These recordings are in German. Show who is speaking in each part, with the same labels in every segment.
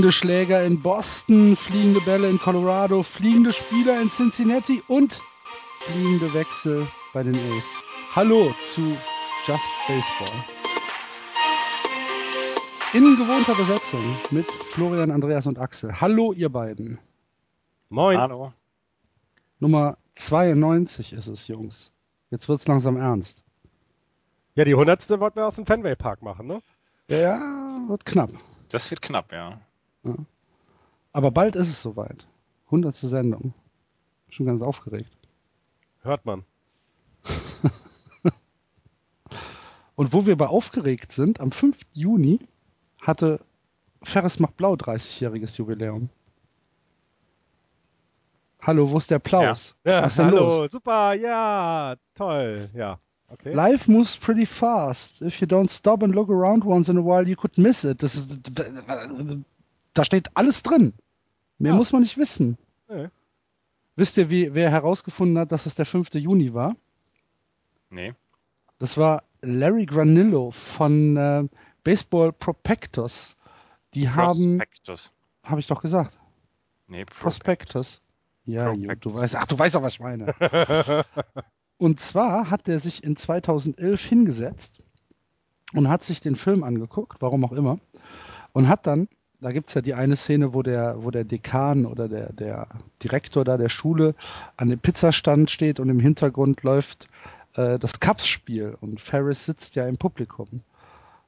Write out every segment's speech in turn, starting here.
Speaker 1: Fliegende Schläger in Boston, fliegende Bälle in Colorado, fliegende Spieler in Cincinnati und fliegende Wechsel bei den A's. Hallo zu Just Baseball. In gewohnter Besetzung mit Florian, Andreas und Axel. Hallo, ihr beiden.
Speaker 2: Moin.
Speaker 3: Hallo.
Speaker 1: Nummer 92 ist es, Jungs. Jetzt wird's langsam ernst.
Speaker 2: Ja, die hundertste wollten wir aus dem Fenway Park machen, ne?
Speaker 1: Ja, wird knapp.
Speaker 3: Das wird knapp, ja.
Speaker 1: Aber bald ist es soweit. 100. Sendung. Schon ganz aufgeregt.
Speaker 2: Hört man.
Speaker 1: Und wo wir bei aufgeregt sind, am 5. Juni hatte Ferris macht Blau 30-jähriges Jubiläum. Hallo, wo ist der Applaus?
Speaker 2: Ja,
Speaker 1: Was ist
Speaker 2: hallo,
Speaker 1: los?
Speaker 2: super, ja, toll, ja. Okay.
Speaker 1: Life moves pretty fast. If you don't stop and look around once in a while, you could miss it. Das ist, da steht alles drin. Mehr
Speaker 2: Ja.
Speaker 1: muss man nicht wissen.
Speaker 2: Nee.
Speaker 1: Wisst ihr, wie, wer herausgefunden hat, dass es der 5. Juni war?
Speaker 3: Nee.
Speaker 1: Das war Larry Granillo von äh, Baseball Prospectus. Die haben,
Speaker 3: Prospectus.
Speaker 1: habe ich doch gesagt,
Speaker 3: Nee,
Speaker 1: Prospectus. Ja,
Speaker 3: Prospectus.
Speaker 1: Jo, du weißt, ach, du weißt auch, was ich meine. und zwar hat er sich in 2011 hingesetzt und hat sich den Film angeguckt, warum auch immer, und hat dann, da gibt's ja die eine Szene, wo der, wo der Dekan oder der, der Direktor da der Schule an dem Pizzastand steht und im Hintergrund läuft äh, das Cubs-Spiel und Ferris sitzt ja im Publikum.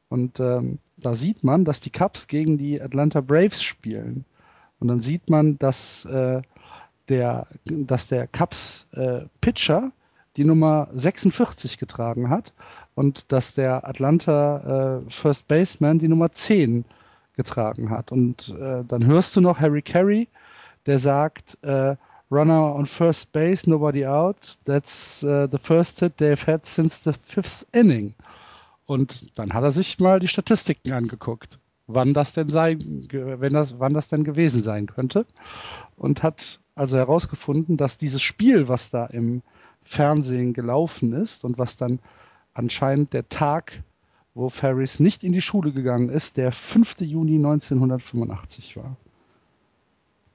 Speaker 1: Und ähm, da sieht man, dass die Cubs gegen die Atlanta Braves spielen. Und dann sieht man, dass äh, der, dass der Cubs äh, Pitcher die Nummer 46 getragen hat und dass der Atlanta äh, First Baseman die Nummer 10 getragen hat. Und äh, dann hörst du noch Harry Carey, der sagt, äh, Runner on first base, nobody out. That's uh, the first hit they've had since the fifth inning. Und dann hat er sich mal die Statistiken angeguckt, wann das denn sein, wenn das, wann das denn gewesen sein könnte. Und hat also herausgefunden, dass dieses Spiel, was da im Fernsehen gelaufen ist und was dann anscheinend der Tag, wo Ferris nicht in die Schule gegangen ist, der 5. Juni 1985 war.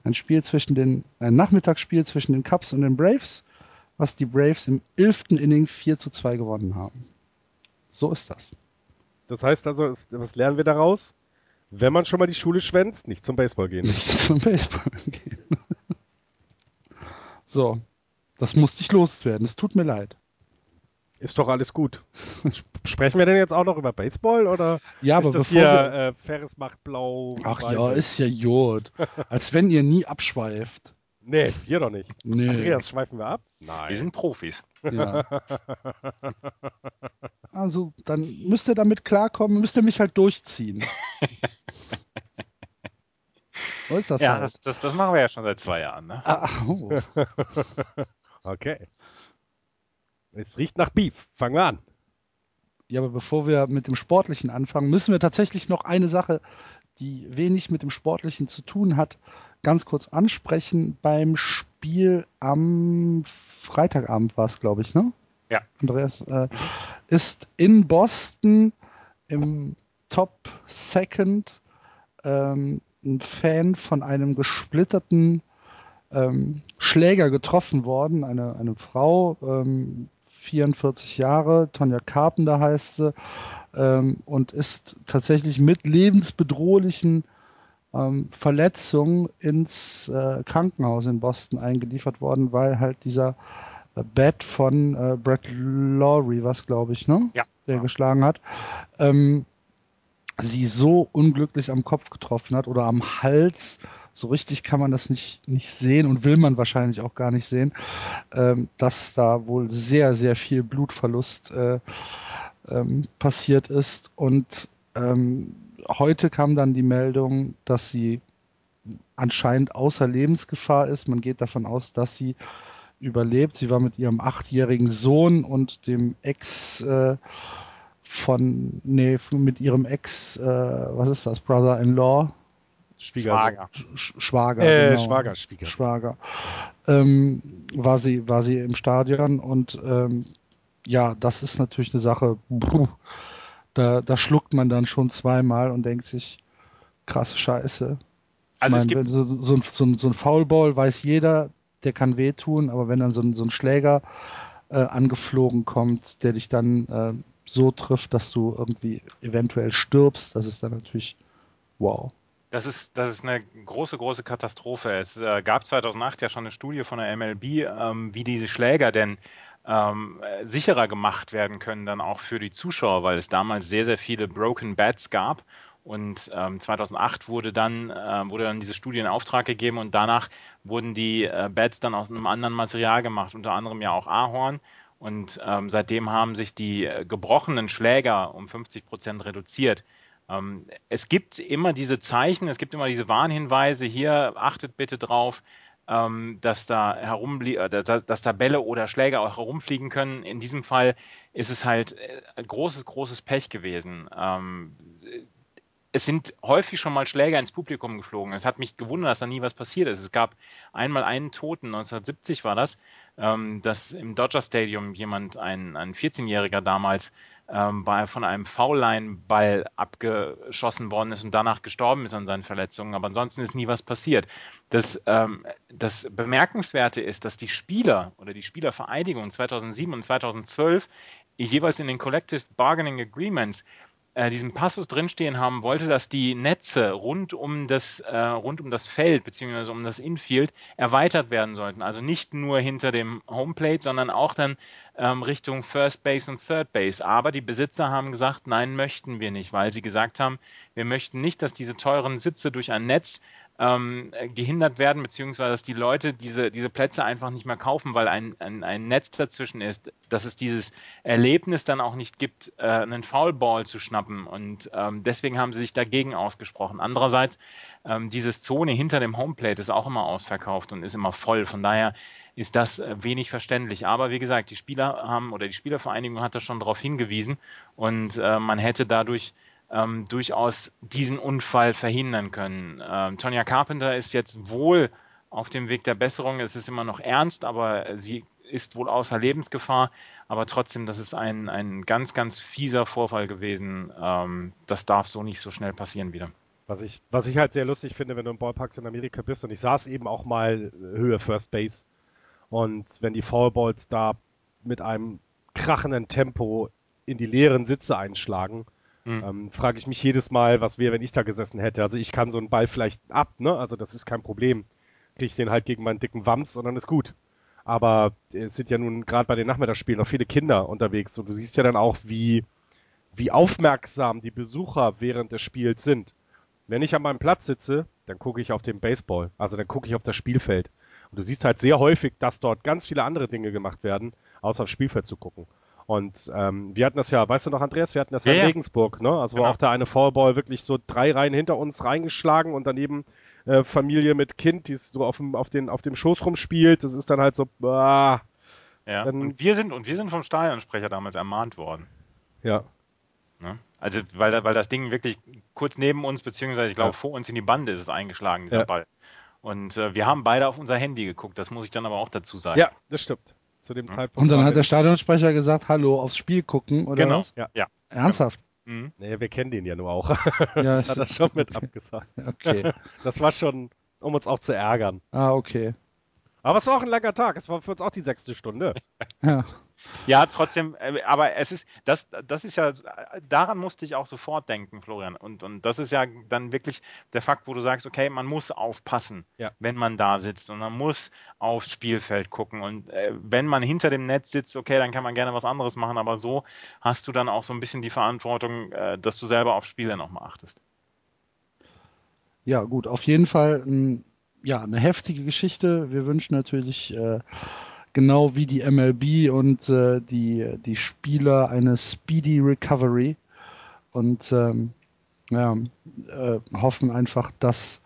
Speaker 1: Ein Spiel zwischen den, ein Nachmittagsspiel zwischen den Cubs und den Braves, was die Braves im 11. Inning 4 zu 2 gewonnen haben. So ist das.
Speaker 2: Das heißt also, was lernen wir daraus? Wenn man schon mal die Schule schwänzt, nicht zum Baseball gehen.
Speaker 1: Nicht zum Baseball gehen. So, das musste ich loswerden. Es tut mir leid.
Speaker 2: Ist doch alles gut. Sp- Sprechen wir denn jetzt auch noch über Baseball oder
Speaker 1: Ja, aber
Speaker 2: ist das
Speaker 1: bevor
Speaker 2: hier
Speaker 1: wir,
Speaker 2: äh, Ferris macht blau?
Speaker 1: Ach ja, ist ja Jod. Als wenn ihr nie abschweift.
Speaker 2: Nee, wir doch nicht.
Speaker 1: Nee.
Speaker 2: Andreas, schweifen wir ab? Nein.
Speaker 3: Wir sind Profis.
Speaker 1: Ja. Also, dann müsst ihr damit klarkommen, müsst ihr mich halt durchziehen. So ist das
Speaker 3: Ja,
Speaker 1: halt.
Speaker 3: das, das, das machen wir ja schon seit zwei Jahren. Ne?
Speaker 1: Ah, oh.
Speaker 2: Okay. Es riecht nach Beef. Fangen wir an.
Speaker 1: Ja, aber bevor wir mit dem Sportlichen anfangen, müssen wir tatsächlich noch eine Sache, die wenig mit dem Sportlichen zu tun hat, ganz kurz ansprechen. Beim Spiel am Freitagabend war es, glaube ich, ne?
Speaker 3: Ja.
Speaker 1: Andreas, äh, ist in Boston im Top Second ähm, ein Fan von einem gesplitterten ähm, Schläger getroffen worden. Eine, eine Frau, ähm, 44 Jahre, Tonja Carpenter heißt sie, ähm, und ist tatsächlich mit lebensbedrohlichen ähm, Verletzungen ins äh, Krankenhaus in Boston eingeliefert worden, weil halt dieser äh, Bat von äh, Brett Lowry, was glaube ich, ne?
Speaker 3: Ja.
Speaker 1: Der geschlagen hat, ähm, sie so unglücklich am Kopf getroffen hat oder am Hals. So richtig kann man das nicht, nicht sehen und will man wahrscheinlich auch gar nicht sehen, ähm, dass da wohl sehr, sehr viel Blutverlust äh, ähm, passiert ist. Und ähm, heute kam dann die Meldung, dass sie anscheinend außer Lebensgefahr ist. Man geht davon aus, dass sie überlebt. Sie war mit ihrem achtjährigen Sohn und dem Ex äh, von, nee, mit ihrem Ex, äh, was ist das, Brother-in-Law?
Speaker 3: Schwager.
Speaker 1: Sch Schwager.
Speaker 2: Äh,
Speaker 1: genau.
Speaker 2: Schwager, Schwieger.
Speaker 1: Schwager. Ähm, war, sie, war sie im Stadion und ähm, ja, das ist natürlich eine Sache, puh, da, da schluckt man dann schon zweimal und denkt sich, krasse Scheiße.
Speaker 3: Also
Speaker 1: ich
Speaker 3: es
Speaker 1: mein,
Speaker 3: gibt,
Speaker 1: so, so, ein- so, so ein Foulball weiß jeder, der kann wehtun, aber wenn dann so ein, so ein Schläger äh, angeflogen kommt, der dich dann äh, so trifft, dass du irgendwie eventuell stirbst, das ist dann natürlich wow.
Speaker 3: Das ist, das ist eine große, große Katastrophe. Es äh, gab 2008 ja schon eine Studie von der MLB, ähm, wie diese Schläger denn ähm, äh, sicherer gemacht werden können, dann auch für die Zuschauer, weil es damals sehr, sehr viele Broken Bats gab. Und ähm, 2008 wurde dann, äh, wurde dann diese Studie in Auftrag gegeben und danach wurden die äh, Bats dann aus einem anderen Material gemacht, unter anderem ja auch Ahorn. Und ähm, seitdem haben sich die äh, gebrochenen Schläger um 50 Prozent reduziert. Ähm, es gibt immer diese Zeichen, es gibt immer diese Warnhinweise, hier achtet bitte drauf, ähm, dass da herumlie äh, dass, da Bälle oder Schläger auch herumfliegen können. In diesem Fall ist es halt äh, ein großes, großes Pech gewesen. Ähm, es sind häufig schon mal Schläger ins Publikum geflogen. Es hat mich gewundert, dass da nie was passiert ist. Es gab einmal einen Toten, 1970 war das, dass im Dodger Stadium jemand, ein, ein 14-Jähriger damals, ähm, bei, von einem Foul-Line-Ball abgeschossen worden ist und danach gestorben ist an seinen Verletzungen. Aber ansonsten ist nie was passiert. Das, ähm, das Bemerkenswerte ist, dass die Spieler oder die Spielervereinigung 2007 und 2012 jeweils in den Collective Bargaining Agreements äh, diesen Passus drinstehen haben wollte, dass die Netze rund um das, äh, rund um das Feld beziehungsweise um das Infield erweitert werden sollten. Also nicht nur hinter dem Homeplate, sondern auch dann ähm, Richtung First Base und Third Base. Aber die Besitzer haben gesagt, nein, möchten wir nicht, weil sie gesagt haben, wir möchten nicht, dass diese teuren Sitze durch ein Netz ähm, gehindert werden, beziehungsweise dass die Leute diese, diese Plätze einfach nicht mehr kaufen, weil ein, ein, ein Netz dazwischen ist, dass es dieses Erlebnis dann auch nicht gibt, äh, einen Foulball zu schnappen. Und ähm, deswegen haben sie sich dagegen ausgesprochen. Andererseits, ähm, dieses Zone hinter dem Homeplate ist auch immer ausverkauft und ist immer voll. Von daher ist das äh, wenig verständlich. Aber wie gesagt, die Spieler haben oder die Spielervereinigung hat da schon darauf hingewiesen und äh, man hätte dadurch ähm, durchaus diesen Unfall verhindern können. Ähm, Tonya Carpenter ist jetzt wohl auf dem Weg der Besserung. Es ist immer noch ernst, aber sie ist wohl außer Lebensgefahr. Aber trotzdem, das ist ein, ein ganz, ganz fieser Vorfall gewesen. Ähm, das darf so nicht so schnell passieren wieder.
Speaker 2: Was ich, was ich halt sehr lustig finde, wenn du im Ballparks in Amerika bist und ich saß eben auch mal Höhe First Base und wenn die Foulballs da mit einem krachenden Tempo in die leeren Sitze einschlagen,
Speaker 3: Hm.
Speaker 2: ähm, frage ich mich jedes Mal, was wäre, wenn ich da gesessen hätte. Also ich kann so einen Ball vielleicht ab, ne? Also das ist kein Problem. Kriege ich den halt gegen meinen dicken Wams und dann ist gut. Aber es sind ja nun gerade bei den Nachmittagsspielen noch viele Kinder unterwegs und du siehst ja dann auch, wie, wie aufmerksam die Besucher während des Spiels sind. Wenn ich an meinem Platz sitze, dann gucke ich auf den Baseball, also dann gucke ich auf das Spielfeld. Und du siehst halt sehr häufig, dass dort ganz viele andere Dinge gemacht werden, außer aufs Spielfeld zu gucken. Und ähm, wir hatten das ja, weißt du noch, Andreas, wir hatten das ja,
Speaker 3: Ja,
Speaker 2: in. Regensburg, ne? Also wo
Speaker 3: Genau.
Speaker 2: auch da eine Foulball wirklich so drei Reihen hinter uns reingeschlagen und daneben äh, Familie mit Kind, die so auf dem, auf, den, auf dem Schoß rumspielt. Das ist dann halt so, ah,
Speaker 3: Ja.
Speaker 2: Dann-
Speaker 3: und wir sind und wir sind vom Stadionsprecher damals ermahnt worden.
Speaker 2: ja.
Speaker 3: Ne? Also weil, weil das Ding wirklich kurz neben uns, beziehungsweise ich glaube
Speaker 2: Ja.
Speaker 3: vor uns in die Bande ist es eingeschlagen, dieser
Speaker 2: Ja.
Speaker 3: Ball. Und äh, wir haben beide auf unser Handy geguckt, das muss ich dann aber auch dazu sagen.
Speaker 2: Ja, das stimmt. Zu dem. Zeitpunkt.
Speaker 1: Und dann hat der Stadionsprecher gesagt, hallo, aufs Spiel gucken, oder
Speaker 3: Genau.
Speaker 1: was?
Speaker 2: Ja.
Speaker 3: ja.
Speaker 1: Ernsthaft?
Speaker 3: Mhm.
Speaker 2: Nee, wir kennen den ja nur auch.
Speaker 1: Ja,
Speaker 2: das hat er schon mit abgesagt.
Speaker 1: Okay.
Speaker 2: Das war schon, um uns auch zu ärgern.
Speaker 1: Ah, okay.
Speaker 2: Aber es war auch ein langer Tag. Es war für uns auch die sechste Stunde.
Speaker 1: Ja.
Speaker 3: Ja, trotzdem, äh, aber es ist, das, das ist ja, daran musste ich auch sofort denken, Florian. Und, und das ist ja dann wirklich der Fakt, wo du sagst, okay, man muss aufpassen,
Speaker 2: Ja.
Speaker 3: wenn man da sitzt und man muss aufs Spielfeld gucken. Und äh, wenn man hinter dem Netz sitzt, okay, dann kann man gerne was anderes machen, aber so hast du dann auch so ein bisschen die Verantwortung, äh, dass du selber aufs Spiel dann auch mal achtest.
Speaker 1: Ja, gut, auf jeden Fall ein, ja, eine heftige Geschichte. Wir wünschen natürlich äh, genau wie die MLB und äh, die, die Spieler eine speedy Recovery und ähm, ja, äh, hoffen einfach, dass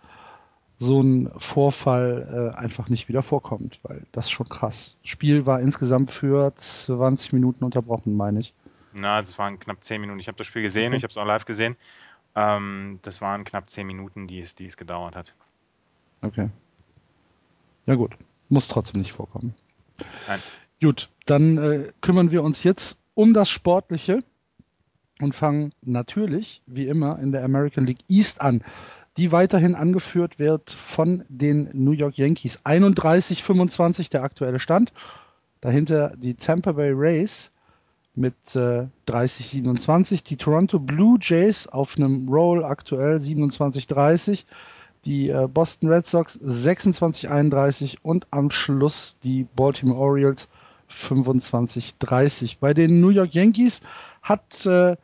Speaker 1: so ein Vorfall äh, einfach nicht wieder vorkommt, weil das ist schon krass. Spiel war insgesamt für 20 Minuten unterbrochen, meine ich.
Speaker 3: Na, das waren knapp zehn Minuten. Ich habe das Spiel gesehen,
Speaker 1: Okay.
Speaker 3: ich habe es auch live gesehen. Ähm, das waren knapp zehn Minuten, die es, die es gedauert hat.
Speaker 1: Okay. Ja gut, muss trotzdem nicht vorkommen.
Speaker 3: Nein.
Speaker 1: Gut, dann äh, kümmern wir uns jetzt um das Sportliche und fangen natürlich, wie immer, in der American League East an, die weiterhin angeführt wird von den New York Yankees. 31-25 der aktuelle Stand. Dahinter die Tampa Bay Rays mit äh, 30-27. Die Toronto Blue Jays auf einem Roll aktuell 27-30 die äh, Boston Red Sox 26-31 und am Schluss die Baltimore Orioles 25-30. Bei den New York Yankees hat äh,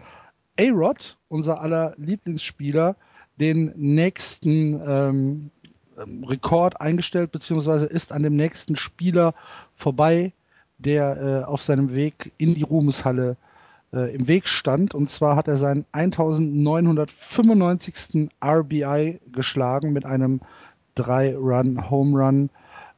Speaker 1: A-Rod, unser aller Lieblingsspieler, den nächsten ähm, ähm, Rekord eingestellt, beziehungsweise ist an dem nächsten Spieler vorbei, der äh, auf seinem Weg in die Ruhmeshalle äh, im Weg stand. Und zwar hat er seinen 1995. RBI geschlagen mit einem 3-Run-Home Run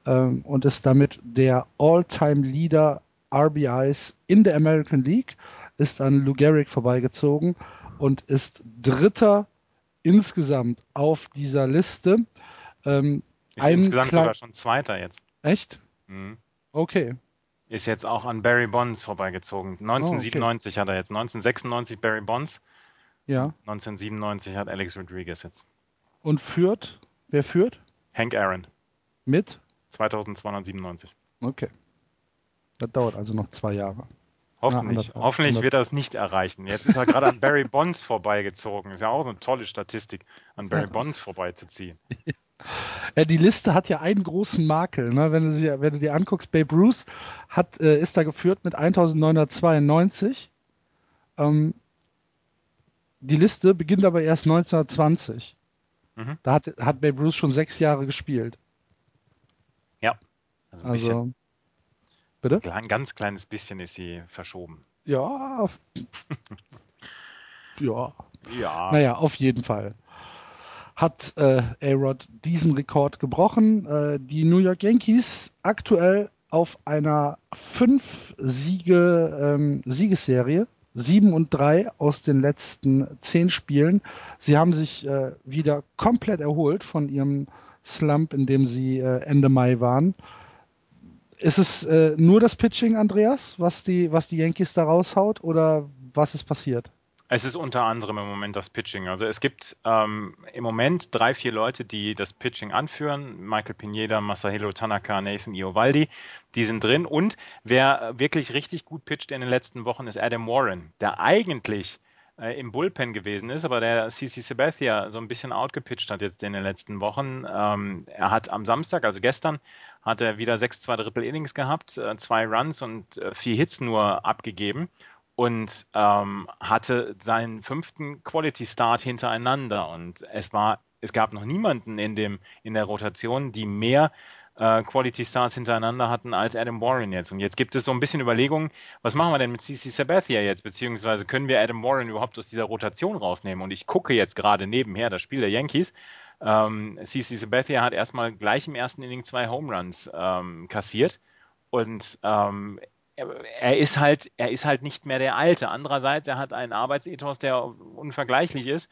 Speaker 1: ähm, und ist damit der All-Time-Leader RBIs in der American League, ist an Lou Gehrig vorbeigezogen und ist Dritter insgesamt auf dieser Liste. Ähm,
Speaker 3: Ist insgesamt sogar schon Zweiter jetzt.
Speaker 1: echt?
Speaker 3: Mhm.
Speaker 1: Okay.
Speaker 3: Ist jetzt auch an Barry Bonds vorbeigezogen.
Speaker 1: Oh,
Speaker 3: 1997 hat er jetzt. 1996 Barry Bonds.
Speaker 1: Ja.
Speaker 3: 1997 hat Alex Rodriguez jetzt.
Speaker 1: Und führt? Wer führt?
Speaker 3: Hank Aaron.
Speaker 1: Mit?
Speaker 3: 2297.
Speaker 1: Okay. Das dauert also noch zwei Jahre.
Speaker 3: Hoffentlich.
Speaker 1: anderthalb,
Speaker 3: Hoffentlich wird er es nicht erreichen. Jetzt ist er gerade an Barry Bonds vorbeigezogen. Ist ja auch eine tolle Statistik, an Barry
Speaker 1: Ja.
Speaker 3: Bonds vorbeizuziehen.
Speaker 1: Ja, die Liste hat ja einen großen Makel. Ne? Wenn, du sie, wenn du dir anguckst, Babe Ruth hat, äh, ist da geführt mit 1992. Ähm, die Liste beginnt aber erst 1920.
Speaker 3: Mhm.
Speaker 1: Da hat, hat Babe Ruth schon sechs Jahre gespielt.
Speaker 3: Also ein
Speaker 1: Also, bitte?
Speaker 3: ein ganz kleines bisschen ist sie verschoben.
Speaker 1: Ja. ja.
Speaker 3: Ja.
Speaker 1: Naja, auf jeden Fall hat äh, A-Rod diesen Rekord gebrochen. Äh, die New York Yankees aktuell auf einer fünf Siege ähm, Siegesserie. Sieben und drei aus den letzten zehn Spielen. Sie haben sich äh, wieder komplett erholt von ihrem Slump, in dem sie äh, Ende Mai waren. Ist es äh, nur das Pitching, Andreas, was die, was die Yankees da raushaut, oder was ist passiert?
Speaker 3: Es ist unter anderem im Moment das Pitching. Also es gibt ähm, im Moment drei, vier Leute, die das Pitching anführen. Michael Pineda, Masahiro Tanaka, Nathan Iovaldi, die sind drin. Und wer wirklich richtig gut pitcht in den letzten Wochen ist Adam Warren, der eigentlich äh, im Bullpen gewesen ist, aber der CC Sabathia so ein bisschen outgepitcht hat jetzt in den letzten Wochen. Ähm, er hat am Samstag, also gestern, hat er wieder sechs, zwei Drittel Innings gehabt, äh, zwei Runs und äh, vier Hits nur abgegeben und ähm, hatte seinen fünften Quality Start hintereinander und es war es gab noch niemanden in dem in der Rotation, die mehr äh, Quality Starts hintereinander hatten als Adam Warren jetzt. Und jetzt gibt es so ein bisschen Überlegungen, was machen wir denn mit CC Sabathia jetzt, beziehungsweise können wir Adam Warren überhaupt aus dieser Rotation rausnehmen? Und ich gucke jetzt gerade nebenher das Spiel der Yankees. Ähm, CC Sabathia hat erstmal gleich im ersten Inning zwei Home Runs ähm, kassiert und ähm, er ist halt, er ist halt nicht mehr der Alte. Andererseits, er hat einen Arbeitsethos, der unvergleichlich ist,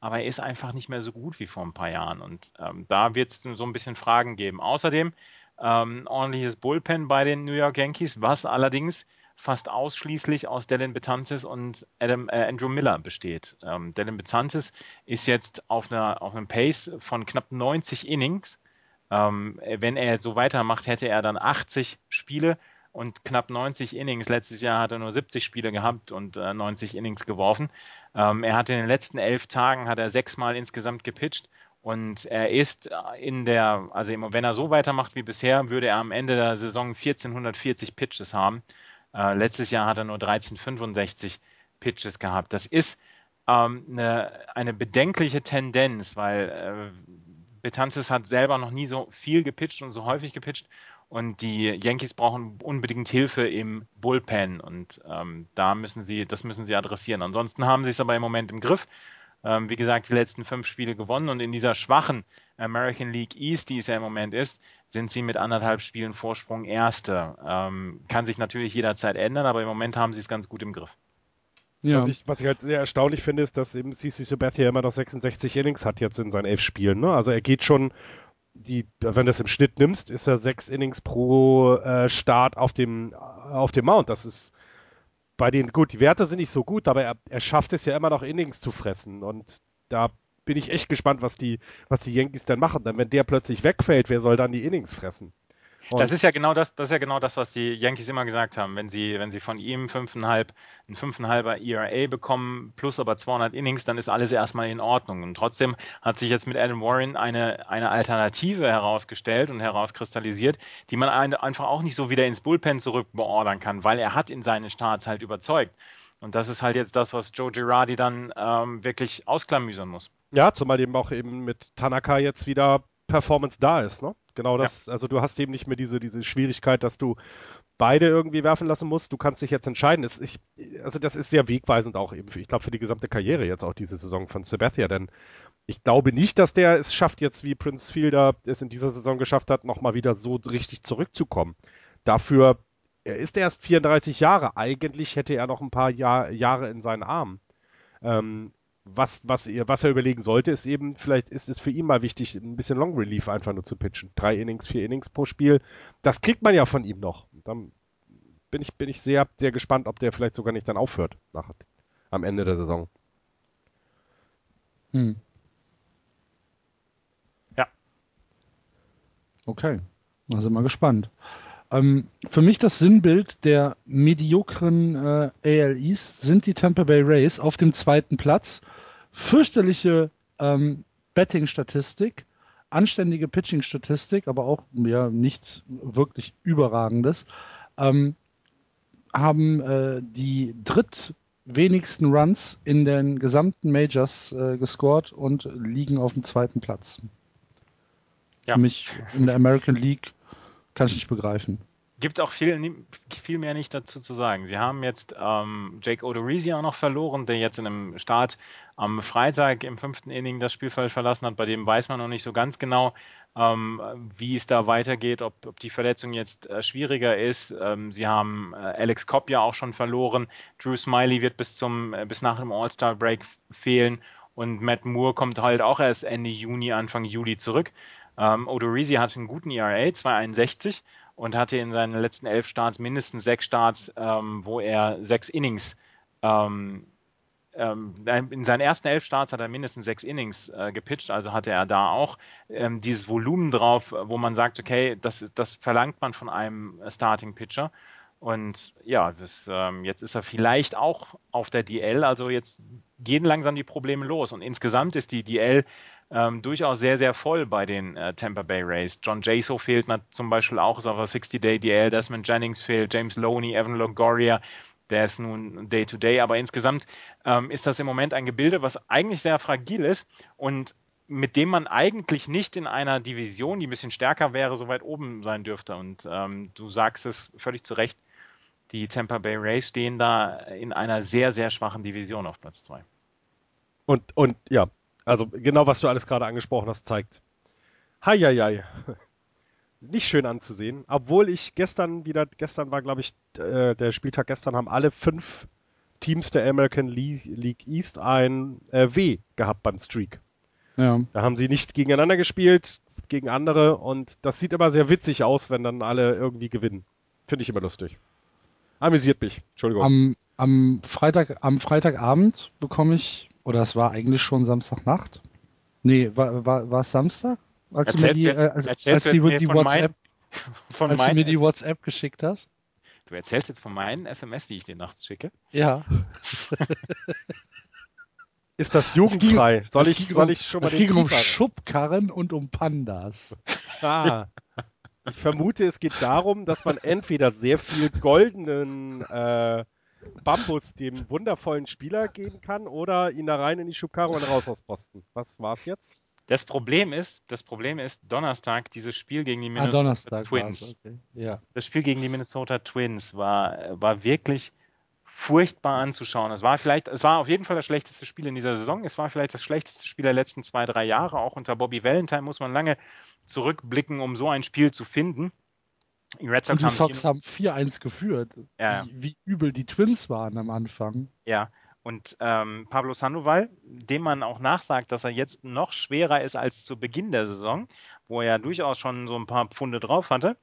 Speaker 3: aber er ist einfach nicht mehr so gut wie vor ein paar Jahren. Und ähm, da wird es so ein bisschen Fragen geben. Außerdem ähm, ordentliches Bullpen bei den New York Yankees, was allerdings fast ausschließlich aus Dylan Betances und Adam, äh, Andrew Miller besteht. Ähm, Dylan Betances ist jetzt auf, einer, auf einem Pace von knapp 90 Innings. Ähm, wenn er so weitermacht, hätte er dann 80 Spiele und knapp 90 Innings. Letztes Jahr hat er nur 70 Spiele gehabt und äh, 90 Innings geworfen. Ähm, er hat in den letzten elf Tagen hat er sechsmal insgesamt gepitcht und er ist in der, also wenn er so weitermacht wie bisher, würde er am Ende der Saison 1440 Pitches haben. Äh, letztes Jahr hat er nur 1365 Pitches gehabt. Das ist ähm, eine, eine, bedenkliche Tendenz, weil äh, Betances hat selber noch nie so viel gepitcht und so häufig gepitcht. Und die Yankees brauchen unbedingt Hilfe im Bullpen und ähm, da müssen sie, das müssen sie adressieren. Ansonsten haben sie es aber im Moment im Griff. Ähm, wie gesagt, die letzten fünf Spiele gewonnen und in dieser schwachen American League East, die es ja im Moment ist, sind sie mit anderthalb Spielen Vorsprung Erste. Ähm, kann sich natürlich jederzeit ändern, aber im Moment haben sie es ganz gut im Griff.
Speaker 2: Ja. Was, ich, was ich halt sehr erstaunlich finde, ist, dass eben CC Sabathia immer noch 66 Innings hat jetzt in seinen elf Spielen. Ne? Also er geht schon, die, wenn du es im Schnitt nimmst, ist er sechs Innings pro äh, Start auf dem, auf dem Mount. Das ist bei den, gut, die Werte sind nicht so gut, aber er, er schafft es ja immer noch Innings zu fressen. Und da bin ich echt gespannt, was die, was die Yankees dann machen. Denn wenn der plötzlich wegfällt, wer soll dann die Innings fressen?
Speaker 3: Und das ist ja genau das, das ist ja genau das, was die Yankees immer gesagt haben. Wenn sie, wenn sie von ihm fünfeinhalb, ein fünfeinhalber ERA bekommen, plus aber 200 Innings, dann ist alles erstmal in Ordnung. Und trotzdem hat sich jetzt mit Adam Warren eine, eine Alternative herausgestellt und herauskristallisiert, die man einfach auch nicht so wieder ins Bullpen zurück beordern kann, weil er hat in seinen Starts halt überzeugt. Und das ist halt jetzt das, was Joe Girardi dann ähm, wirklich ausklamüsern muss.
Speaker 2: Ja, zumal eben auch eben mit Tanaka jetzt wieder Performance da ist, ne? Genau das, ja. also du hast eben nicht mehr diese, diese Schwierigkeit, dass du beide irgendwie werfen lassen musst. Du kannst dich jetzt entscheiden. Das, ich, also das ist sehr wegweisend auch eben, für, ich glaube, für die gesamte Karriere jetzt auch diese Saison von Sabathia, denn ich glaube nicht, dass der es schafft, jetzt wie Prince Fielder es in dieser Saison geschafft hat, nochmal wieder so richtig zurückzukommen. Dafür, er ist erst 34 Jahre. Eigentlich hätte er noch ein paar Jahr, Jahre in seinen Armen. Ähm, was, was, er, was er überlegen sollte, ist eben, vielleicht ist es für ihn mal wichtig, ein bisschen Long Relief einfach nur zu pitchen. Drei Innings, vier Innings pro Spiel. Das kriegt man ja von ihm noch. Dann bin ich, bin ich sehr, sehr gespannt, ob der vielleicht sogar nicht dann aufhört nach, am Ende der Saison.
Speaker 1: Hm.
Speaker 3: Ja.
Speaker 1: Okay. Da sind wir gespannt. Ähm, für mich das Sinnbild der mediokren äh, AL East sind die Tampa Bay Rays auf dem zweiten Platz. Fürchterliche ähm, Betting-Statistik, anständige Pitching-Statistik, aber auch ja, nichts wirklich Überragendes. Ähm, haben äh, die drittwenigsten Runs in den gesamten Majors äh, gescored und liegen auf dem zweiten Platz. Ja. Mich in der American League kann ich nicht begreifen.
Speaker 3: Gibt auch viel, viel mehr nicht dazu zu sagen. Sie haben jetzt ähm, Jake Odorizzi auch noch verloren, der jetzt in einem Start am Freitag im fünften Inning das Spielfeld verlassen hat. Bei dem weiß man noch nicht so ganz genau, ähm, wie es da weitergeht, ob, ob die Verletzung jetzt äh, schwieriger ist. Ähm, sie haben äh, Alex Kopp ja auch schon verloren. Drew Smiley wird bis zum äh, bis nach dem All-Star-Break fehlen und Matt Moore kommt halt auch erst Ende Juni, Anfang Juli zurück. Ähm, Odorizzi hatte einen guten ERA, 261 und hatte in seinen letzten elf Starts mindestens sechs Starts, ähm, wo er sechs Innings ähm, ähm, in seinen ersten elf Starts hat er mindestens sechs Innings äh, gepitcht, also hatte er da auch ähm, dieses Volumen drauf, wo man sagt, okay, das, das verlangt man von einem Starting Pitcher. Und ja, das, ähm, jetzt ist er vielleicht auch auf der DL, also jetzt gehen langsam die Probleme los. Und insgesamt ist die DL ähm, durchaus sehr, sehr voll bei den äh, Tampa Bay Rays. John Jaso fehlt zum Beispiel auch, ist auf der 60-Day DL, Desmond Jennings fehlt, James Loney, Evan Longoria, der ist nun Day-to-Day, -Day. aber insgesamt ähm, ist das im Moment ein Gebilde, was eigentlich sehr fragil ist und mit dem man eigentlich nicht in einer Division, die ein bisschen stärker wäre, so weit oben sein dürfte. Und ähm, du sagst es völlig zu Recht, die Tampa Bay Rays stehen da in einer sehr, sehr schwachen Division auf Platz 2.
Speaker 2: Und, und ja, also genau was du alles gerade angesprochen hast, zeigt. Heieiei. Nicht schön anzusehen. Obwohl ich gestern wieder, gestern war, glaube ich, äh, der Spieltag gestern, haben alle fünf Teams der American League East ein äh, W gehabt beim Streak. Ja. Da haben sie nicht gegeneinander gespielt. gegen andere und das sieht immer sehr witzig aus, wenn dann alle irgendwie gewinnen. Finde ich immer lustig. Amüsiert mich. Entschuldigung.
Speaker 1: Am, am, Freitag, am Freitagabend bekomme ich, oder es war eigentlich schon Samstagnacht. Nee, war, war, war es Samstag? Als du mir
Speaker 3: Erzählst
Speaker 1: die,
Speaker 3: jetzt-
Speaker 1: äh, als,
Speaker 3: erzählst
Speaker 1: als
Speaker 3: du
Speaker 1: mir die WhatsApp,
Speaker 3: Von
Speaker 1: als du mir die WhatsApp geschickt hast.
Speaker 3: du erzählst jetzt von meinen SMS, die ich dir nachts schicke.
Speaker 1: Ja.
Speaker 2: Ist das jugendfrei? Soll ich, soll
Speaker 1: um,
Speaker 2: ich schon mal
Speaker 1: Es ging um Schubkarren und um Pandas.
Speaker 2: Ah. Ich vermute, es geht darum, dass man entweder sehr viel goldenen äh, Bambus dem wundervollen Spieler geben kann oder ihn da rein in die Schubkarre und raus aus Posten. Was war's jetzt?
Speaker 3: Das Problem ist, das Problem ist, Donnerstag dieses Spiel gegen die
Speaker 1: Ah,
Speaker 3: Minnesota
Speaker 1: Donnerstag
Speaker 3: Twins.
Speaker 1: okay. Ja.
Speaker 3: Das Spiel gegen die Minnesota Twins war, war wirklich furchtbar anzuschauen. Es war vielleicht, es war auf jeden Fall das schlechteste Spiel in dieser Saison. Es war vielleicht das schlechteste Spiel der letzten zwei, drei Jahre. Auch unter Bobby Valentine muss man lange zurückblicken, um so ein Spiel zu finden. Die Red Sox
Speaker 1: die
Speaker 3: haben
Speaker 1: Sox haben 4-1 geführt.
Speaker 3: Ja.
Speaker 1: Wie, wie übel die Twins waren am Anfang.
Speaker 3: Ja, und ähm, Pablo Sandoval, dem man auch nachsagt, dass er jetzt noch schwerer ist als zu Beginn der Saison, wo er ja durchaus schon so ein paar Pfunde drauf hatte,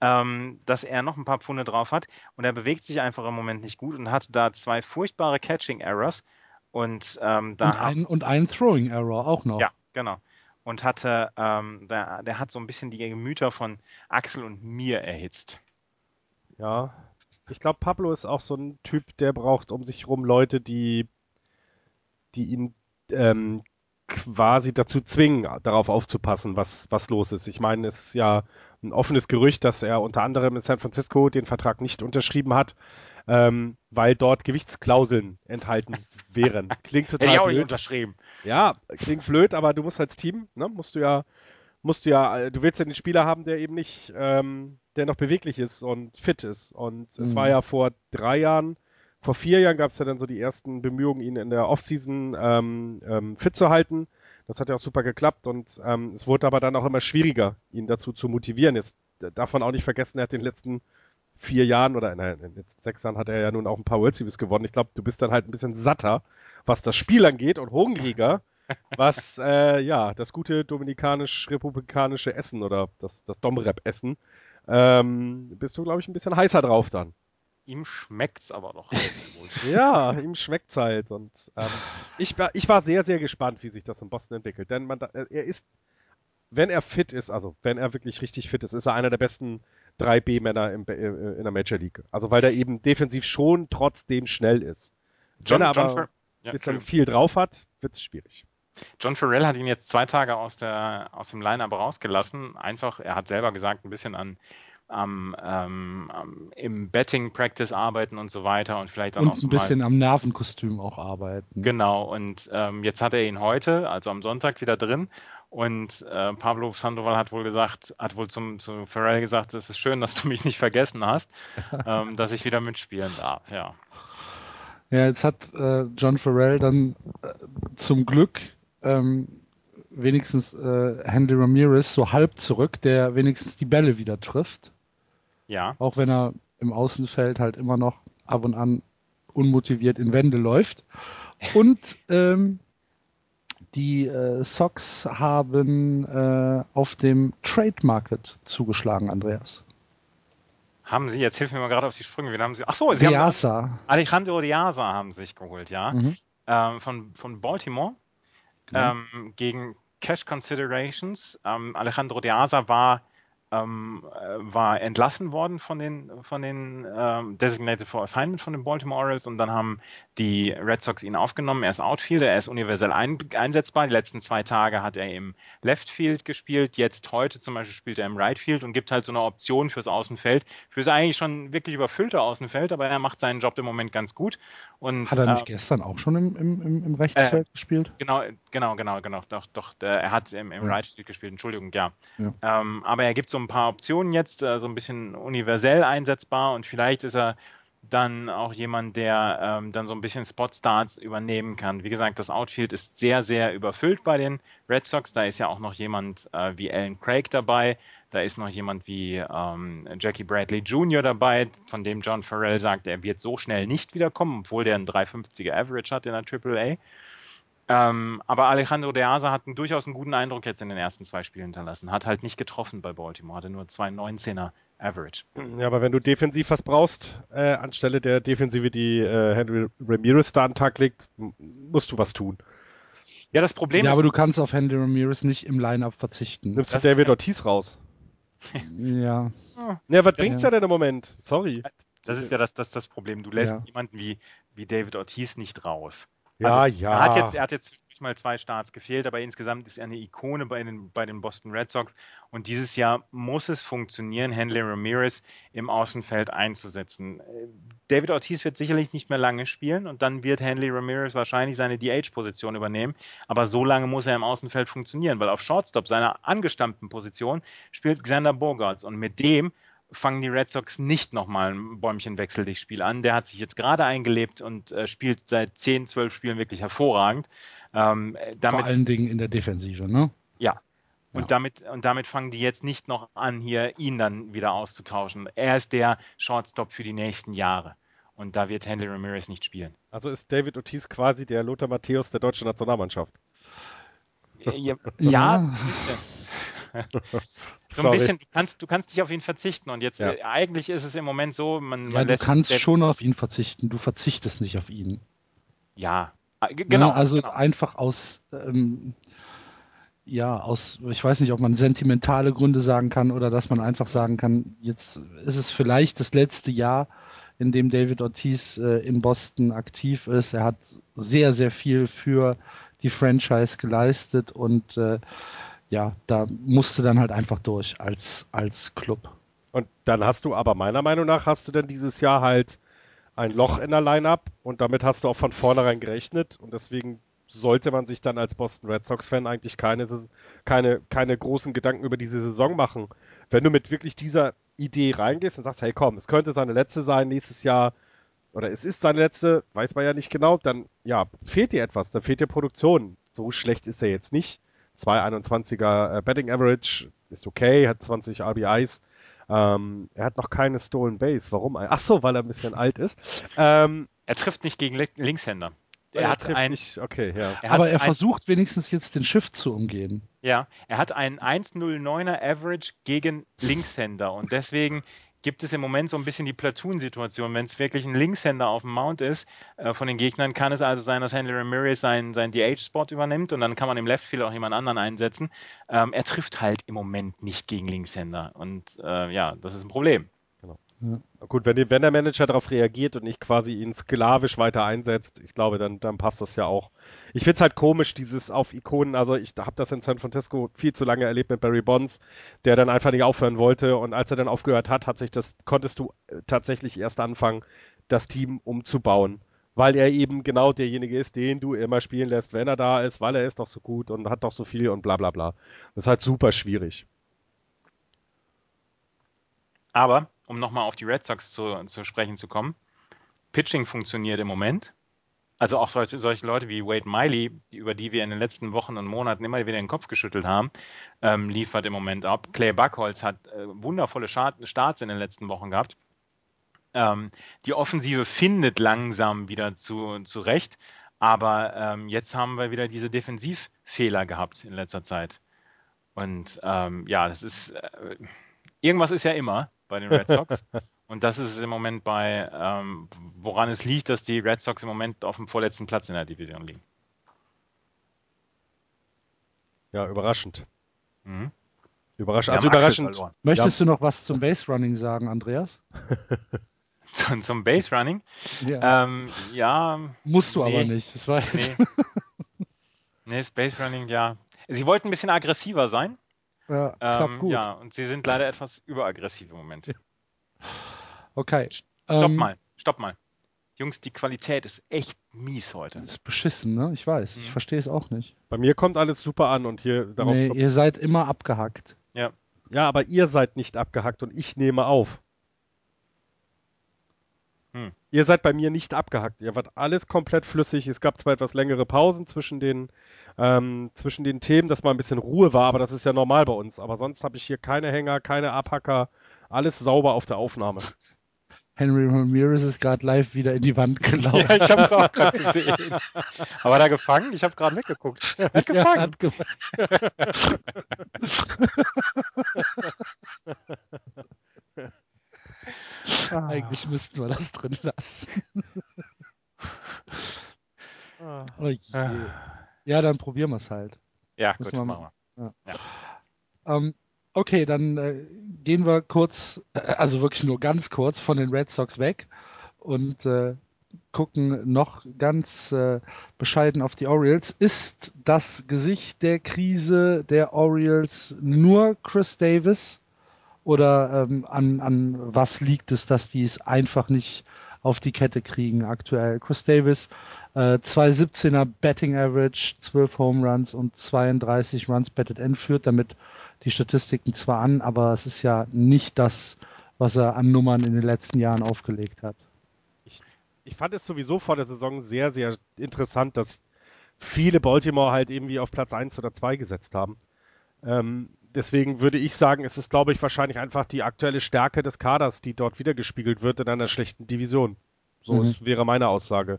Speaker 3: ähm, dass er noch ein paar Pfunde drauf hat und er bewegt sich einfach im Moment nicht gut und hat da zwei furchtbare Catching Errors und ähm, da
Speaker 1: Und ein, und ein Throwing Error auch noch.
Speaker 3: ja, genau. Und hatte, ähm, der, der hat so ein bisschen die Gemüter von Axel und mir erhitzt.
Speaker 2: Ja. Ich glaube, Pablo ist auch so ein Typ, der braucht um sich rum Leute, die, die ihn ähm, quasi dazu zwingen, darauf aufzupassen, was, was los ist. Ich meine, es ist ja ein offenes Gerücht, dass er unter anderem in San Francisco den Vertrag nicht unterschrieben hat, ähm, weil dort Gewichtsklauseln enthalten wären. Klingt
Speaker 3: Hätte
Speaker 2: total
Speaker 3: ich auch nicht unterschrieben.
Speaker 2: Ja, klingt blöd, aber du musst als Team, ne, musst du ja, musst du ja, du willst ja den Spieler haben, der eben nicht, ähm, der noch beweglich ist und fit ist. Und es
Speaker 1: Mhm.
Speaker 2: war ja vor drei Jahren, vor vier Jahren gab es ja dann so die ersten Bemühungen, ihn in der Offseason ähm, ähm, fit zu halten. Das hat ja auch super geklappt und ähm, es wurde aber dann auch immer schwieriger, ihn dazu zu motivieren. Jetzt äh, darf man auch nicht vergessen, er hat den letzten vier Jahren oder nein, in den letzten sechs Jahren hat er ja nun auch ein paar World Series gewonnen. Ich glaube, du bist dann halt ein bisschen satter, was das Spiel angeht und hungriger, was äh, ja das gute dominikanisch-republikanische Essen oder das, das Domrep-Essen. Ähm, bist du, glaube ich, ein bisschen heißer drauf dann.
Speaker 3: Ihm schmeckt's aber gut.
Speaker 2: Ja, ihm schmeckt's halt. Und ähm, ich, war, ich war sehr, sehr gespannt, wie sich das in Boston entwickelt. Denn man, er ist, wenn er fit ist, also wenn er wirklich richtig fit ist, ist er einer der besten 3B-Männer im, äh, in der Major League. Also weil er eben defensiv schon trotzdem schnell ist.
Speaker 3: John,
Speaker 2: wenn er
Speaker 3: John,
Speaker 2: aber ein
Speaker 3: ja,
Speaker 2: bisschen viel drauf hat, wird's schwierig.
Speaker 3: John Farrell hat ihn jetzt zwei Tage aus, der, aus dem Line-Up rausgelassen. Einfach, er hat selber gesagt, ein bisschen an, am, ähm, am, im Betting-Practice arbeiten und so weiter und vielleicht dann auch
Speaker 1: Und
Speaker 3: so
Speaker 1: ein bisschen am Nervenkostüm auch arbeiten.
Speaker 3: Genau, und ähm, jetzt hat er ihn heute, also am Sonntag, wieder drin. Und äh, Pablo Sandoval hat wohl gesagt, hat wohl zum, zu Farrell gesagt, es ist schön, dass du mich nicht vergessen hast, ähm, dass ich wieder mitspielen darf. Ja.
Speaker 1: Ja, jetzt hat äh, John Farrell dann äh, zum Glück ähm, wenigstens äh, Handy Ramirez so halb zurück, der wenigstens die Bälle wieder trifft.
Speaker 3: Ja.
Speaker 1: Auch wenn er im Außenfeld halt immer noch ab und an unmotiviert in Wände läuft. Und ähm, die äh, Sox haben äh, auf dem Trade Market zugeschlagen, Andreas.
Speaker 3: Haben Sie, jetzt hilf mir mal gerade auf die Sprünge, wen haben Sie? Ach so, Sie haben
Speaker 1: Diasa.
Speaker 3: Alejandro Diaza haben sich geholt, ja.
Speaker 1: Mhm.
Speaker 3: Ähm, von, von Baltimore
Speaker 1: Genau.
Speaker 3: ähm, gegen Cash Considerations. Ähm, Alejandro Diaza war, ähm, äh, war entlassen worden von den, von den ähm, Designated for Assignment von den Baltimore Orioles und dann haben die Red Sox ihn aufgenommen. Er ist Outfielder, er ist universell ein, einsetzbar. Die letzten zwei Tage hat er im Left Field gespielt. Jetzt heute zum Beispiel spielt er im Right Field und gibt halt so eine Option fürs Außenfeld. Fürs eigentlich schon wirklich überfüllte Außenfeld, aber er macht seinen Job im Moment ganz gut. Und,
Speaker 1: Hat er nicht
Speaker 3: äh,
Speaker 1: gestern auch schon im, im, im, Rechtsfeld gespielt?
Speaker 3: Genau, genau, genau, genau. Doch, doch. Er hat im, im
Speaker 1: Ja.
Speaker 3: Right gespielt, Entschuldigung, ja.
Speaker 1: Ja.
Speaker 3: Ähm, aber er gibt so ein paar Optionen jetzt, äh, so ein bisschen universell einsetzbar und vielleicht ist er dann auch jemand, der ähm, dann so ein bisschen Spot-Starts übernehmen kann. Wie gesagt, das Outfield ist sehr, sehr überfüllt bei den Red Sox. Da ist ja auch noch jemand äh, wie Alan Craig dabei. Da ist noch jemand wie ähm, Jackie Bradley Jr. dabei, von dem John Farrell sagt, er wird so schnell nicht wiederkommen, obwohl der einen 350er Average hat in der AAA. Ähm, aber Alejandro De Asa hat einen, durchaus einen guten Eindruck jetzt in den ersten zwei Spielen hinterlassen. Hat halt nicht getroffen bei Baltimore, hatte nur 2,19er Average.
Speaker 2: Ja, aber wenn du defensiv was brauchst, äh, anstelle der Defensive, die äh, Henry Ramirez da an den Tag legt, musst du was tun.
Speaker 3: Ja, das Problem
Speaker 1: ja,
Speaker 3: ist.
Speaker 1: aber du kannst auf Henry Ramirez nicht im Line-Up verzichten.
Speaker 2: Nimmst du David Ortiz raus?
Speaker 1: Ja.
Speaker 2: Ja, was bringt's ja denn im Moment? Sorry.
Speaker 3: Das ist ja das, das, das Problem. Du lässt
Speaker 1: Ja.
Speaker 3: jemanden wie, wie David Ortiz nicht raus.
Speaker 2: Ja,
Speaker 3: Also,
Speaker 2: ja.
Speaker 3: Er hat jetzt, er hat jetzt mal zwei Starts gefehlt, aber insgesamt ist er eine Ikone bei den, bei den Boston Red Sox. Und dieses Jahr muss es funktionieren, Henley Ramirez im Außenfeld einzusetzen. Äh, David Ortiz wird sicherlich nicht mehr lange spielen und dann wird Henley Ramirez wahrscheinlich seine DH-Position übernehmen. Aber so lange muss er im Außenfeld funktionieren, weil auf Shortstop, seiner angestammten Position, spielt Xander Bogarts. Und mit dem fangen die Red Sox nicht nochmal ein Bäumchen wechsel dich Spiel an. Der hat sich jetzt gerade eingelebt und äh, spielt seit 10, 12 Spielen wirklich hervorragend. Ähm, äh, damit,
Speaker 1: Vor allen Dingen in der Defensive, ne?
Speaker 3: ja. Und,
Speaker 1: Ja.
Speaker 3: damit, und damit fangen die jetzt nicht noch an, hier ihn dann wieder auszutauschen. Er ist der Shortstop für die nächsten Jahre. Und da wird Henry Ramirez nicht spielen.
Speaker 2: Also ist David Ortiz quasi der Lothar Matthäus der deutschen Nationalmannschaft.
Speaker 3: Ja, ja,
Speaker 1: Ja.
Speaker 3: so ein bisschen. So ein
Speaker 2: Sorry.
Speaker 3: bisschen, du kannst, du kannst dich auf ihn verzichten. Und jetzt,
Speaker 2: Ja.
Speaker 3: äh, eigentlich ist es im Moment so, man,
Speaker 1: Ja,
Speaker 3: man
Speaker 1: du
Speaker 3: lässt
Speaker 1: kannst
Speaker 3: der-
Speaker 1: schon auf ihn verzichten. Du verzichtest nicht auf ihn.
Speaker 3: Ja, g-
Speaker 1: Ne?
Speaker 3: genau.
Speaker 1: Also
Speaker 3: genau.
Speaker 1: einfach aus, ähm, ja, aus, ich weiß nicht, ob man sentimentale Gründe sagen kann oder dass man einfach sagen kann, jetzt ist es vielleicht das letzte Jahr, in dem David Ortiz äh, in Boston aktiv ist. Er hat sehr, sehr viel für die Franchise geleistet und äh, ja, da musste dann halt einfach durch als, als Club.
Speaker 2: Und dann hast du aber meiner Meinung nach hast du dann dieses Jahr halt ein Loch in der Line-Up und damit hast du auch von vornherein gerechnet und deswegen sollte man sich dann als Boston Red Sox-Fan eigentlich keine, keine, keine großen Gedanken über diese Saison machen. Wenn du mit wirklich dieser Idee reingehst und sagst, hey komm, es könnte seine letzte sein nächstes Jahr oder es ist seine letzte, weiß man ja nicht genau, dann ja, fehlt dir etwas, dann fehlt dir Produktion. So schlecht ist er jetzt nicht. 2,21er äh, Betting Average ist okay, hat 20 RBIs. Ähm, er hat noch keine Stolen Base. Warum? Ach so, weil er ein bisschen alt ist. Ähm,
Speaker 3: Er trifft nicht gegen Li- Linkshänder.
Speaker 2: er
Speaker 3: Er hat
Speaker 2: trifft
Speaker 3: ein,
Speaker 2: nicht. Okay, ja.
Speaker 3: er hat
Speaker 1: Aber er
Speaker 3: ein,
Speaker 1: versucht wenigstens jetzt den Shift zu umgehen.
Speaker 3: Ja, er hat einen 1,09er Average gegen Linkshänder und deswegen gibt es im Moment so ein bisschen die Platoon-Situation. Wenn es wirklich ein Linkshänder auf dem Mount ist äh, von den Gegnern, kann es also sein, dass Henry Ramirez seinen, seinen DH-Spot übernimmt und dann kann man im Left Field auch jemand anderen einsetzen. Ähm, er trifft halt im Moment nicht gegen Linkshänder und äh, ja, das ist ein Problem.
Speaker 2: Gut, wenn, die, wenn der Manager darauf reagiert und nicht quasi ihn sklavisch weiter einsetzt, ich glaube, dann, dann passt das ja auch. Ich find's halt komisch, dieses auf Ikonen, also ich habe das in San Francisco viel zu lange erlebt mit Barry Bonds, der dann einfach nicht aufhören wollte und als er dann aufgehört hat, hat sich das, konntest du äh, tatsächlich erst anfangen, das Team umzubauen. Weil er eben genau derjenige ist, den du immer spielen lässt, wenn er da ist, weil er ist doch so gut und hat doch so viel und bla bla bla. Das ist halt super schwierig.
Speaker 3: Aber, um nochmal auf die Red Sox zu, zu sprechen zu kommen, Pitching funktioniert im Moment. Also auch solche, solche Leute wie Wade Miley, über die wir in den letzten Wochen und Monaten immer wieder den Kopf geschüttelt haben, ähm, liefert im Moment ab. Clay Buckholz hat äh, wundervolle Start, Starts in den letzten Wochen gehabt. Ähm, die Offensive findet langsam wieder zu, zurecht, aber ähm, jetzt haben wir wieder diese Defensivfehler gehabt in letzter Zeit. Und ähm, ja, das ist äh, irgendwas ist ja immer bei den Red Sox. Und das ist es im Moment bei, ähm, woran es liegt, dass die Red Sox im Moment auf dem vorletzten Platz in der Division liegen.
Speaker 2: Ja, überraschend.
Speaker 3: Mhm.
Speaker 2: Überraschend. Also
Speaker 3: haben Axel
Speaker 2: überraschend.
Speaker 1: Möchtest du noch was zum Base Running sagen, Andreas?
Speaker 3: Zum, zum Base Running.
Speaker 1: Ja.
Speaker 3: Ähm, ja,
Speaker 1: Musst du
Speaker 3: nee.
Speaker 1: aber nicht. Das war
Speaker 3: nee. nee, Space Running, ja. Sie wollten ein bisschen aggressiver sein.
Speaker 1: Ja,
Speaker 3: Ähm,
Speaker 1: gut.
Speaker 3: ja, und sie sind leider etwas überaggressiv im Moment.
Speaker 1: Okay.
Speaker 3: Stopp
Speaker 1: Ähm,
Speaker 3: mal, stopp mal. Jungs, die Qualität ist echt mies heute.
Speaker 1: Ist beschissen, ne? Ich weiß. Ich
Speaker 3: Mhm.
Speaker 1: verstehe es auch nicht.
Speaker 2: Bei mir kommt alles super an und hier darauf
Speaker 1: Nee,
Speaker 2: kommt,
Speaker 1: ihr seid immer abgehackt.
Speaker 3: Ja,
Speaker 2: Ja, aber ihr seid nicht abgehackt und ich nehme auf.
Speaker 3: Hm.
Speaker 2: Ihr seid bei mir nicht abgehackt. Ihr wart alles komplett flüssig. Es gab zwar etwas längere Pausen zwischen den, ähm, zwischen den Themen, dass mal ein bisschen Ruhe war, aber das ist ja normal bei uns. Aber sonst habe ich hier keine Hänger, keine Abhacker. Alles sauber auf der Aufnahme.
Speaker 1: Henry Ramirez ist gerade live wieder in die Wand gelaufen.
Speaker 3: Ja, ich habe es auch gerade gesehen. Aber hat er gefangen? Ich habe gerade weggeguckt. Er hat gefangen.
Speaker 1: Ja, hat gefangen. Eigentlich müssten wir das drin lassen.
Speaker 3: Ah.
Speaker 1: Oh je. Ja, dann probieren wir es halt.
Speaker 3: Ja,
Speaker 1: Müssen
Speaker 3: gut,
Speaker 1: wir
Speaker 3: machen wir.
Speaker 1: Ähm, okay, dann äh, gehen wir kurz, äh, also wirklich nur ganz kurz von den Red Sox weg und äh, gucken noch ganz äh, bescheiden auf die Orioles. Ist das Gesicht der Krise der Orioles nur Chris Davis? Oder ähm, an, an was liegt es, dass die es einfach nicht auf die Kette kriegen aktuell? Chris Davis, äh, 217er Betting Average, 12 Home Runs und 32 Runs Betted in führt damit die Statistiken zwar an, aber es ist ja nicht das, was er an Nummern in den letzten Jahren aufgelegt hat.
Speaker 2: Ich fand es sowieso vor der Saison sehr, sehr interessant, dass viele Baltimore halt irgendwie auf Platz 1 oder 2 gesetzt haben. Ähm, deswegen würde ich sagen, es ist, glaube ich, wahrscheinlich einfach die aktuelle Stärke des Kaders, die dort wiedergespiegelt wird in einer schlechten Division. So
Speaker 1: Mhm.
Speaker 2: ist, wäre meine Aussage.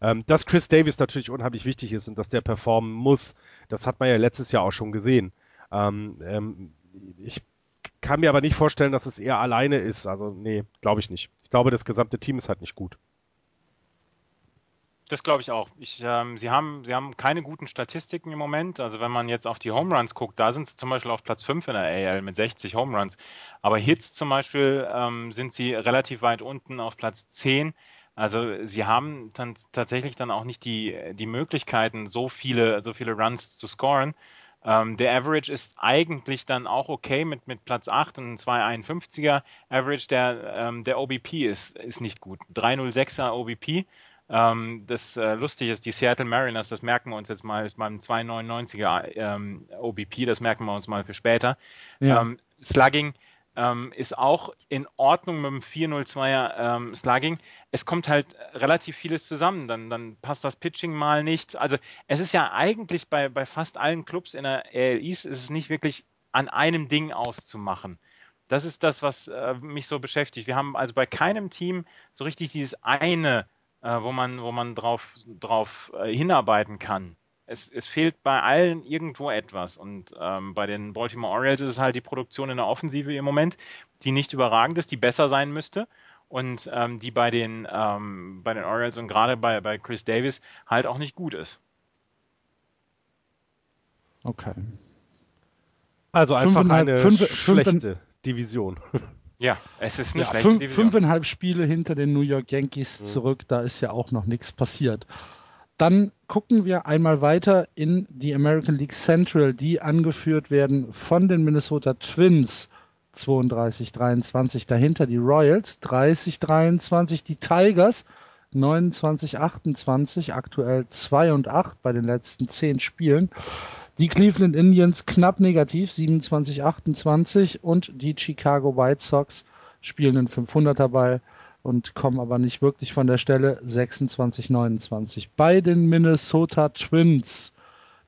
Speaker 2: Ähm, dass Chris Davis natürlich unheimlich wichtig ist und dass der performen muss, das hat man ja letztes Jahr auch schon gesehen. Ähm, ähm, ich kann mir aber nicht vorstellen, dass es eher alleine ist. Also, nee, glaube ich nicht. Ich glaube, das gesamte Team ist halt nicht gut.
Speaker 3: Das glaube ich auch. Ich, ähm, sie, haben, sie haben keine guten Statistiken im Moment. Also wenn man jetzt auf die Home Runs guckt, da sind sie zum Beispiel auf Platz 5 in der AL mit 60 Home Runs. Aber Hits zum Beispiel ähm, sind sie relativ weit unten auf Platz 10. Also sie haben dann tatsächlich dann auch nicht die, die Möglichkeiten, so viele, so viele Runs zu scoren. Ähm, der Average ist eigentlich dann auch okay mit, mit Platz 8 und ein 251er Average. Der, ähm, der OBP ist, ist nicht gut. 306er OBP. Ähm, das äh, Lustige ist, die Seattle Mariners, das merken wir uns jetzt mal beim 299er ähm, OBP, das merken wir uns mal für später.
Speaker 1: Ja.
Speaker 3: Ähm, Slugging ähm, ist auch in Ordnung mit dem 402er ähm, Slugging. Es kommt halt relativ vieles zusammen. Dann, dann passt das Pitching mal nicht. Also es ist ja eigentlich bei, bei fast allen Clubs in der AL East ist es nicht wirklich an einem Ding auszumachen. Das ist das, was äh, mich so beschäftigt. Wir haben also bei keinem Team so richtig dieses eine äh, wo man, wo man drauf, drauf äh, hinarbeiten kann. Es, es fehlt bei allen irgendwo etwas. Und ähm, bei den Baltimore Orioles ist es halt die Produktion in der Offensive im Moment, die nicht überragend ist, die besser sein müsste. Und ähm, die bei den, ähm, bei den Orioles und gerade bei, bei Chris Davis halt auch nicht gut ist.
Speaker 1: Okay.
Speaker 2: Also einfach
Speaker 1: Fünfeinhalb-
Speaker 2: eine
Speaker 1: fünf- fünf-
Speaker 2: schlechte Division.
Speaker 3: Ja, es ist eine
Speaker 1: Ja,
Speaker 3: Division.
Speaker 1: fünfeinhalb Spiele hinter den New York Yankees
Speaker 2: Mhm.
Speaker 1: zurück, da ist ja auch noch nichts passiert. Dann gucken wir einmal weiter in die American League Central, die angeführt werden von den Minnesota Twins 32-23, dahinter die Royals 30-23, die Tigers 29-28, aktuell 2 und 8 bei den letzten 10 Spielen. Die Cleveland Indians knapp negativ, 27-28 und die Chicago White Sox spielen einen 500er Ball und kommen aber nicht wirklich von der Stelle, 26-29. Bei den Minnesota Twins,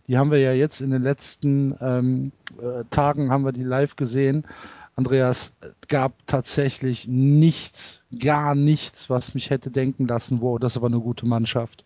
Speaker 1: die haben wir ja jetzt in den letzten ähm, äh, Tagen, haben wir die live gesehen. Andreas, gab tatsächlich nichts, gar nichts, was mich hätte denken lassen, wow, das ist aber eine gute Mannschaft.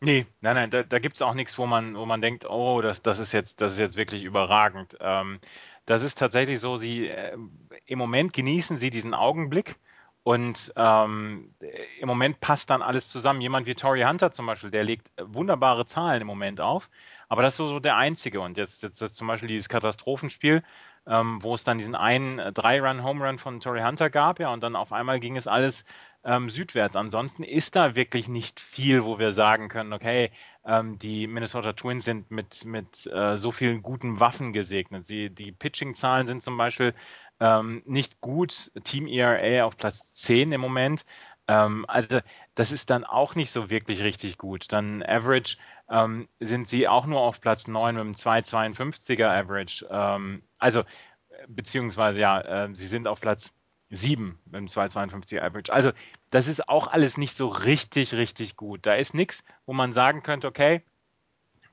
Speaker 3: Nee, nein, nein, da, da gibt es auch nichts, wo man, wo man denkt, oh, das, das ist jetzt, das ist jetzt wirklich überragend. Ähm, das ist tatsächlich so, sie äh, im Moment genießen sie diesen Augenblick und ähm, im Moment passt dann alles zusammen. Jemand wie Torrey Hunter zum Beispiel, der legt wunderbare Zahlen im Moment auf, aber das ist so, so der einzige. Und jetzt, jetzt, jetzt zum Beispiel dieses Katastrophenspiel, ähm, wo es dann diesen einen äh, Drei-Run-Home-Run von Torrey Hunter gab, ja, und dann auf einmal ging es alles ähm, südwärts. Ansonsten ist da wirklich nicht viel, wo wir sagen können, okay, ähm, die Minnesota Twins sind mit, mit äh, so vielen guten Waffen gesegnet. Sie, die Pitching-Zahlen sind zum Beispiel ähm, nicht gut. Team ERA auf Platz 10 im Moment. Ähm, also das ist dann auch nicht so wirklich richtig gut. Dann Average ähm, sind sie auch nur auf Platz 9 mit einem 2,52er Average. Ähm, also beziehungsweise ja, äh, sie sind auf Platz 7 mit dem 2,52er Average. Also das ist auch alles nicht so richtig, richtig gut. Da ist nichts, wo man sagen könnte, okay,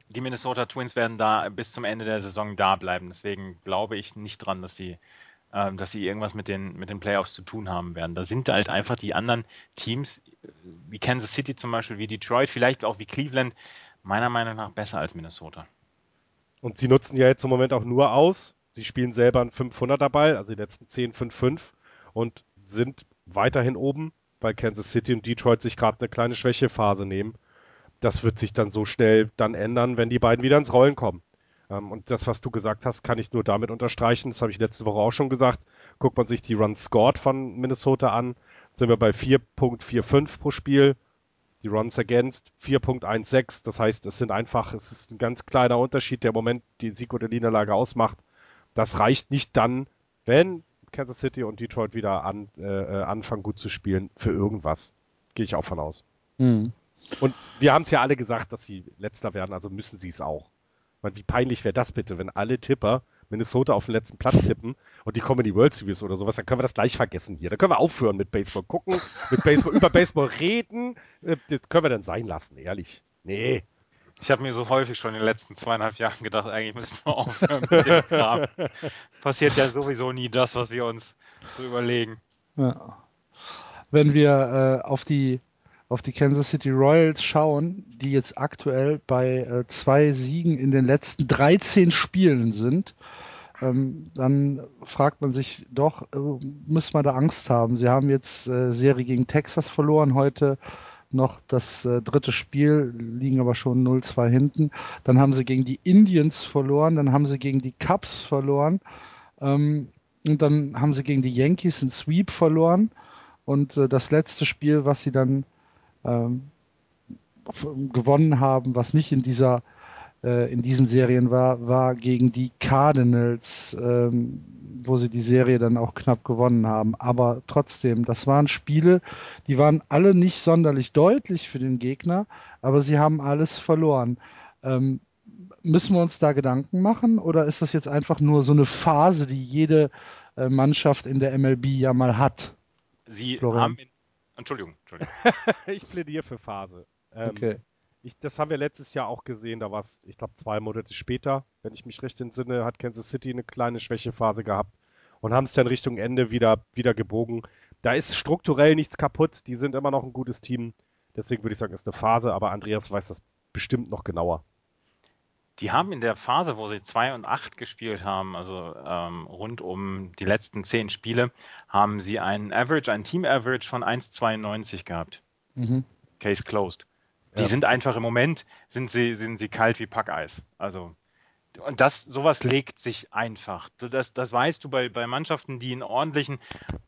Speaker 3: die Minnesota Twins werden da bis zum Ende der Saison da bleiben. Deswegen glaube ich nicht dran, dass die ähm, dass sie irgendwas mit den, mit den Playoffs zu tun haben werden. Da sind halt einfach die anderen Teams, äh, wie Kansas City zum Beispiel, wie Detroit, vielleicht auch wie Cleveland, meiner Meinung nach besser als Minnesota.
Speaker 2: Und sie nutzen ja jetzt im Moment auch nur aus. Sie spielen selber einen 500er Ball, also die letzten 10, 5, 5 und sind weiterhin oben, weil Kansas City und Detroit sich gerade eine kleine Schwächephase nehmen. Das wird sich dann so schnell dann ändern, wenn die beiden wieder ins Rollen kommen. Ähm, und das, was du gesagt hast, kann ich nur damit unterstreichen. Das habe ich letzte Woche auch schon gesagt. Guckt man sich die Runs scored von Minnesota an, sind wir bei 4.45 pro Spiel. Die Runs against 4.16. Das heißt, es sind einfach, es ist ein ganz kleiner Unterschied, der im Moment die Sieg oder Niederlage ausmacht. Das reicht nicht dann, wenn Kansas City und Detroit wieder an, äh, äh anfangen gut zu spielen für irgendwas. Gehe ich auch von aus. Mhm. Und wir haben es ja alle gesagt, dass sie letzter werden, also müssen sie es auch. Meine, wie peinlich wäre das bitte, wenn alle Tipper Minnesota auf den letzten Platz tippen und die kommen in die World Series oder sowas, dann können wir das gleich vergessen hier. Dann können wir aufhören mit Baseball gucken, mit Baseball, über Baseball reden. Äh, das können wir dann sein lassen, ehrlich. Nee.
Speaker 3: Ich habe mir so häufig schon in den letzten zweieinhalb Jahren gedacht, eigentlich müssen wir aufhören mit dem Kram. Passiert ja sowieso nie das, was wir uns so überlegen. Ja.
Speaker 1: Wenn wir äh, auf die auf die Kansas City Royals schauen, die jetzt aktuell bei äh, zwei Siegen in den letzten 13 Spielen sind, ähm, dann fragt man sich doch, äh, muss man da Angst haben? Sie haben jetzt äh, Serie gegen Texas verloren, heute noch das äh, dritte Spiel, liegen aber schon 0-2 hinten. Dann haben sie gegen die Indians verloren, dann haben sie gegen die Cubs verloren ähm, und dann haben sie gegen die Yankees in Sweep verloren. Und äh, das letzte Spiel, was sie dann ähm, gewonnen haben, was nicht in dieser äh, in diesen Serien war, war gegen die Cardinals, ähm, wo sie die Serie dann auch knapp gewonnen haben. Aber trotzdem, das waren Spiele, die waren alle nicht sonderlich deutlich für den Gegner, aber sie haben alles verloren. Ähm, müssen wir uns da Gedanken machen oder ist das jetzt einfach nur so eine Phase, die jede äh, Mannschaft in der MLB ja mal hat?
Speaker 3: Sie Florian? haben in Entschuldigung, Entschuldigung.
Speaker 2: ich plädiere für Phase. Ähm, okay. Ich, das haben wir letztes Jahr auch gesehen, da war es, ich glaube, zwei Monate später, wenn ich mich recht entsinne, hat Kansas City eine kleine Schwächephase gehabt und haben es dann Richtung Ende wieder, wieder gebogen. Da ist strukturell nichts kaputt, die sind immer noch ein gutes Team. Deswegen würde ich sagen, ist eine Phase, aber Andreas weiß das bestimmt noch genauer
Speaker 3: die haben in der Phase, wo sie 2 und 8 gespielt haben, also ähm, rund um die letzten 10 Spiele, haben sie einen Average, einen Team-Average von 1,92 gehabt. Mhm. Case closed. Die ja. sind einfach im Moment, sind sie, sind sie kalt wie Packeis. Also, und das, sowas legt sich einfach. Das, das weißt du bei, bei Mannschaften, die einen ordentlichen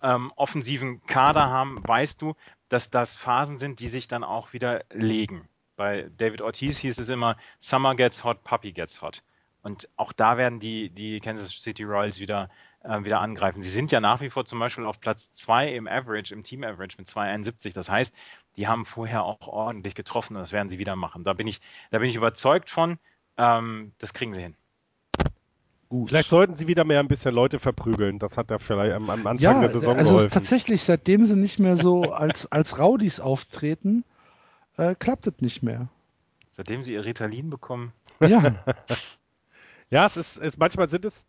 Speaker 3: ähm, offensiven Kader haben, weißt du, dass das Phasen sind, die sich dann auch wieder legen bei David Ortiz hieß es immer, Summer gets hot, Puppy gets hot. Und auch da werden die, die Kansas City Royals wieder, äh, wieder angreifen. Sie sind ja nach wie vor zum Beispiel auf Platz 2 im Average, im Team Average mit 2,71. Das heißt, die haben vorher auch ordentlich getroffen und das werden sie wieder machen. Da bin ich, da bin ich überzeugt von. Ähm, das kriegen sie hin.
Speaker 2: Gut. Vielleicht sollten sie wieder mehr ein bisschen Leute verprügeln. Das hat ja vielleicht am, am Anfang ja, der Saison also geholfen.
Speaker 1: Tatsächlich, seitdem sie nicht mehr so als, als Rowdies auftreten, äh, klappt es nicht mehr.
Speaker 3: Seitdem sie ihr Ritalin bekommen.
Speaker 1: Ja.
Speaker 2: ja, es ist, es, manchmal sind es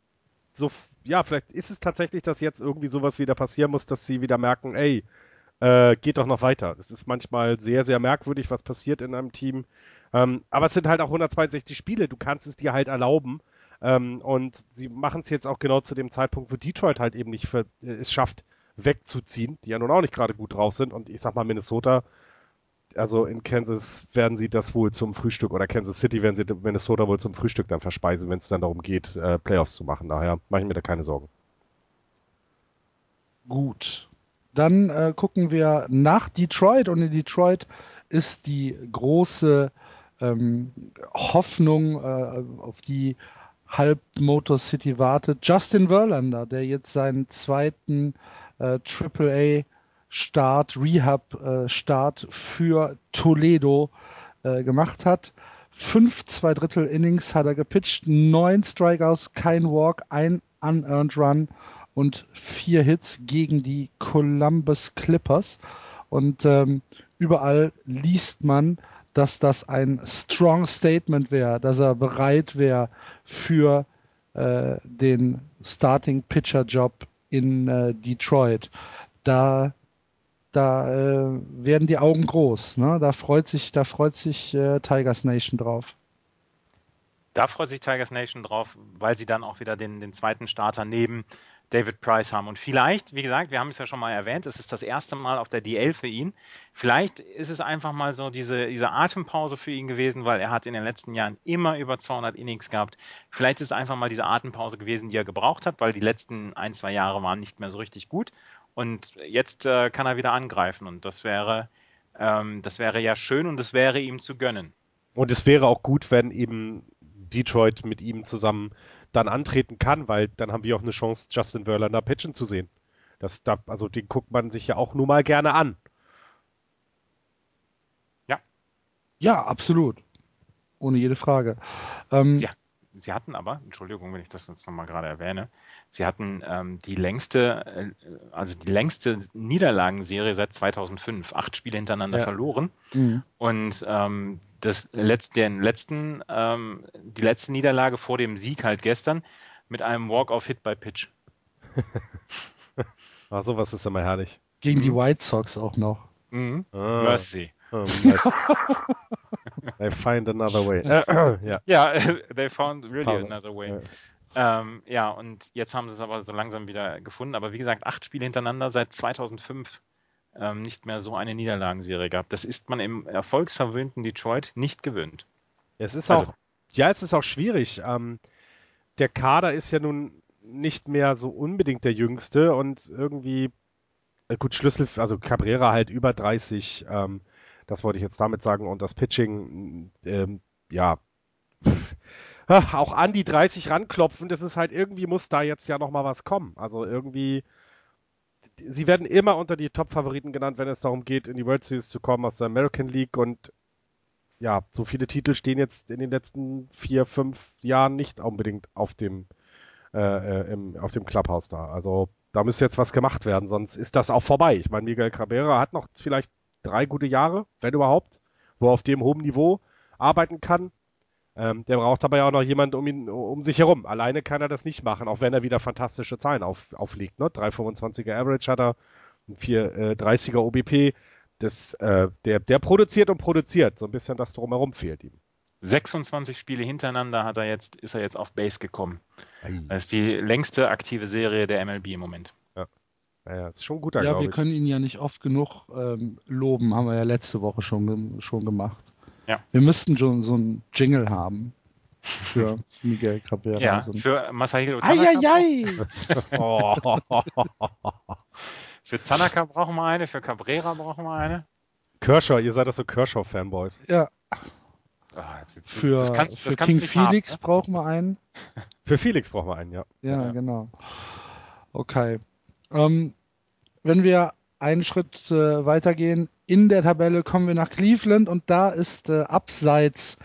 Speaker 2: so, ja, vielleicht ist es tatsächlich, dass jetzt irgendwie sowas wieder passieren muss, dass sie wieder merken, ey, äh, geht doch noch weiter. Es ist manchmal sehr, sehr merkwürdig, was passiert in einem Team. Ähm, aber es sind halt auch 162 Spiele, du kannst es dir halt erlauben. Ähm, und sie machen es jetzt auch genau zu dem Zeitpunkt, wo Detroit halt eben nicht für, äh, es schafft, wegzuziehen, die ja nun auch nicht gerade gut drauf sind. Und ich sag mal, Minnesota also in Kansas werden sie das wohl zum Frühstück oder Kansas City werden sie Minnesota wohl zum Frühstück dann verspeisen, wenn es dann darum geht, äh, Playoffs zu machen. Daher mache ich mir da keine Sorgen.
Speaker 1: Gut. Dann äh, gucken wir nach Detroit und in Detroit ist die große ähm, Hoffnung, äh, auf die halb Motor City wartet. Justin Verlander, der jetzt seinen zweiten äh, AAA Start, Rehab-Start äh, für Toledo äh, gemacht hat. Fünf zwei Drittel Innings hat er gepitcht, neun Strikeouts, kein Walk, ein unearned Run und vier Hits gegen die Columbus Clippers. Und ähm, überall liest man, dass das ein strong Statement wäre, dass er bereit wäre für äh, den Starting Pitcher Job in äh, Detroit. Da, da äh, werden die Augen groß. Ne? Da freut sich, da freut sich äh, Tigers Nation drauf.
Speaker 3: Da freut sich Tigers Nation drauf, weil sie dann auch wieder den, den zweiten Starter neben David Price haben. Und vielleicht, wie gesagt, wir haben es ja schon mal erwähnt, es ist das erste Mal auf der DL für ihn. Vielleicht ist es einfach mal so diese, diese Atempause für ihn gewesen, weil er hat in den letzten Jahren immer über 200 Innings gehabt. Vielleicht ist es einfach mal diese Atempause gewesen, die er gebraucht hat, weil die letzten ein, zwei Jahre waren nicht mehr so richtig gut. Und jetzt äh, kann er wieder angreifen und das wäre, ähm, das wäre ja schön und es wäre ihm zu gönnen.
Speaker 2: Und es wäre auch gut, wenn eben Detroit mit ihm zusammen dann antreten kann, weil dann haben wir auch eine Chance, Justin Verlander pitchen zu sehen. Das, da, also den guckt man sich ja auch nur mal gerne an.
Speaker 3: Ja.
Speaker 1: Ja, absolut. Ohne jede Frage. Ähm,
Speaker 3: Sie, Sie hatten aber, Entschuldigung, wenn ich das jetzt nochmal gerade erwähne, Sie hatten ähm, die längste, äh, also die längste Niederlagenserie seit 2005, acht Spiele hintereinander
Speaker 2: Ja.
Speaker 3: verloren.
Speaker 1: Mhm.
Speaker 3: Und ähm, das letzte, den letzten, ähm, die letzte Niederlage vor dem Sieg halt gestern mit einem Walk-off-Hit bei Pitch.
Speaker 2: Ah, sowas ist immer herrlich.
Speaker 1: Gegen die
Speaker 3: Mhm.
Speaker 1: White Sox auch noch.
Speaker 3: Mhm.
Speaker 2: Ah,
Speaker 3: Mercy.
Speaker 2: oh, nice. They find another way. Ja.
Speaker 3: Ja, they found really
Speaker 2: Found-
Speaker 3: another way.
Speaker 2: ja.
Speaker 3: Ähm, ja, und jetzt haben sie es aber so langsam wieder gefunden. Aber wie gesagt, acht Spiele hintereinander seit 2005 ähm, nicht mehr so eine Niederlagenserie gehabt. Das ist man im erfolgsverwöhnten Detroit nicht gewöhnt.
Speaker 2: Es ist
Speaker 3: Also-
Speaker 2: auch, ja, es ist auch schwierig. Ähm, der Kader ist ja nun nicht mehr so unbedingt der jüngste und irgendwie, äh, gut, Schlüssel, also Cabrera halt über 30, ähm, das wollte ich jetzt damit sagen und das Pitching, ähm, ja, auch an die 30 ranklopfen, das ist halt irgendwie muss da jetzt ja noch mal was kommen. Also irgendwie, sie werden immer unter die Top-Favoriten genannt, wenn es darum geht, in die World Series zu kommen aus der American League und ja, so viele Titel stehen jetzt in den letzten vier, fünf Jahren nicht unbedingt auf dem, äh, äh, im, auf dem Clubhouse da. Also da müsste jetzt was gemacht werden, sonst ist das auch vorbei. Ich meine, Miguel Cabrera hat noch vielleicht drei gute Jahre, wenn überhaupt, wo er auf dem hohen Niveau arbeiten kann. Ähm, der braucht aber ja auch noch jemanden um ihn, um sich herum. Alleine kann er das nicht machen, auch wenn er wieder fantastische Zahlen auf, auflegt. Ne? 3,25er Average hat er, ein 4,30er OBP. Das, äh, der, der produziert und produziert. So ein bisschen das drumherum fehlt ihm.
Speaker 3: 26 Spiele hintereinander hat er jetzt, ist er jetzt auf Base gekommen. Das ist die längste aktive Serie der MLB im Moment.
Speaker 2: Naja, ist schon ein guter,
Speaker 1: Ja, wir
Speaker 2: ich.
Speaker 1: können ihn ja nicht oft genug ähm, loben, haben wir ja letzte Woche schon, schon gemacht.
Speaker 3: Ja.
Speaker 1: Wir müssten schon so einen Jingle haben für Miguel Cabrera.
Speaker 3: Ja, für Masahiro Tanaka.
Speaker 1: Eieiei!
Speaker 2: Oh.
Speaker 3: Für Tanaka brauchen wir eine, für Cabrera brauchen wir eine.
Speaker 2: Kershaw, ihr seid doch so Kershaw-Fanboys.
Speaker 1: Ja,
Speaker 3: Ah,
Speaker 1: für,
Speaker 3: das kannst-
Speaker 1: für
Speaker 3: das
Speaker 1: King
Speaker 3: nicht haben,
Speaker 1: Felix
Speaker 3: ne?
Speaker 1: brauchen wir einen.
Speaker 2: Für Felix brauchen wir einen, ja.
Speaker 1: Ja,
Speaker 3: Ja.
Speaker 1: genau. Okay. Ähm, wenn wir einen Schritt äh, weitergehen, in der Tabelle kommen wir nach Cleveland und da ist äh, abseits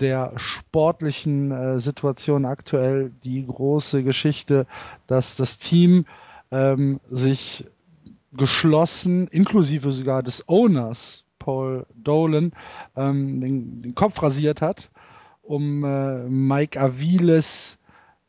Speaker 1: der sportlichen äh, Situation aktuell die große Geschichte, dass das Team ähm, sich geschlossen, inklusive sogar des Owners, Paul Dolan, ähm, den, den Kopf rasiert hat, um äh, Mike Aviles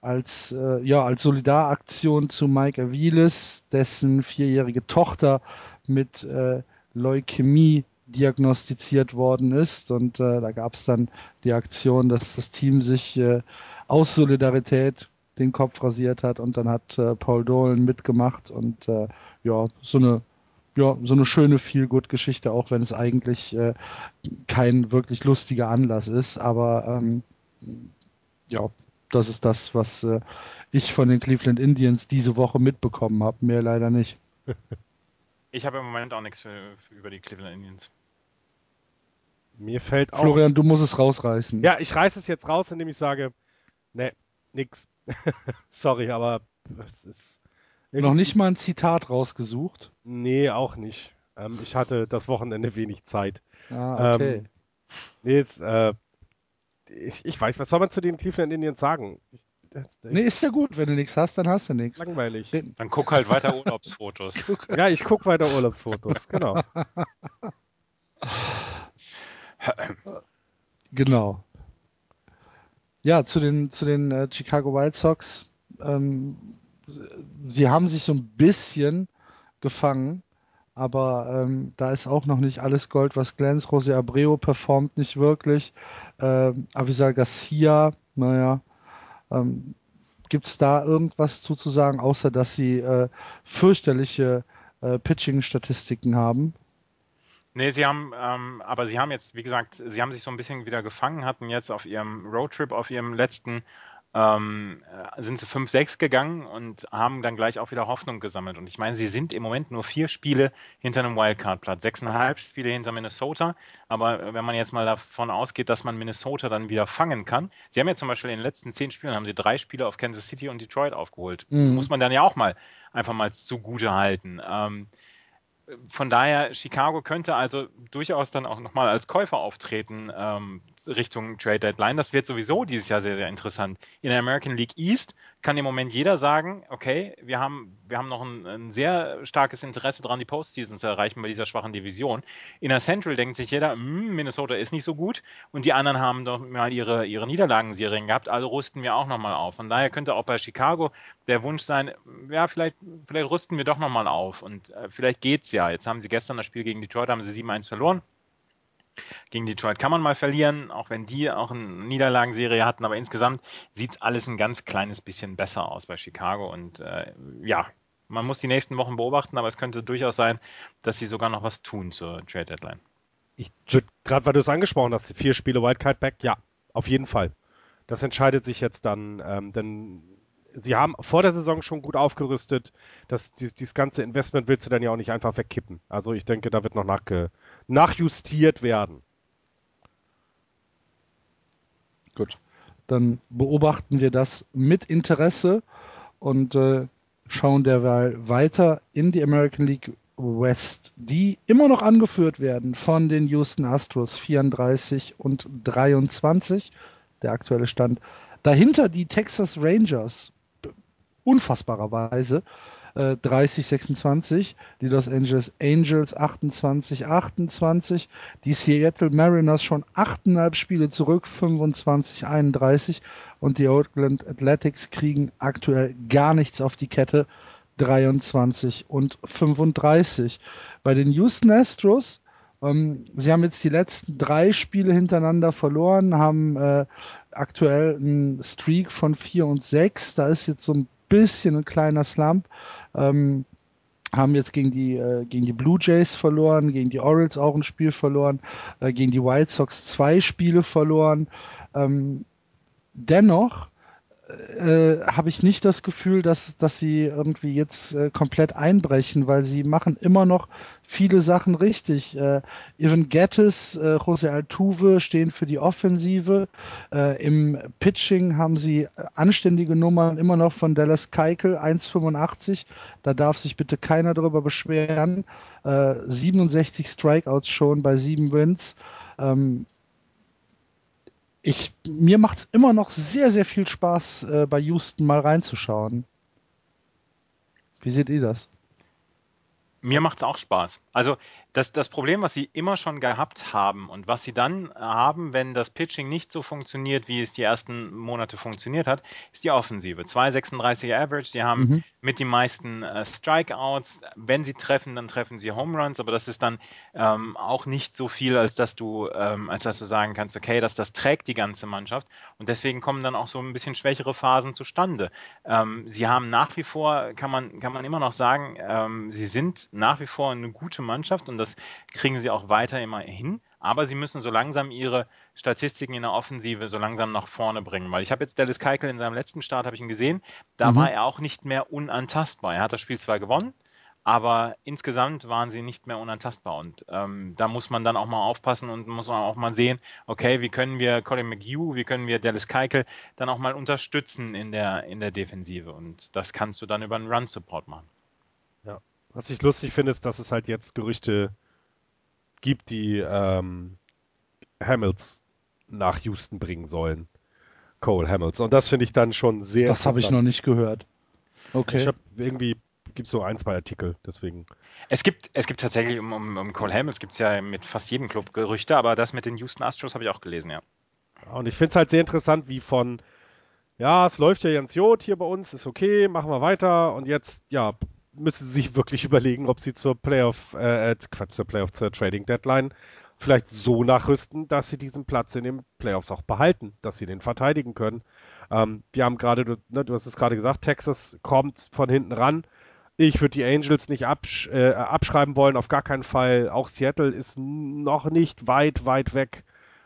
Speaker 1: als, äh, ja, als Solidaraktion zu Mike Aviles, dessen vierjährige Tochter mit äh, Leukämie diagnostiziert worden ist. Und äh, da gab es dann die Aktion, dass das Team sich äh, aus Solidarität den Kopf rasiert hat und dann hat äh, Paul Dolan mitgemacht und äh, ja, so eine ja, so eine schöne Feel-Good-Geschichte, auch wenn es eigentlich äh, kein wirklich lustiger Anlass ist. Aber ähm, ja, das ist das, was äh, ich von den Cleveland Indians diese Woche mitbekommen habe. Mehr leider nicht.
Speaker 3: Ich habe im Moment auch nichts für, für über die Cleveland Indians.
Speaker 2: Mir fällt auch.
Speaker 1: Florian, du musst es rausreißen.
Speaker 2: Ja, ich reiße es jetzt raus, indem ich sage, ne, nix. Sorry, aber es ist.
Speaker 1: Noch nicht mal ein Zitat rausgesucht.
Speaker 2: Nee, auch nicht. Ähm, ich hatte das Wochenende wenig Zeit.
Speaker 1: Ah, okay.
Speaker 2: Ähm, Nee, es, äh, ich, ich weiß, was soll man zu den Cleveland Indians sagen? Ich,
Speaker 1: nee, ist ja gut. Wenn du nichts hast, dann hast du nichts.
Speaker 2: langweilig.
Speaker 3: Dann guck halt weiter Urlaubsfotos.
Speaker 2: Ja, ich gucke weiter Urlaubsfotos, genau.
Speaker 1: Genau. Ja, zu den, zu den äh, Chicago White Sox. Ähm, sie haben sich so ein bisschen gefangen, aber ähm, da ist auch noch nicht alles Gold, was glänzt. José Abreu performt nicht wirklich. Ähm, Avisa Garcia, naja, ähm, gibt es da irgendwas zuzusagen, außer dass sie äh, fürchterliche äh, Pitching-Statistiken haben?
Speaker 3: Nee, sie haben, ähm, aber sie haben jetzt, wie gesagt, sie haben sich so ein bisschen wieder gefangen, hatten jetzt auf ihrem Roadtrip, auf ihrem letzten ähm, äh, sind sie 5-6 gegangen und haben dann gleich auch wieder Hoffnung gesammelt. Und ich meine, sie sind im Moment nur vier Spiele hinter einem Wildcard-Platz, sechseinhalb Spiele hinter Minnesota. Aber wenn man jetzt mal davon ausgeht, dass man Minnesota dann wieder fangen kann, sie haben ja zum Beispiel in den letzten zehn Spielen haben sie drei Spiele auf Kansas City und Detroit aufgeholt. Mhm. Muss man dann ja auch mal einfach mal zugute halten. Ähm, von daher, Chicago könnte also durchaus dann auch nochmal als Käufer auftreten ähm, Richtung Trade Deadline. Das wird sowieso dieses Jahr sehr, sehr interessant. In der American League East kann im Moment jeder sagen, okay, wir haben, wir haben noch ein, ein sehr starkes Interesse daran, die Postseason zu erreichen bei dieser schwachen Division. In der Central denkt sich jeder, hm, Minnesota ist nicht so gut und die anderen haben doch mal ihre, ihre Niederlagenserien gehabt, also rüsten wir auch nochmal auf. Von daher könnte auch bei Chicago der Wunsch sein, ja, vielleicht, vielleicht rüsten wir doch nochmal auf und äh, vielleicht geht's ja. Jetzt haben sie gestern das Spiel gegen Detroit, haben sie 7-1 verloren. Gegen Detroit kann man mal verlieren, auch wenn die auch eine Niederlagenserie hatten, aber insgesamt sieht es alles ein ganz kleines bisschen besser aus bei Chicago und äh, ja, man muss die nächsten Wochen beobachten, aber es könnte durchaus sein, dass sie sogar noch was tun zur Trade Deadline.
Speaker 2: Gerade weil du es angesprochen hast, vier Spiele Wildcard Back, ja, auf jeden Fall. Das entscheidet sich jetzt dann, ähm, denn sie haben vor der Saison schon gut aufgerüstet. Das, dieses, dieses ganze Investment willst du dann ja auch nicht einfach wegkippen. Also ich denke, da wird noch nachge, nachjustiert werden.
Speaker 1: Gut, dann beobachten wir das mit Interesse und äh, schauen derweil weiter in die American League West, die immer noch angeführt werden von den Houston Astros 34 und 23, der aktuelle Stand. Dahinter die Texas Rangers unfassbarerweise. Äh, 30, 26, die Los Angeles Angels 28, 28, die Seattle Mariners schon 8,5 Spiele zurück, 25, 31 und die Oakland Athletics kriegen aktuell gar nichts auf die Kette, 23 und 35. Bei den Houston Astros ähm, sie haben jetzt die letzten drei Spiele hintereinander verloren, haben äh, aktuell einen Streak von 4 und 6. Da ist jetzt so ein bisschen ein kleiner Slump. Ähm, haben jetzt gegen die, äh, gegen die Blue Jays verloren, gegen die Orioles auch ein Spiel verloren, äh, gegen die White Sox zwei Spiele verloren. Ähm, dennoch äh, habe ich nicht das Gefühl, dass, dass sie irgendwie jetzt äh, komplett einbrechen, weil sie machen immer noch viele Sachen richtig. Äh, Ivan Gettis, äh, Jose Altuve stehen für die Offensive. Äh, Im Pitching haben sie anständige Nummern immer noch von Dallas Keikel, 1,85. Da darf sich bitte keiner darüber beschweren. Äh, 67 Strikeouts schon bei sieben Wins. Ähm, ich, mir macht es immer noch sehr, sehr viel Spaß, äh, bei Houston mal reinzuschauen. Wie seht ihr das?
Speaker 3: Mir macht es auch Spaß. Also das, das Problem, was sie immer schon gehabt haben und was sie dann haben, wenn das Pitching nicht so funktioniert, wie es die ersten Monate funktioniert hat, ist die Offensive. 2,36 Average, sie haben mhm. mit den meisten äh, Strikeouts. Wenn sie treffen, dann treffen sie Home Runs, aber das ist dann ähm, auch nicht so viel, als dass du, ähm, als dass du sagen kannst, okay, dass das trägt die ganze Mannschaft und deswegen kommen dann auch so ein bisschen schwächere Phasen zustande. Ähm, sie haben nach wie vor, kann man, kann man immer noch sagen, ähm, sie sind nach wie vor eine gute Mannschaft und das kriegen sie auch weiter immer hin. Aber sie müssen so langsam ihre Statistiken in der Offensive so langsam nach vorne bringen. Weil ich habe jetzt Dallas Keuchel in seinem letzten Start, habe ich ihn gesehen, da mhm. war er auch nicht mehr unantastbar. Er hat das Spiel zwar gewonnen, aber insgesamt waren sie nicht mehr unantastbar. Und ähm, da muss man dann auch mal aufpassen und muss man auch mal sehen, okay, wie können wir Colin McHugh, wie können wir Dallas Keuchel dann auch mal unterstützen in der, in der Defensive. Und das kannst du dann über einen Run-Support machen.
Speaker 2: Was ich lustig finde, ist, dass es halt jetzt Gerüchte gibt, die ähm, Hamills nach Houston bringen sollen. Cole Hamills. Und das finde ich dann schon sehr.
Speaker 1: Das habe ich noch nicht gehört.
Speaker 2: Okay. Ich habe irgendwie gibt so ein, zwei Artikel, deswegen.
Speaker 3: Es gibt, es gibt tatsächlich um, um, um Cole Hamills gibt es ja mit fast jedem Club Gerüchte, aber das mit den Houston Astros habe ich auch gelesen, ja.
Speaker 2: Und ich finde es halt sehr interessant, wie von ja, es läuft ja ganz Jod hier bei uns, ist okay, machen wir weiter und jetzt, ja, müssen sie sich wirklich überlegen, ob sie zur Playoff, äh, Quatsch, zur Playoff, zur Trading Deadline vielleicht so nachrüsten, dass sie diesen Platz in den Playoffs auch behalten, dass sie den verteidigen können. Ähm, wir haben gerade, du, ne, du hast es gerade gesagt, Texas kommt von hinten ran. Ich würde die Angels nicht absch äh, abschreiben wollen, auf gar keinen Fall. Auch Seattle ist noch nicht weit, weit weg.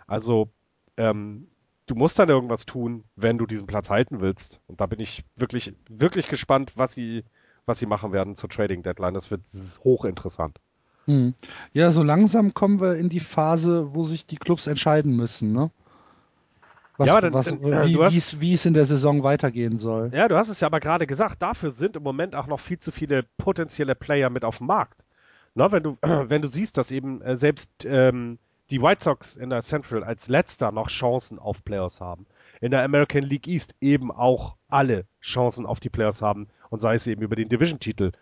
Speaker 2: Also ähm, du musst dann irgendwas tun, wenn du diesen Platz halten willst. Und da bin ich wirklich, wirklich gespannt, was sie, was sie machen werden zur Trading Deadline. Das wird hochinteressant.
Speaker 1: Hm. Ja, so langsam kommen wir in die Phase, wo sich die Clubs entscheiden müssen, ne? Was,
Speaker 2: Ja, dann-
Speaker 1: was,
Speaker 2: dann,
Speaker 1: wie,
Speaker 2: äh,
Speaker 1: es- in der Saison weitergehen soll.
Speaker 2: Ja, du hast es ja aber gerade gesagt, dafür sind im Moment auch noch viel zu viele potenzielle Player mit auf dem Markt. Na, wenn du, wenn du siehst, dass eben äh, selbst ähm, die White Sox in der Central als letzter noch Chancen auf Playoffs haben, in der American League East eben auch alle Chancen auf die Playoffs haben und sei es eben über den Division-Titel,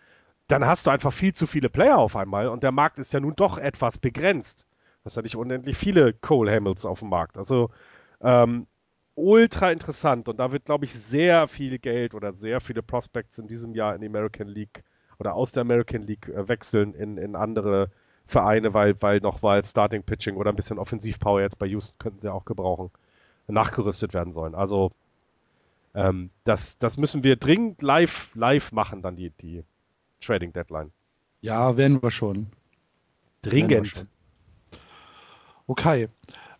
Speaker 2: dann hast du einfach viel zu viele Player auf einmal und der Markt ist ja nun doch etwas begrenzt. Du hast ja nicht unendlich viele Cole Hamels auf dem Markt. Also ähm, ultra interessant und da wird, glaube ich, sehr viel Geld oder sehr viele Prospects in diesem Jahr in die American League oder aus der American League äh, wechseln in, in andere Vereine, weil, weil noch weil Starting Pitching oder ein bisschen Offensivpower jetzt bei Houston könnten sie auch gebrauchen, nachgerüstet werden sollen. Also ähm, das, das müssen wir dringend live, live machen, dann die, die Trading Deadline.
Speaker 1: Ja, werden wir schon. Werden wir
Speaker 2: Dringend.
Speaker 1: schon. Okay.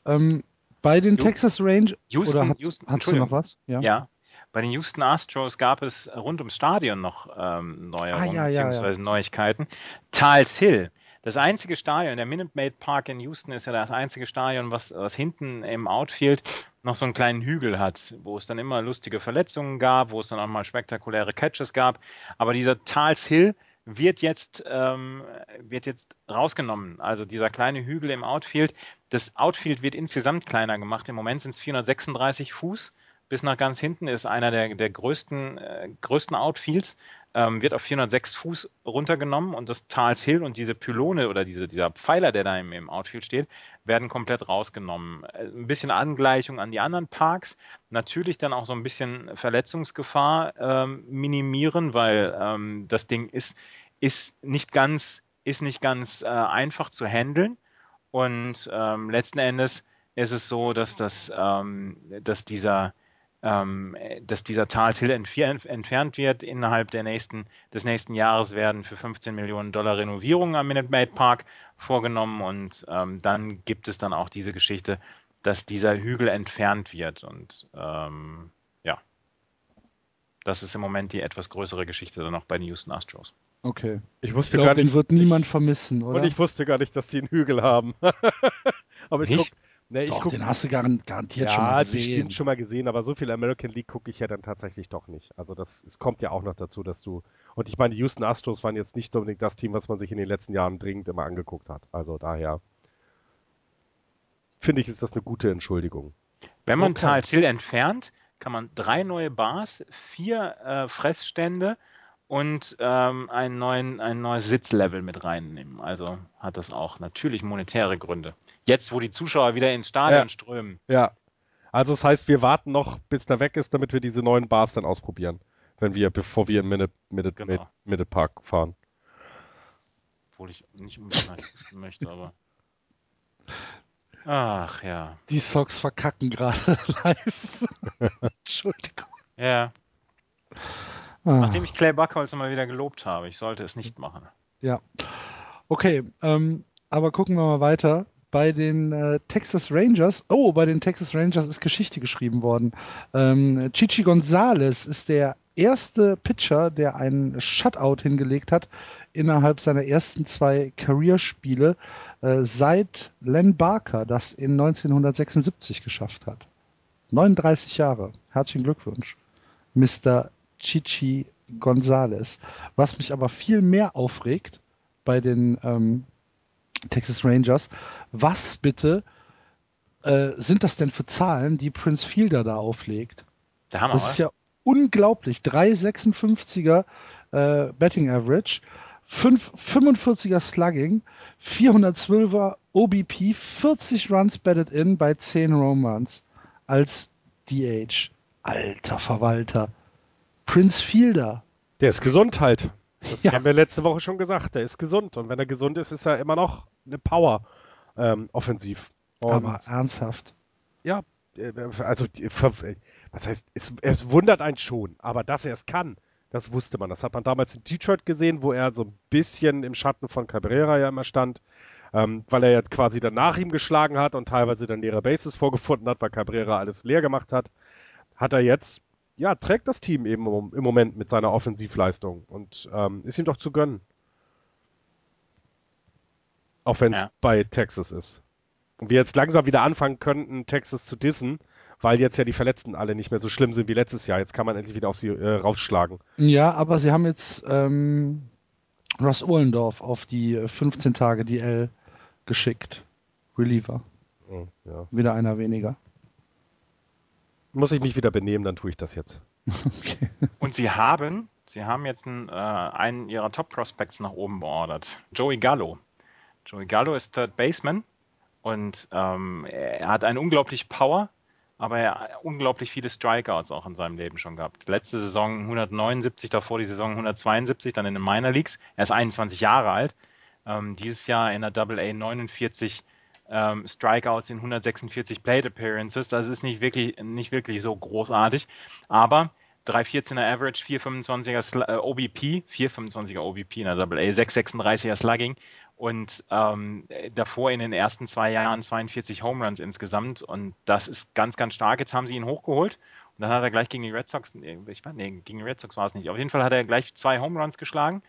Speaker 1: Ähm, bei den
Speaker 3: Ju-
Speaker 1: Texas Range
Speaker 3: Houston,
Speaker 1: oder hat,
Speaker 3: Houston,
Speaker 1: hast du noch was? Ja.
Speaker 3: Ja. Bei den Houston Astros gab es rund ums Stadion noch ähm, Neuerungen
Speaker 1: Ah, ja, ja,
Speaker 3: bzw. Neuigkeiten. Tals Hill, das einzige Stadion, der Minute Maid Park in Houston ist ja das einzige Stadion, was, was hinten im Outfield noch so einen kleinen Hügel hat, wo es dann immer lustige Verletzungen gab, wo es dann auch mal spektakuläre Catches gab. Aber dieser Tals Hill wird jetzt, ähm, wird jetzt rausgenommen. Also dieser kleine Hügel im Outfield. Das Outfield wird insgesamt kleiner gemacht. Im Moment sind es 436 Fuß bis nach ganz hinten ist einer der, der größten, äh, größten Outfields, ähm, wird auf 406 Fuß runtergenommen und das Tals Hill und diese Pylone oder diese, dieser Pfeiler, der da im, im Outfield steht, werden komplett rausgenommen. Äh, Ein bisschen Angleichung an die anderen Parks, natürlich dann auch so ein bisschen Verletzungsgefahr ähm, minimieren, weil ähm, das Ding ist, ist nicht ganz, ist nicht ganz äh, einfach zu handeln und ähm, letzten Endes ist es so, dass das, ähm, dass dieser ähm, dass dieser Tals Hill entfer entfernt wird. Innerhalb der nächsten, des nächsten Jahres werden für 15 Millionen Dollar Renovierungen am Minute Maid Park vorgenommen und ähm, dann gibt es dann auch diese Geschichte, dass dieser Hügel entfernt wird und ähm, ja, das ist im Moment die etwas größere Geschichte dann noch bei den Houston Astros.
Speaker 1: Okay.
Speaker 2: Ich
Speaker 1: Ich
Speaker 2: wusste
Speaker 1: glaube,
Speaker 2: gar
Speaker 1: den
Speaker 2: nicht,
Speaker 1: wird niemand vermissen, oder?
Speaker 2: und ich wusste gar nicht, dass sie einen Hügel haben. aber ich
Speaker 3: Nicht?
Speaker 2: Nee, ich
Speaker 1: Doch,
Speaker 2: guck,
Speaker 1: den hast du garan garantiert
Speaker 2: ja,
Speaker 1: schon mal gesehen.
Speaker 2: stimmt schon mal gesehen, aber so viel American League gucke ich ja dann tatsächlich doch nicht. Also das, es kommt ja auch noch dazu, dass du, und ich meine, die Houston Astros waren jetzt nicht unbedingt das Team, was man sich in den letzten Jahren dringend immer angeguckt hat. Also daher finde ich, ist das eine gute Entschuldigung.
Speaker 3: Wenn man
Speaker 1: Okay.
Speaker 3: Tals Hill entfernt, kann man drei neue Bars, vier äh, Fressstände und ähm, einen neuen, ein neues Sitzlevel mit reinnehmen. Also hat das auch natürlich monetäre Gründe. Jetzt, wo die Zuschauer wieder ins Stadion
Speaker 2: Ja.
Speaker 3: strömen.
Speaker 2: Ja. Also das heißt, wir warten noch, bis der weg ist, damit wir diese neuen Bars dann ausprobieren. Wenn wir, bevor wir in Minute, Minute,
Speaker 3: Genau.
Speaker 2: Minute Park fahren.
Speaker 3: Obwohl ich nicht unbedingt möchte, aber. Ach ja.
Speaker 1: Die Sox verkacken gerade live. Entschuldigung.
Speaker 3: Ja.
Speaker 1: Ah.
Speaker 3: Nachdem ich Clay Buckholz mal wieder gelobt habe, ich sollte es nicht machen.
Speaker 1: Ja. Okay, ähm, aber gucken wir mal weiter. Bei den äh, Texas Rangers, oh, bei den Texas Rangers ist Geschichte geschrieben worden. Ähm, Chichi Gonzalez ist der erste Pitcher, der einen Shutout hingelegt hat innerhalb seiner ersten zwei Careerspiele äh, seit Len Barker das in 1976 geschafft hat. 39 Jahre. Herzlichen Glückwunsch, Mr. Chichi Gonzalez. Was mich aber viel mehr aufregt bei den ähm, Texas Rangers, was bitte äh, sind das denn für Zahlen, die Prince Fielder da auflegt?
Speaker 3: Der Hammer,
Speaker 1: Das ist ja unglaublich. 3,56er äh, Betting Average, 5, 45er Slugging, 412er OBP, 40 Runs batted in bei 10 Home Runs als DH. Alter Verwalter. Prince Fielder.
Speaker 2: Der ist gesund halt. Das
Speaker 1: Ja.
Speaker 2: haben wir letzte Woche schon gesagt. Der ist gesund. Und wenn er gesund ist, ist er immer noch eine Power ähm, offensiv. Und
Speaker 1: Aber ernsthaft.
Speaker 2: ja, äh, also was heißt, es, es wundert einen schon, aber dass er es kann, das wusste man. Das hat man damals in Detroit gesehen, wo er so ein bisschen im Schatten von Cabrera ja immer stand, ähm, weil er ja quasi dann nach ihm geschlagen hat und teilweise dann leere Bases vorgefunden hat, weil Cabrera alles leer gemacht hat. Hat er jetzt, ja, trägt das Team eben im, Moment mit seiner Offensivleistung und ähm, ist ihm doch zu gönnen. Auch wenn es
Speaker 3: Ja.
Speaker 2: bei Texas ist. Und wir jetzt langsam wieder anfangen könnten, Texas zu dissen, weil jetzt ja die Verletzten alle nicht mehr so schlimm sind wie letztes Jahr. Jetzt kann man endlich wieder auf sie äh, rausschlagen.
Speaker 1: Ja, aber sie haben jetzt ähm, Ross Ohlendorf auf die äh, 15 Tage DL geschickt. Reliever.
Speaker 2: Oh, ja.
Speaker 1: Wieder einer weniger.
Speaker 2: Muss ich mich wieder benehmen, dann tue ich das jetzt.
Speaker 1: Okay.
Speaker 3: Und sie haben, sie haben jetzt einen, äh, einen ihrer Top Prospects nach oben beordert. Joey Gallo. Joey Gallo ist Third Baseman und ähm, er hat eine unglaubliche Power, aber er hat unglaublich viele Strikeouts auch in seinem Leben schon gehabt. Letzte Saison 179, davor die Saison 172, dann in den Minor Leagues. Er ist 21 Jahre alt. Ähm, dieses Jahr in der Double A 49 ähm, Strikeouts in 146 Plate Appearances. Das ist nicht wirklich, nicht wirklich so großartig. Aber 3,14er Average, 4,25er Sl äh, OBP, 4,25er OBP in der Double A, 6,36er Slugging und ähm, davor in den ersten zwei Jahren 42 Home Runs insgesamt und das ist ganz, ganz stark. Jetzt haben sie ihn hochgeholt und dann hat er gleich gegen die Red Sox, ich weiß, nee, gegen die Red Sox war es nicht. Auf jeden Fall hat er gleich zwei Home Runs geschlagen,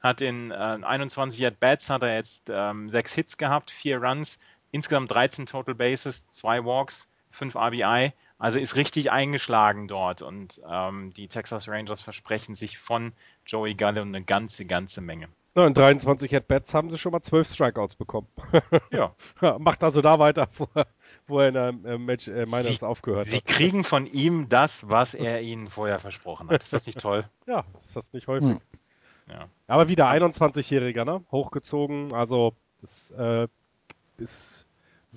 Speaker 3: hat in äh, 21 At-Bats hat er jetzt ähm, sechs Hits gehabt, vier Runs, insgesamt 13 Total Bases, zwei Walks, fünf RBI. Also ist richtig eingeschlagen dort und ähm, die Texas Rangers versprechen sich von Joey Gallo eine ganze, ganze Menge.
Speaker 2: Ja, in 23 At-Bats haben sie schon mal 12 Strikeouts bekommen.
Speaker 3: Ja,
Speaker 2: Macht also da weiter, wo er, wo er in der äh, Match äh, Miners
Speaker 3: Sie-
Speaker 2: aufgehört
Speaker 3: sie
Speaker 2: hat.
Speaker 3: kriegen von ihm das, was er ihnen vorher versprochen hat. Ist das nicht toll?
Speaker 2: Ja, ist das nicht häufig.
Speaker 1: Hm.
Speaker 3: Ja.
Speaker 2: Aber wieder 21-Jähriger, ne? Hochgezogen, also das äh, ist,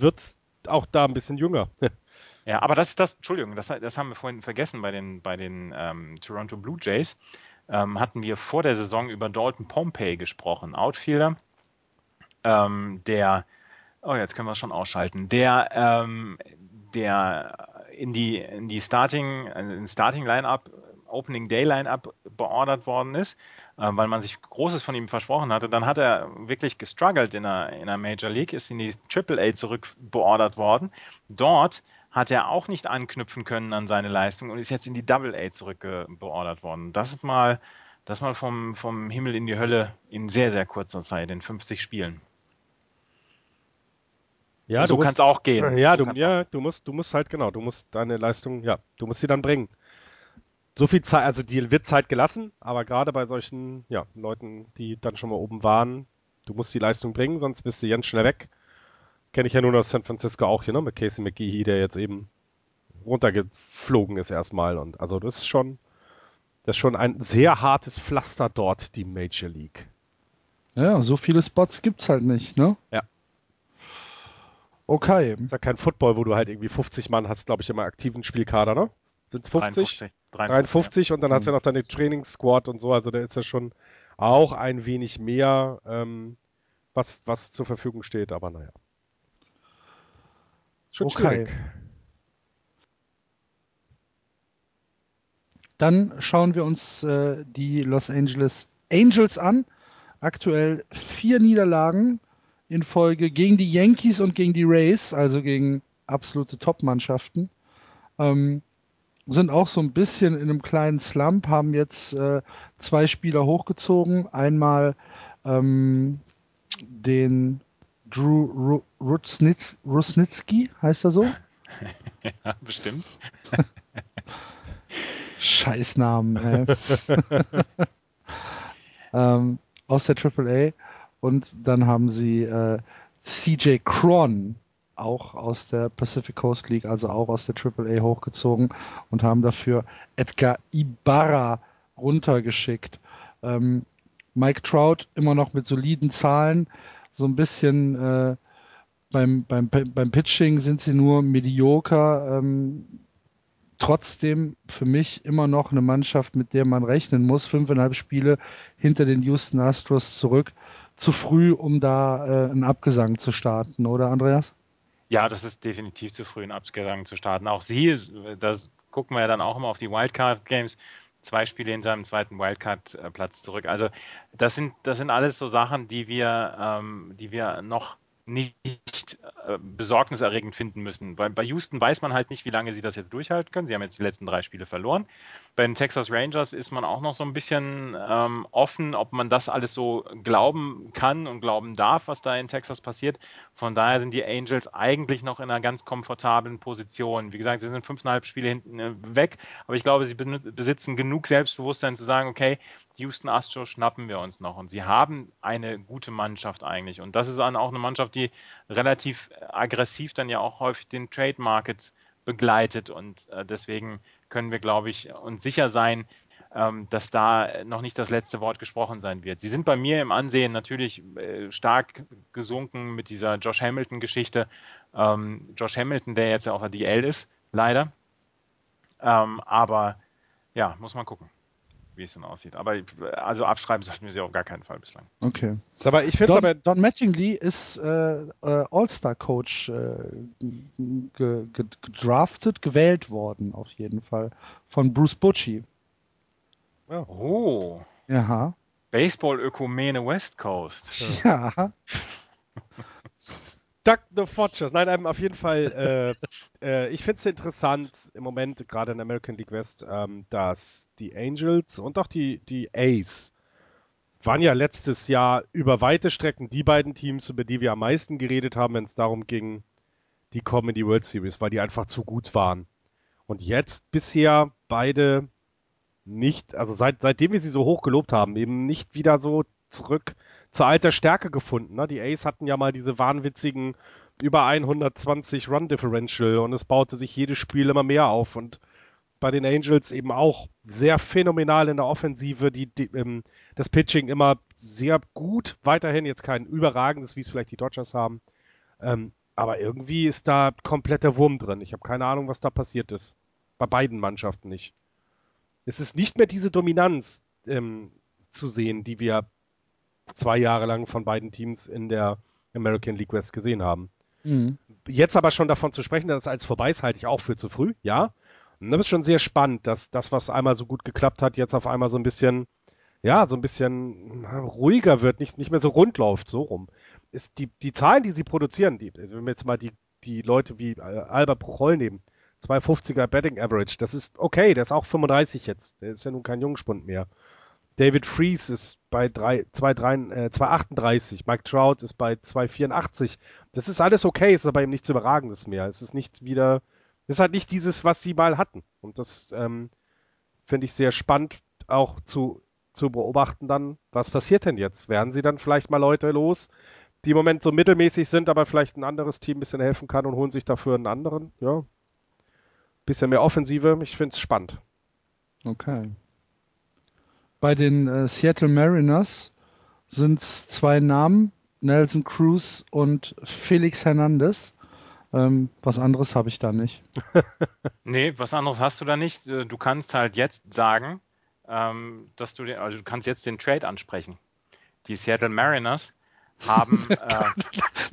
Speaker 2: wird auch da ein bisschen jünger.
Speaker 3: Ja, aber das ist das, Entschuldigung, das, das haben wir vorhin vergessen bei den, bei den ähm, Toronto Blue Jays. Ähm, hatten wir vor der Saison über Dalton Pompey gesprochen, Outfielder, ähm, der, oh, jetzt können wir es schon ausschalten, der, ähm, der in die, in die Starting, in Starting Lineup, Opening Day Lineup beordert worden ist, weil man sich Großes von ihm versprochen hatte. Dann hat er wirklich gestruggelt in der, in der Major League, ist in die AAA zurück beordert worden. Dort hat er auch nicht anknüpfen können an seine Leistung und ist jetzt in die Double A zurückbeordert worden. Das ist mal, das mal vom, vom Himmel in die Hölle in sehr, sehr kurzer Zeit, in 50 Spielen.
Speaker 2: Ja,
Speaker 3: so
Speaker 2: du
Speaker 3: kann es auch gehen.
Speaker 2: Ja,
Speaker 3: so
Speaker 2: du, ja, du musst, du musst halt genau, du musst deine Leistung, ja, du musst sie dann bringen. So viel Zeit, also dir wird Zeit gelassen, aber gerade bei solchen, ja, Leuten, die dann schon mal oben waren, du musst die Leistung bringen, sonst bist du ganz schnell weg. Kenne ich ja nur aus San Francisco auch hier, ne, mit Casey McGehee, der jetzt eben runtergeflogen ist erstmal und also das ist schon, das ist schon ein sehr hartes Pflaster dort, die Major League.
Speaker 1: Ja, so viele Spots gibt's halt nicht, ne?
Speaker 2: Ja.
Speaker 1: Okay.
Speaker 2: Ist ja kein Football, wo du halt irgendwie 50 Mann hast, glaube ich, immer aktiven Spielkader, ne? Sind's 50?
Speaker 3: 53,
Speaker 2: 53 und dann hast du ja noch deine Training-Squad und so, also da ist ja schon auch ein wenig mehr, ähm, was, was zur Verfügung steht, aber naja. Schon
Speaker 1: Okay.
Speaker 2: schwierig.
Speaker 1: Dann schauen wir uns äh, die Los Angeles Angels an. Aktuell vier Niederlagen in Folge gegen die Yankees und gegen die Rays, also gegen absolute Top-Mannschaften. Ähm, sind auch so ein bisschen in einem kleinen Slump, haben jetzt äh, zwei Spieler hochgezogen. Einmal ähm, den Drew Ru Rusnitz Rusnitsky, heißt er so?
Speaker 3: Ja, bestimmt.
Speaker 1: Scheißnamen, ey. ähm, aus der AAA. Und dann haben sie äh, CJ Cron auch aus der Pacific Coast League, also auch aus der AAA hochgezogen und haben dafür Edgar Ibarra runtergeschickt. Ähm, Mike Trout immer noch mit soliden Zahlen, so ein bisschen äh, beim, beim, beim Pitching sind sie nur medioker. Ähm, trotzdem für mich immer noch eine Mannschaft, mit der man rechnen muss. Fünfeinhalb Spiele hinter den Houston Astros zurück. Zu früh, um da äh, einen Abgesang zu starten, oder Andreas?
Speaker 3: Ja, das ist definitiv zu früh, einen Abgesang zu starten. Auch sie, das gucken wir ja dann auch immer auf die Wildcard-Games, zwei Spiele in seinem zweiten Wildcard-Platz zurück. Also das sind, das sind alles so Sachen, die wir, ähm, die wir noch nicht äh, besorgniserregend finden müssen. Bei, bei Houston weiß man halt nicht, wie lange sie das jetzt durchhalten können. Sie haben jetzt die letzten drei Spiele verloren. Bei den Texas Rangers ist man auch noch so ein bisschen ähm, offen, ob man das alles so glauben kann und glauben darf, was da in Texas passiert. Von daher sind die Angels eigentlich noch in einer ganz komfortablen Position. Wie gesagt, sie sind fünfeinhalb Spiele hinten äh, weg, aber ich glaube, sie besitzen genug Selbstbewusstsein zu sagen, okay, Houston Astros schnappen wir uns noch. Und sie haben eine gute Mannschaft eigentlich. Und das ist dann auch eine Mannschaft, die relativ aggressiv dann ja auch häufig den Trade Market begleitet. Und äh, deswegen können wir, glaube ich, uns sicher sein, ähm, dass da noch nicht das letzte Wort gesprochen sein wird. Sie sind bei mir im Ansehen natürlich äh, stark gesunken mit dieser Josh Hamilton-Geschichte. Ähm, Josh Hamilton, der jetzt ja auf der DL ist, leider. Ähm, aber ja, muss man gucken wie es dann aussieht. Aber also abschreiben sollten wir sie auf gar keinen Fall bislang.
Speaker 1: Okay.
Speaker 2: Aber ich finde
Speaker 1: Don,
Speaker 2: aber.
Speaker 1: Don Mattingly ist äh, äh, All-Star-Coach äh, ge, ge, gedraftet, gewählt worden, auf jeden Fall. Von Bruce Butchie.
Speaker 3: Ja. Oh.
Speaker 1: Ja.
Speaker 3: Baseball-Ökumene West Coast.
Speaker 1: Ja.
Speaker 2: Duck the Fortress. Nein, ähm, auf jeden Fall, äh, äh, ich finde es interessant im Moment, gerade in American League West, ähm, dass die Angels und auch die, die Ace waren ja letztes Jahr über weite Strecken die beiden Teams, über die wir am meisten geredet haben, wenn es darum ging, die kommen in die World Series, weil die einfach zu gut waren. Und jetzt bisher beide nicht, also seit, seitdem wir sie so hoch gelobt haben, eben nicht wieder so zurück zur alter Stärke gefunden. Ne? Die Ace hatten ja mal diese wahnwitzigen über 120 Run Differential und es baute sich jedes Spiel immer mehr auf und bei den Angels eben auch sehr phänomenal in der Offensive, die, die ähm, das Pitching immer sehr gut, weiterhin jetzt kein überragendes, wie es vielleicht die Dodgers haben, ähm, aber irgendwie ist da kompletter Wurm drin. Ich habe keine Ahnung, was da passiert ist. Bei beiden Mannschaften nicht. Es ist nicht mehr diese Dominanz ähm, zu sehen, die wir zwei Jahre lang von beiden Teams in der American League West gesehen haben. Mhm. Jetzt aber schon davon zu sprechen, dass es als vorbei ist, halte ich auch für zu früh, ja. Und das ist schon sehr spannend, dass das, was einmal so gut geklappt hat, jetzt auf einmal so ein bisschen, ja, so ein bisschen ruhiger wird, nicht, nicht mehr so rund läuft, so rum. Ist die, die Zahlen, die sie produzieren, die, wenn wir jetzt mal die, die Leute wie Albert Prochol nehmen, 250er Betting Average, das ist okay, der ist auch 35 jetzt, der ist ja nun kein Jungspund mehr. David Freeze ist bei 3, 2, 3, äh, 238. Mike Trout ist bei 284. Das ist alles okay, ist aber eben nichts Überragendes mehr. Es ist nicht wieder, es ist halt nicht dieses, was sie mal hatten. Und das ähm, finde ich sehr spannend auch zu, zu beobachten dann, was passiert denn jetzt? Werden sie dann vielleicht mal Leute los, die im Moment so mittelmäßig sind, aber vielleicht ein anderes Team ein bisschen helfen kann und holen sich dafür einen anderen? Ja. Bisschen mehr Offensive. Ich finde es spannend.
Speaker 1: Okay. Bei den äh, Seattle Mariners sind es zwei Namen, Nelson Cruz und Felix Hernandez. Ähm, was anderes habe ich da nicht.
Speaker 3: nee, was anderes hast du da nicht. Äh, du kannst halt jetzt sagen, ähm, dass du, den, also du kannst jetzt den Trade ansprechen. Die Seattle Mariners haben. Äh,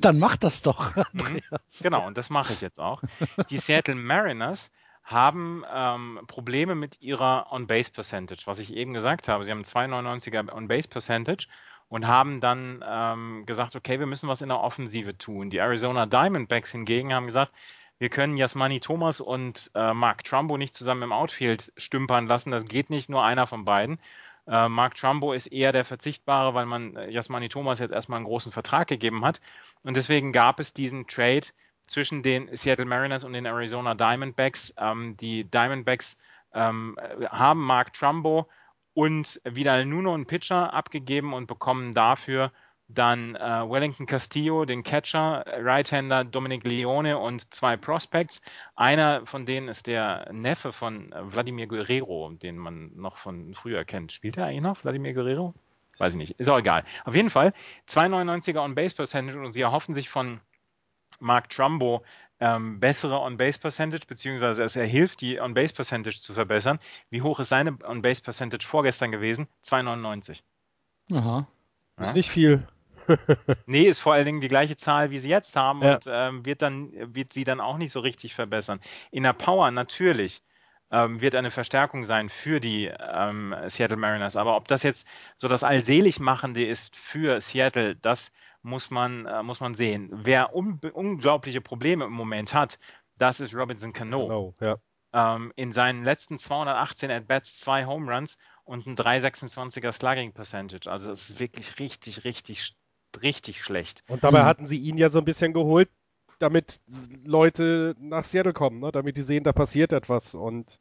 Speaker 1: Dann mach das doch.
Speaker 3: Mhm. Andreas. Genau, und das mache ich jetzt auch. Die Seattle Mariners haben ähm, Probleme mit ihrer On-Base-Percentage. Was ich eben gesagt habe, sie haben 2,99er On-Base-Percentage und haben dann ähm, gesagt, okay, wir müssen was in der Offensive tun. Die Arizona Diamondbacks hingegen haben gesagt, wir können Jasmani Thomas und äh, Mark Trumbo nicht zusammen im Outfield stümpern lassen. Das geht nicht, nur einer von beiden. Äh, Mark Trumbo ist eher der Verzichtbare, weil man äh, Jasmani Thomas jetzt erstmal einen großen Vertrag gegeben hat. Und deswegen gab es diesen Trade zwischen den Seattle Mariners und den Arizona Diamondbacks. Ähm, die Diamondbacks ähm, haben Mark Trumbo und Vidal Nuno, einen Pitcher, abgegeben und bekommen dafür dann äh, Wellington Castillo, den Catcher, Right-Hander Dominic Leone und zwei Prospects. Einer von denen ist der Neffe von Vladimir Guerrero, den man noch von früher kennt. Spielt er eigentlich noch, Vladimir Guerrero? Weiß ich nicht. Ist auch egal. Auf jeden Fall 2,99er on Base Percentage und sie erhoffen sich von Mark Trumbo ähm, bessere On-Base-Percentage, beziehungsweise es hilft, die On-Base-Percentage zu verbessern. Wie hoch ist seine On-Base-Percentage vorgestern gewesen? 2,99.
Speaker 1: Aha.
Speaker 2: Ist
Speaker 3: Ja?
Speaker 2: nicht viel.
Speaker 3: Nee, ist vor allen Dingen die gleiche Zahl, wie sie jetzt haben
Speaker 2: Ja.
Speaker 3: und ähm, wird dann wird sie dann auch nicht so richtig verbessern. In der Power natürlich ähm, wird eine Verstärkung sein für die ähm, Seattle Mariners, aber ob das jetzt so das Allseligmachende ist für Seattle, das muss man äh, muss man sehen. Wer un unglaubliche Probleme im Moment hat, das ist Robinson Cano.
Speaker 2: Genau, ja.
Speaker 3: Ähm, in seinen letzten 218 At-Bats zwei Home Runs und ein 3,26er Slugging Percentage. Also es ist wirklich richtig, richtig, richtig schlecht.
Speaker 2: Und dabei
Speaker 1: Hm.
Speaker 2: hatten sie ihn ja so ein bisschen geholt, damit Leute nach Seattle kommen, ne? damit die sehen, da passiert etwas. Und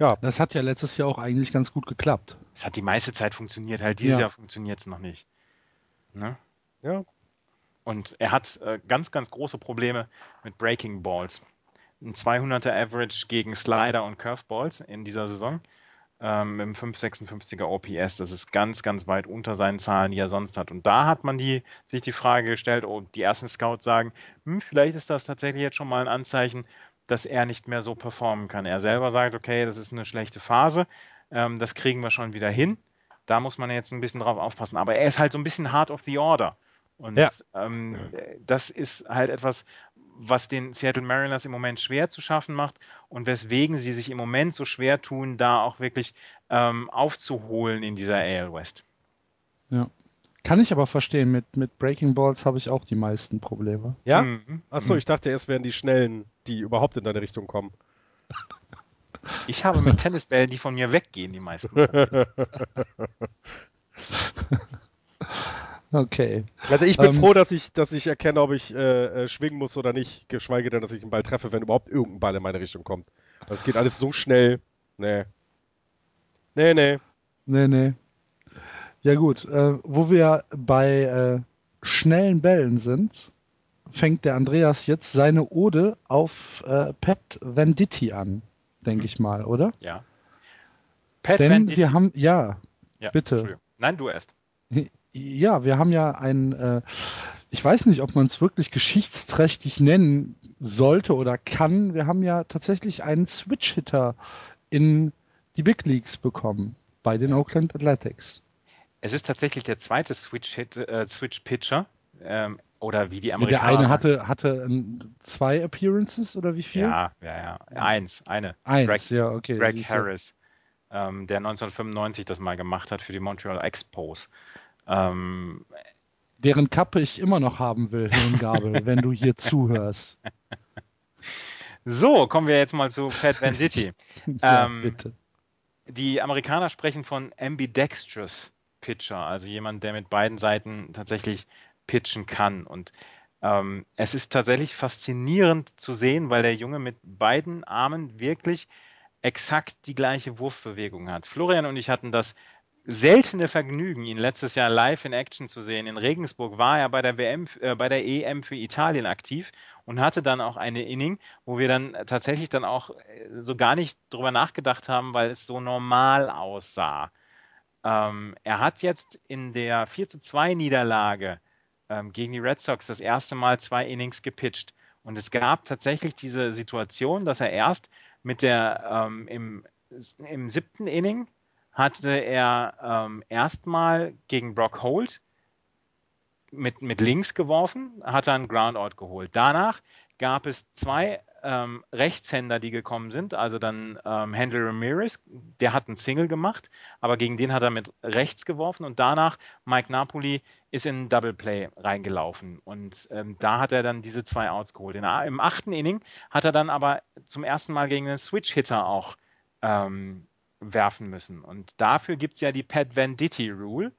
Speaker 2: ja,
Speaker 1: Das hat ja letztes Jahr auch eigentlich ganz gut geklappt.
Speaker 3: Es hat die meiste Zeit funktioniert, halt dieses
Speaker 1: Ja.
Speaker 3: Jahr funktioniert es noch nicht. Ne?
Speaker 2: ja,
Speaker 3: Und er hat äh, ganz, ganz große Probleme mit Breaking Balls. Ein 200er Average gegen Slider und Curveballs in dieser Saison. Ähm, einem 556er OPS. Das ist ganz, ganz weit unter seinen Zahlen, die er sonst hat. Und da hat man die, sich die Frage gestellt, oh, die ersten Scouts sagen, hm, vielleicht ist das tatsächlich jetzt schon mal ein Anzeichen, dass er nicht mehr so performen kann. Er selber sagt, okay, das ist eine schlechte Phase, ähm, das kriegen wir schon wieder hin. Da muss man jetzt ein bisschen drauf aufpassen. Aber er ist halt so ein bisschen hard of the order. Und
Speaker 2: Ja.
Speaker 3: ähm, das ist halt etwas, was den Seattle Mariners im Moment schwer zu schaffen macht und weswegen sie sich im Moment so schwer tun, da auch wirklich ähm, aufzuholen in dieser AL West.
Speaker 1: Kann ich aber verstehen, mit, mit Breaking Balls habe ich auch die meisten Probleme.
Speaker 2: ja.
Speaker 3: Mhm.
Speaker 2: Achso, ich dachte, es wären die Schnellen, die überhaupt in deine Richtung kommen.
Speaker 3: Ich habe mit Tennisbällen, die von mir weggehen, die meisten.
Speaker 1: Okay.
Speaker 2: Also ich bin
Speaker 1: Ähm,
Speaker 2: froh, dass ich, dass ich erkenne, ob ich äh, äh, schwingen muss oder nicht, geschweige denn, dass ich einen Ball treffe, wenn überhaupt irgendein Ball in meine Richtung kommt. Das geht alles so schnell. Nee. Nee, nee.
Speaker 1: Nee, nee. Ja gut, äh, wo wir bei äh, schnellen Bällen sind, fängt der Andreas jetzt seine Ode auf äh, Pat Venditti an, denke ich mal, oder?
Speaker 3: Ja. Pat
Speaker 1: Denn
Speaker 3: Venditti-
Speaker 1: wir haben, ja,
Speaker 3: ja,
Speaker 1: bitte.
Speaker 3: Entschuldigung. Nein, du erst.
Speaker 1: ja, wir haben ja ein, äh, ich weiß nicht, ob man es wirklich geschichtsträchtig nennen sollte oder kann. Wir haben ja tatsächlich einen Switch-Hitter in die Big Leagues bekommen bei den Oakland Athletics.
Speaker 3: Es ist tatsächlich der zweite äh, Switch-Pitcher. Ähm, oder wie die
Speaker 1: Der
Speaker 3: Amerikaner.
Speaker 1: eine
Speaker 3: sagen.
Speaker 1: hatte, hatte ähm, zwei Appearances oder wie viel?
Speaker 3: Ja, ja, ja. Eins, eine.
Speaker 1: Eins,
Speaker 3: Greg,
Speaker 1: ja, okay.
Speaker 3: Greg. Harris, ähm, der 1995 das mal gemacht hat für die Montreal Expos. Ähm,
Speaker 1: Deren Kappe ich immer noch haben will, Hirngabel, wenn du hier zuhörst.
Speaker 3: so, kommen wir jetzt mal zu Pat Venditti.
Speaker 1: Ja,
Speaker 3: Ähm,
Speaker 1: bitte.
Speaker 3: Die Amerikaner sprechen von ambidextrous Pitcher, also jemand, der mit beiden Seiten tatsächlich pitchen kann. Und ähm, es ist tatsächlich faszinierend zu sehen, weil der Junge mit beiden Armen wirklich exakt die gleiche Wurfbewegung hat. Florian und ich hatten das seltene Vergnügen, ihn letztes Jahr live in Action zu sehen. In Regensburg war er bei der WM, äh, bei der EM für Italien aktiv und hatte dann auch eine Inning, wo wir dann tatsächlich dann auch äh, so gar nicht drüber nachgedacht haben, weil es so normal aussah. Ähm, er hat jetzt in der 4 zu 2 Niederlage ähm, gegen die Red Sox das erste Mal zwei Innings gepitcht. Und es gab tatsächlich diese Situation, dass er erst mit der ähm, im, im siebten Inning hatte er ähm, erstmal gegen Brock Holt mit, mit links geworfen, hat einen Groundout geholt. Danach gab es zwei ähm, Rechtshänder, die gekommen sind, also dann ähm, Henry Ramirez, der hat einen Single gemacht, aber gegen den hat er mit rechts geworfen und danach Mike Napoli ist in ein Double Play reingelaufen und ähm, da hat er dann diese zwei Outs geholt. In, Im achten Inning hat er dann aber zum ersten Mal gegen einen Switch-Hitter auch ähm, werfen müssen. Und dafür gibt es ja die Pat Venditti Rule.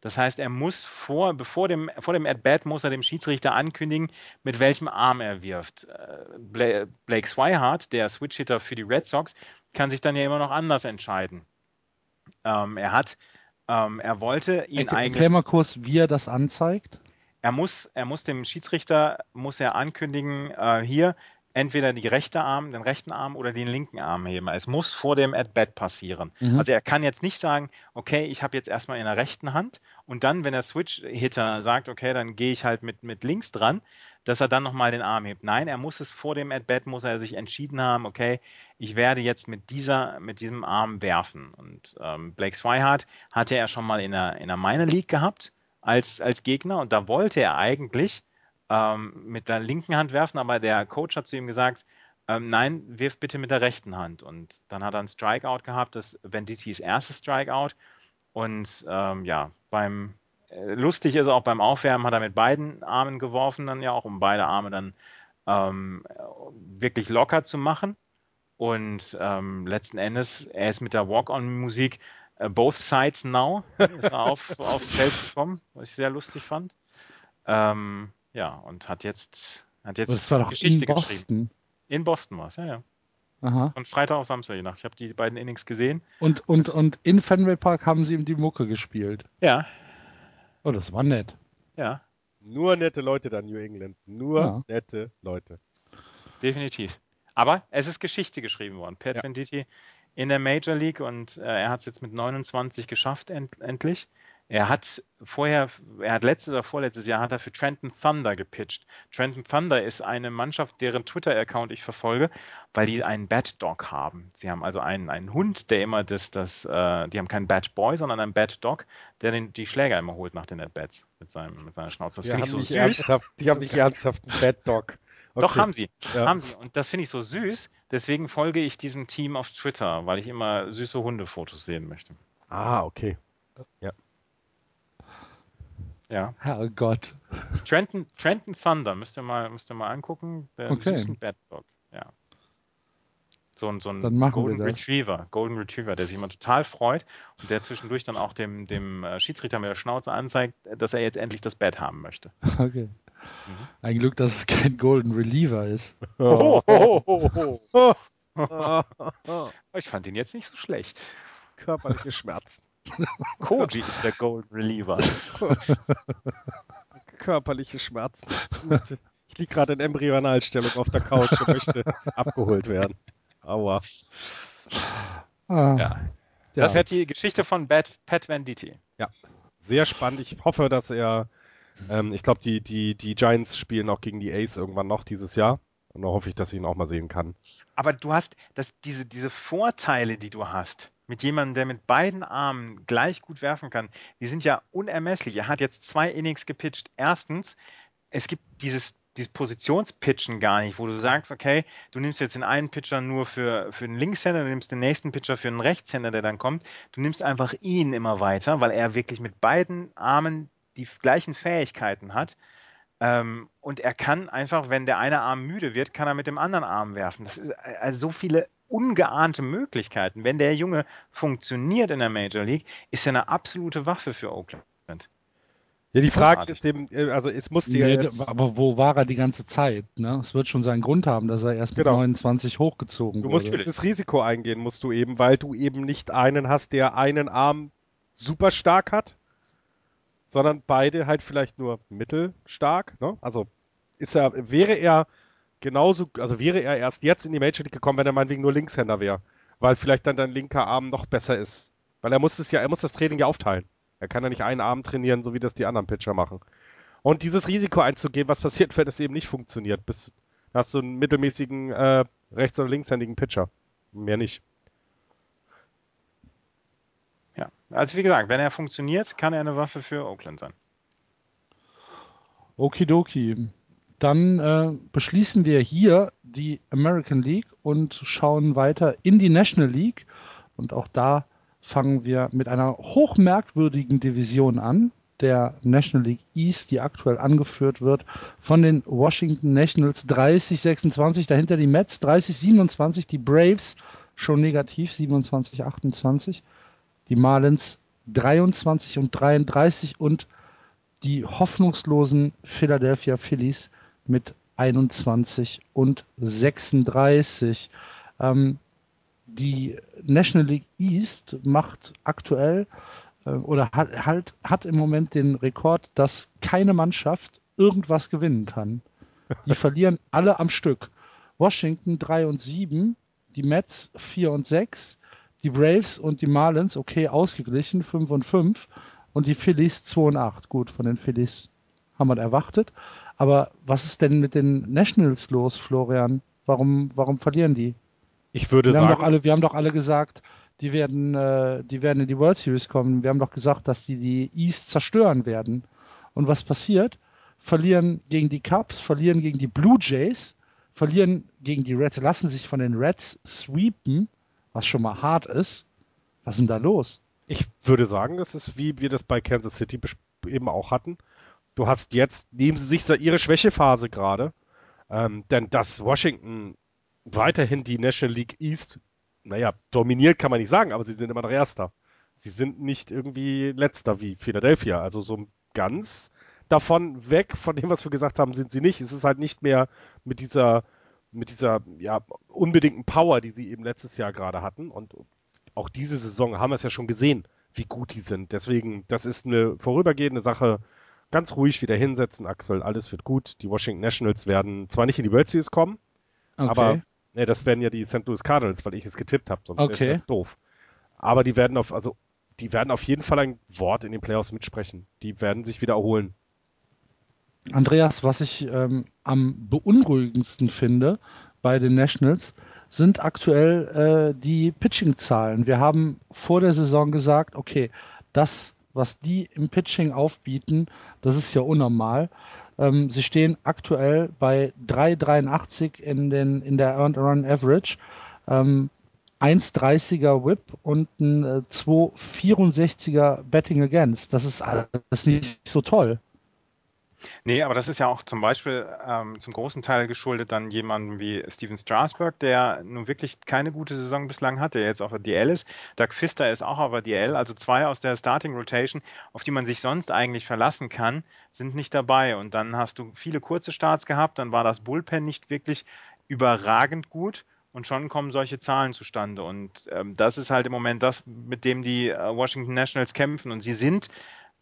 Speaker 3: Das heißt, er muss vor, bevor dem, vor dem At-Bat muss er dem Schiedsrichter ankündigen, mit welchem Arm er wirft. Äh, Blake Swihart, der Switch-Hitter für die Red Sox, kann sich dann ja immer noch anders entscheiden. Ähm, er hat, ähm, er wollte ihn
Speaker 1: Erklär,
Speaker 3: eigentlich.
Speaker 1: mal kurz, wie er das anzeigt.
Speaker 3: Er muss, er muss dem Schiedsrichter, muss er ankündigen, äh, hier, entweder die rechte Arm, den rechten Arm oder den linken Arm heben. Es muss vor dem At-Bat passieren.
Speaker 1: Mhm.
Speaker 3: Also er kann jetzt nicht sagen, okay, ich habe jetzt erstmal in der rechten Hand und dann, wenn der Switch-Hitter sagt, okay, dann gehe ich halt mit, mit links dran, dass er dann nochmal den Arm hebt. Nein, er muss es vor dem At-Bat, muss er sich entschieden haben, okay, ich werde jetzt mit dieser, mit diesem Arm werfen. Und ähm, Blake Swihart hatte er schon mal in der, in der Minor League gehabt als, als Gegner und da wollte er eigentlich ähm, mit der linken Hand werfen, aber der Coach hat zu ihm gesagt, ähm, nein, wirf bitte mit der rechten Hand. Und dann hat er ein Strikeout gehabt, das Vendittis erstes Strikeout. Und ähm, ja, beim äh, lustig ist auch beim Aufwärmen hat er mit beiden Armen geworfen, dann ja auch, um beide Arme dann ähm, wirklich locker zu machen. Und ähm, letzten Endes, er ist mit der Walk-on-Musik äh, Both Sides Now ist er auf, aufs Feld gekommen, was ich sehr lustig fand. Ähm, ja, und hat jetzt, hat jetzt
Speaker 1: Das war doch
Speaker 3: Geschichte
Speaker 1: in
Speaker 3: geschrieben.
Speaker 1: Boston.
Speaker 3: In Boston war es, ja, ja.
Speaker 1: Aha.
Speaker 3: Von Freitag auf Samstag die Nacht. Ich habe die beiden Innings gesehen.
Speaker 1: Und, und, und in Fenway Park haben sie ihm die Mucke gespielt.
Speaker 3: Ja,
Speaker 1: Oh, das war nett.
Speaker 3: ja,
Speaker 2: Nur nette Leute da, New England. Nur
Speaker 1: Ja.
Speaker 2: nette Leute.
Speaker 3: definitiv. Aber es ist Geschichte geschrieben worden. Pat
Speaker 2: Ja.
Speaker 3: Venditti in der Major League und äh, er hat es jetzt mit 29 geschafft, end, endlich. Er hat vorher, er hat letztes oder vorletztes Jahr hat er für Trenton Thunder gepitcht. Trenton Thunder ist eine Mannschaft, deren Twitter-Account ich verfolge, weil die einen Bad Dog haben. Sie haben also einen, einen Hund, der immer das, das, äh, die haben keinen Bad Boy, sondern einen Bad Dog, der den, die Schläger immer holt nach den At-Bats mit, seinem, mit seiner Schnauze. Das
Speaker 2: Die
Speaker 3: finde
Speaker 2: haben,
Speaker 3: ich so
Speaker 2: nicht
Speaker 3: süß.
Speaker 2: ernsthaft, die haben nicht ernsthaft einen Bad Dog.
Speaker 3: Doch,
Speaker 2: Okay.
Speaker 3: haben sie.
Speaker 2: Ja.
Speaker 3: Haben sie. Und das finde ich so süß. Deswegen folge ich diesem Team auf Twitter, weil ich immer süße Hundefotos sehen möchte.
Speaker 2: Ah, okay.
Speaker 3: Ja.
Speaker 1: Herrgott.
Speaker 3: Trenton, Trenton Thunder, müsst ihr mal, müsst ihr mal angucken. Der
Speaker 1: Okay.
Speaker 3: süßen Bad Dog. Ja. So ein, so ein Golden. Retriever, Golden Retriever, der sich immer total freut und der zwischendurch dann auch dem, dem äh, Schiedsrichter mit der Schnauze anzeigt, dass er jetzt endlich das Bett haben möchte.
Speaker 1: Okay. Ein Glück, dass es kein Golden Reliever ist.
Speaker 3: Oh, oh. Oh. Ich fand ihn jetzt nicht so schlecht.
Speaker 2: Körperliche Schmerzen.
Speaker 3: Koji ist der Golden Reliever.
Speaker 2: Körperliche Schmerzen. Ich liege gerade in Embryonalstellung auf der Couch und möchte abgeholt werden. Aua.
Speaker 1: Ah,
Speaker 3: Ja.
Speaker 1: ja.
Speaker 3: Das ist die Geschichte von Pat, Pat Venditti.
Speaker 2: Sehr spannend. Ich hoffe, dass er. Ähm, ich glaube, die, die, die Giants spielen auch gegen die Ace irgendwann noch dieses Jahr. Und da hoffe ich, dass ich ihn auch mal sehen kann.
Speaker 3: Aber du hast das, diese, diese Vorteile, die du hast, mit jemandem, der mit beiden Armen gleich gut werfen kann, die sind ja unermesslich. Er hat jetzt zwei Innings gepitcht. Erstens, es gibt dieses, dieses Positionspitchen gar nicht, wo du sagst, okay, du nimmst jetzt den einen Pitcher nur für, für den Linkshänder, du nimmst den nächsten Pitcher für einen Rechtshänder, der dann kommt. Du nimmst einfach ihn immer weiter, weil er wirklich mit beiden Armen die gleichen Fähigkeiten hat. Ähm, und er kann einfach, wenn der eine Arm müde wird, kann er mit dem anderen Arm werfen. Das ist also so viele ungeahnte Möglichkeiten. Wenn der Junge funktioniert in der Major League, ist er eine absolute Waffe für Oakland.
Speaker 2: Ja, die Frage ist eben, äh, also es musste ja
Speaker 1: Nee,
Speaker 2: jetzt.
Speaker 1: aber wo war er die ganze Zeit? Ne? Es wird schon seinen Grund haben, dass er erst mit
Speaker 2: Genau.
Speaker 1: 29 hochgezogen
Speaker 2: Du musst
Speaker 1: wurde.
Speaker 2: dieses Risiko eingehen, musst du eben, weil du eben nicht einen hast, der einen Arm super stark hat, sondern beide halt vielleicht nur mittelstark. Ne? Also ist er, wäre er genauso, also wäre er erst jetzt in die Major League gekommen, wenn er meinetwegen nur Linkshänder wäre, weil vielleicht dann dein linker Arm noch besser ist. Weil er muss es ja, er muss das Training ja aufteilen. Er kann ja nicht einen Arm trainieren, so wie das die anderen Pitcher machen. Und dieses Risiko einzugehen, was passiert, wenn es eben nicht funktioniert, bis da hast du einen mittelmäßigen äh, rechts- oder linkshändigen Pitcher. Mehr nicht.
Speaker 3: Ja, also wie gesagt, wenn er funktioniert, kann er eine Waffe für Oakland sein.
Speaker 1: Okidoki. Dann äh, beschließen wir hier die American League und schauen weiter in die National League. Und auch da fangen wir mit einer hochmerkwürdigen Division an, der National League East, die aktuell angeführt wird von den Washington Nationals. 30-26, dahinter die Mets. 30-27, die Braves. Schon negativ 27-28, die Marlins 23 und 33 und die hoffnungslosen Philadelphia Phillies mit 21 und 36. Ähm, die National League East macht aktuell äh, oder hat, halt, hat im Moment den Rekord, dass keine Mannschaft irgendwas gewinnen kann. Die verlieren alle am Stück. Washington 3 und 7, die Mets 4 und 6, die Braves und die Marlins, okay, ausgeglichen, 5 und 5 und die Phillies 2 und 8. Gut, von den Phillies haben wir erwartet. Aber was ist denn mit den Nationals los, Florian? Warum, warum verlieren die?
Speaker 2: Ich würde
Speaker 1: wir
Speaker 2: sagen,
Speaker 1: Haben doch alle, wir haben doch alle gesagt, die werden, äh, die werden in die World Series kommen. Wir haben doch gesagt, dass die die East zerstören werden. Und was passiert? Verlieren gegen die Cubs, verlieren gegen die Blue Jays, verlieren gegen die Reds, lassen sich von den Reds sweepen, was schon mal hart ist. Was ist denn da los?
Speaker 2: ich würde sagen, es ist wie wir das bei Kansas City eben auch hatten. Du hast jetzt, nehmen sie sich ihre Schwächephase gerade, ähm, denn dass Washington weiterhin die National League East, naja, dominiert kann man nicht sagen, aber sie sind immer noch Erster. Sie sind nicht irgendwie Letzter wie Philadelphia. Also so ganz davon weg, von dem, was wir gesagt haben, sind sie nicht. Es ist halt nicht mehr mit dieser, mit dieser, ja, unbedingten Power, die sie eben letztes Jahr gerade hatten. Und auch diese Saison haben wir es ja schon gesehen, wie gut die sind. Deswegen, das ist eine vorübergehende Sache. Ganz ruhig wieder hinsetzen, Axel. Alles wird gut. Die Washington Nationals werden zwar nicht in die World Series kommen,
Speaker 1: Okay.
Speaker 2: aber ne, das werden ja die St. Louis Cardinals, weil ich es getippt habe, sonst wäre
Speaker 1: Okay.
Speaker 2: es ja doof. Aber die werden auf, also die werden auf jeden Fall ein Wort in den Playoffs mitsprechen. Die werden sich wieder erholen.
Speaker 1: Andreas, was ich ähm, am beunruhigendsten finde bei den Nationals, sind aktuell äh, die Pitching-Zahlen. Wir haben vor der Saison gesagt, okay, das, was die im Pitching aufbieten, das ist ja unnormal. Ähm, sie stehen aktuell bei 3,83 in, in der Earned Run Average, ähm, 1,30er Whip und ein äh, 2,64er Betting Against. Das ist alles nicht so toll.
Speaker 3: Nee, aber das ist ja auch zum Beispiel ähm, zum großen Teil geschuldet dann jemandem wie Steven Strasberg, der nun wirklich keine gute Saison bislang hat, der jetzt auf der DL ist. Doug Pfister ist auch auf der DL, also zwei aus der Starting Rotation, auf die man sich sonst eigentlich verlassen kann, sind nicht dabei. Und dann hast du viele kurze Starts gehabt, dann war das Bullpen nicht wirklich überragend gut. Und schon kommen solche Zahlen zustande. Und ähm, das ist halt im Moment das, mit dem die äh, Washington Nationals kämpfen. Und sie sind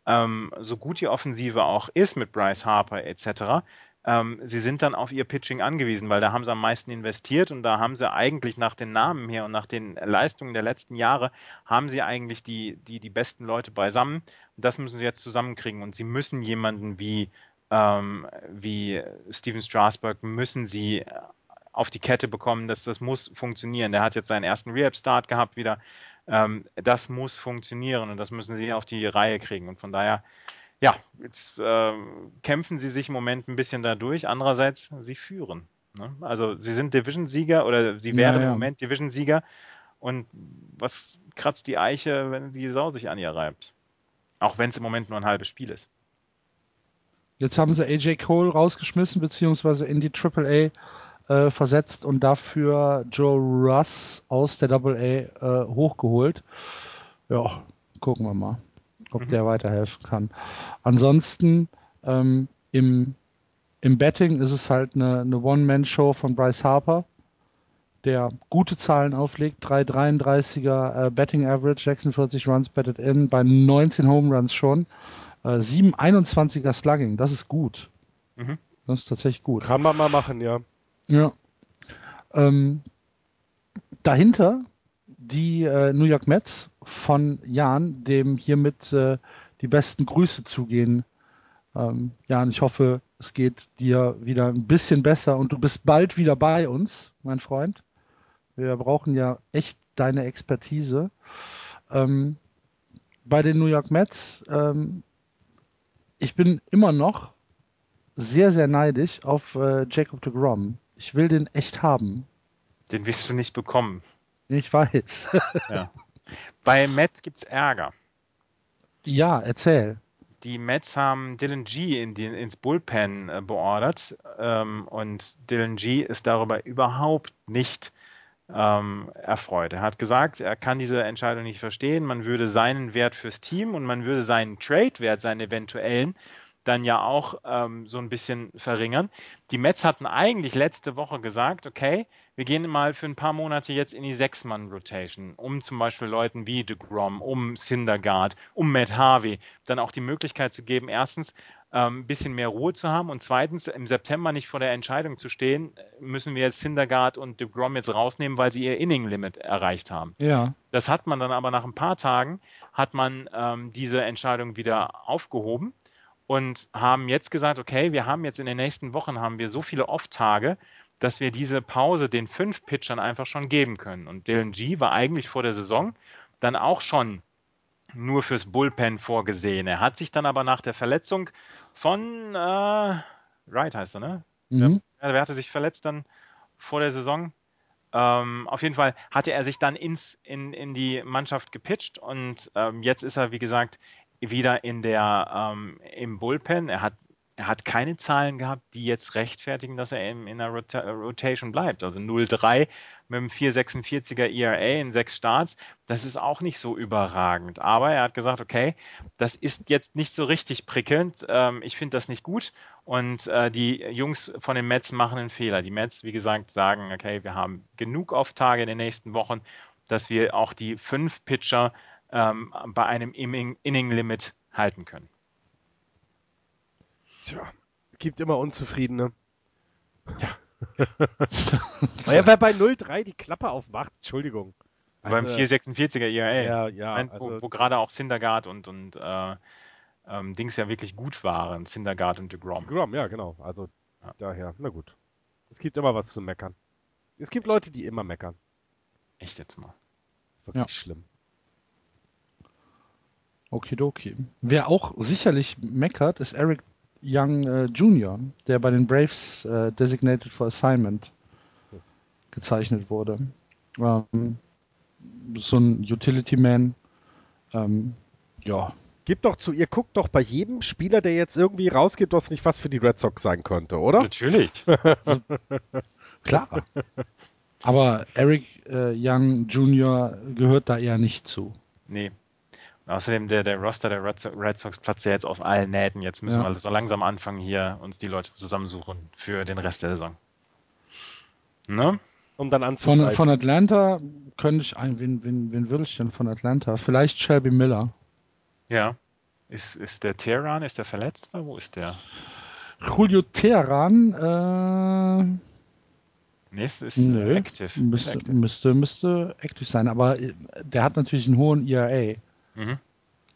Speaker 3: ähm, so gut die Offensive auch ist mit Bryce Harper etc., ähm, sie sind dann auf ihr Pitching angewiesen, weil da haben sie am meisten investiert und da haben sie eigentlich nach den Namen her und nach den Leistungen der letzten Jahre, haben sie eigentlich die, die, die besten Leute beisammen. Und das müssen sie jetzt zusammenkriegen. Und sie müssen jemanden wie, ähm, wie Steven Strasberg, müssen sie auf die Kette bekommen. Das, das muss funktionieren. Der hat jetzt seinen ersten Rehab-Start gehabt wieder. Ähm, das muss funktionieren und das müssen sie auf die Reihe kriegen. Und von daher, ja, jetzt äh, kämpfen sie sich im Moment ein bisschen dadurch. Andererseits, sie führen. Ne? Also sie sind Division-Sieger oder sie wären
Speaker 1: Ja, ja.
Speaker 3: im Moment Division-Sieger. Und was kratzt die Eiche, wenn die Sau sich an ihr reibt? Auch wenn es im Moment nur ein halbes Spiel ist.
Speaker 1: Jetzt haben sie AJ Cole rausgeschmissen, beziehungsweise in die AAA äh, versetzt und dafür Joe Russ aus der AA äh, hochgeholt. Ja, gucken wir mal, ob
Speaker 3: Mhm.
Speaker 1: der weiterhelfen kann. Ansonsten ähm, im, im Betting ist es halt eine, eine One-Man-Show von Bryce Harper, der gute Zahlen auflegt, 3,33er äh, Betting Average, 46 Runs betted in, bei 19 Home Runs schon. Äh, 7,21er Slugging, das ist gut.
Speaker 3: Mhm.
Speaker 1: Das ist tatsächlich gut.
Speaker 2: Kann man mal machen, ja.
Speaker 1: Ja. Ähm, dahinter die äh, New York Mets von Jan, dem hiermit äh, die besten Grüße zugehen. Ähm, Jan, ich hoffe, es geht dir wieder ein bisschen besser und du bist bald wieder bei uns, mein Freund. Wir brauchen ja echt deine Expertise. Ähm, bei den New York Mets, ähm, ich bin immer noch sehr, sehr neidisch auf äh, Jacob de Grom. Ich will den echt haben.
Speaker 3: Den wirst du nicht bekommen.
Speaker 1: Ich weiß.
Speaker 3: Bei Mets gibt es Ärger.
Speaker 1: ja, erzähl.
Speaker 3: Die Mets haben Dylan G in die, ins Bullpen äh, beordert ähm, und Dylan G ist darüber überhaupt nicht ähm, erfreut. Er hat gesagt, er kann diese Entscheidung nicht verstehen. Man würde seinen Wert fürs Team und man würde seinen Trade-Wert, seinen eventuellen, dann ja auch ähm, so ein bisschen verringern. Die Mets hatten eigentlich letzte Woche gesagt, okay, wir gehen mal für ein paar Monate jetzt in die Sechs-Mann-Rotation, um zum Beispiel Leuten wie DeGrom, um Syndergaard, um Matt Harvey dann auch die Möglichkeit zu geben, erstens ähm, ein bisschen mehr Ruhe zu haben und zweitens im September nicht vor der Entscheidung zu stehen, müssen wir jetzt Syndergaard und DeGrom jetzt rausnehmen, weil sie ihr Inning-Limit erreicht haben.
Speaker 1: Ja.
Speaker 3: Das hat man dann aber nach ein paar Tagen, hat man ähm, diese Entscheidung wieder aufgehoben und haben jetzt gesagt, okay, wir haben jetzt in den nächsten Wochen haben wir so viele Off-Tage, dass wir diese Pause den fünf Pitchern einfach schon geben können. Und Dylan G war eigentlich vor der Saison dann auch schon nur fürs Bullpen vorgesehen. Er hat sich dann aber nach der Verletzung von äh, Wright heißt er, ne?
Speaker 1: Mhm.
Speaker 3: Ja, wer hatte sich verletzt dann vor der Saison? Ähm, auf jeden Fall hatte er sich dann ins, in, in die Mannschaft gepitcht und ähm, jetzt ist er, wie gesagt, wieder in der, ähm, im Bullpen. Er hat er hat keine Zahlen gehabt, die jetzt rechtfertigen, dass er in, in der Rota Rotation bleibt. Also 0,3 mit einem 4,46er ERA in sechs Starts, das ist auch nicht so überragend. Aber er hat gesagt, okay, das ist jetzt nicht so richtig prickelnd. Ähm, ich finde das nicht gut. Und äh, die Jungs von den Mets machen einen Fehler. Die Mets, wie gesagt, sagen, okay, wir haben genug Auftage in den nächsten Wochen, dass wir auch die fünf Pitcher ähm, bei einem Inning-Limit halten können.
Speaker 2: Tja, gibt immer Unzufriedene. Ja. ja, wer bei 0,3 die Klappe aufmacht, Entschuldigung.
Speaker 3: Also, Beim 446er IRA.
Speaker 2: Ja, ja.
Speaker 3: Nein, also, wo, wo gerade auch Syndergaard und, und äh, ähm, Dings ja wirklich gut waren. Syndergaard und DeGrom.
Speaker 2: DeGrom, ja, genau. Also ja. daher, na gut. Es gibt immer was zu meckern. Es gibt Leute, die immer meckern.
Speaker 3: Echt jetzt mal.
Speaker 2: Wirklich ja. schlimm.
Speaker 1: Okidoki. Wer auch sicherlich meckert, ist Eric Young äh, Jr., der bei den Braves äh, Designated for Assignment gezeichnet wurde. Ähm, so ein Utility Man. Ähm, ja.
Speaker 2: Gib doch zu, ihr guckt doch bei jedem Spieler, der jetzt irgendwie rausgeht, was nicht was für die Red Sox sein könnte, oder?
Speaker 3: Natürlich.
Speaker 1: Klar. Aber Eric äh, Young Jr. gehört da eher nicht zu.
Speaker 3: Nee, Außerdem der, der Roster der Red Sox platzt ja jetzt aus allen Nähten. Jetzt müssen ja. wir so langsam anfangen, hier uns die Leute zusammensuchen für den Rest der Saison.
Speaker 1: Ne? Um dann anzugreifen. Von, von Atlanta könnte ich ein, wen, wen, wen würde ich denn von Atlanta? Vielleicht Shelby Miller.
Speaker 3: Ja. Ist, ist der Teheran, ist der verletzt oder wo ist der?
Speaker 1: Julio Teheran, äh.
Speaker 3: Nee, ist, ist Nö,
Speaker 1: active. Müsste, active. Müsste, müsste active sein, aber äh, der hat natürlich einen hohen ERA.
Speaker 3: Mhm.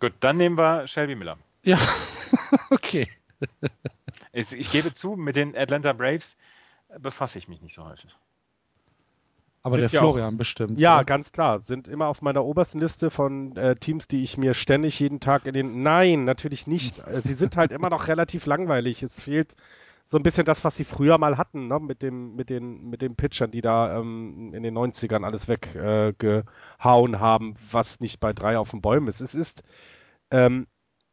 Speaker 3: Gut, dann nehmen wir Shelby Miller.
Speaker 1: Ja, okay.
Speaker 3: Ich, ich, gebe zu, mit den Atlanta Braves befasse ich mich nicht so häufig.
Speaker 1: Aber sind der Florian auch, bestimmt.
Speaker 2: Ja, oder? ganz klar. Sind immer auf meiner obersten Liste von äh, Teams, die ich mir ständig jeden Tag in den. Nein, natürlich nicht. Sie sind halt immer noch relativ langweilig. Es fehlt so ein bisschen das, was sie früher mal hatten, ne? mit, dem, mit, den, mit den Pitchern, die da ähm, in den 90ern alles weggehauen äh, haben, was nicht bei drei auf den Bäumen ist. Es ist ähm,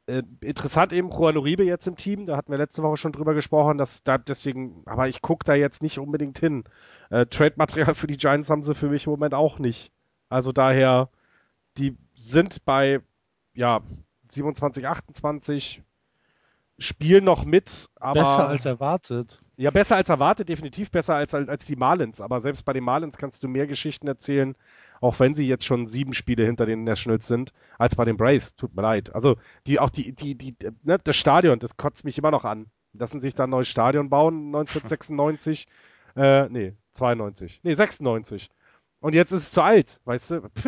Speaker 2: äh, interessant eben Juan Uribe jetzt im Team, da hatten wir letzte Woche schon drüber gesprochen, dass da deswegen, aber ich gucke da jetzt nicht unbedingt hin. Äh, Trade-Material für die Giants haben sie für mich im Moment auch nicht. Also daher, die sind bei ja 27, 28, spielen noch mit, aber.
Speaker 1: Besser als erwartet.
Speaker 2: Ja, besser als erwartet, definitiv besser als, als die Marlins. Aber selbst bei den Marlins kannst du mehr Geschichten erzählen, auch wenn sie jetzt schon sieben Spiele hinter den Nationals sind, als bei den Braves. Tut mir leid. Also, die, auch die, die, die, ne, das Stadion, das kotzt mich immer noch an. Lassen sich da ein neues Stadion bauen, 1996. äh, nee, 92. Nee, 96. Und jetzt ist es zu alt, weißt du? Pff,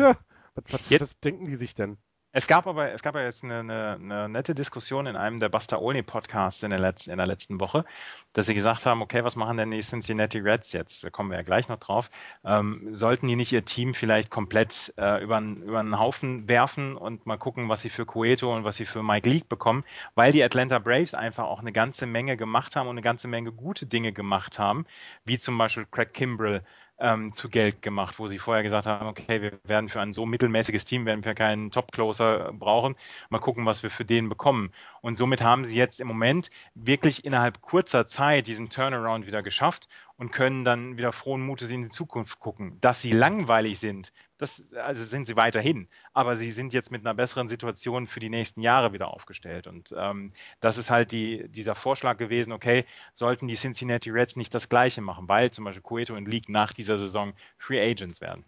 Speaker 2: was, was, was denken die sich denn?
Speaker 3: Es gab aber, es gab ja jetzt eine, eine, eine nette Diskussion in einem der Buster Olney Podcasts in der, letzten, in der letzten Woche, dass sie gesagt haben, okay, was machen denn die Cincinnati Reds jetzt? Da kommen wir ja gleich noch drauf. Ähm, sollten die nicht ihr Team vielleicht komplett äh, über, über einen Haufen werfen und mal gucken, was sie für Cueto und was sie für Mike Leake bekommen, weil die Atlanta Braves einfach auch eine ganze Menge gemacht haben und eine ganze Menge gute Dinge gemacht haben, wie zum Beispiel Craig Kimbrell, ähm, zu Geld gemacht, wo sie vorher gesagt haben, okay, wir werden für ein so mittelmäßiges Team, werden wir keinen Top-Closer brauchen, mal gucken, was wir für den bekommen. Und somit haben sie jetzt im Moment wirklich innerhalb kurzer Zeit diesen Turnaround wieder geschafft und können dann wieder frohen Mutes in die Zukunft gucken. Dass sie langweilig sind, das also sind sie weiterhin, aber sie sind jetzt mit einer besseren Situation für die nächsten Jahre wieder aufgestellt. Und ähm, das ist halt die, dieser Vorschlag gewesen, okay, sollten die Cincinnati Reds nicht das Gleiche machen, weil zum Beispiel Cueto und League nach dieser Saison Free Agents werden.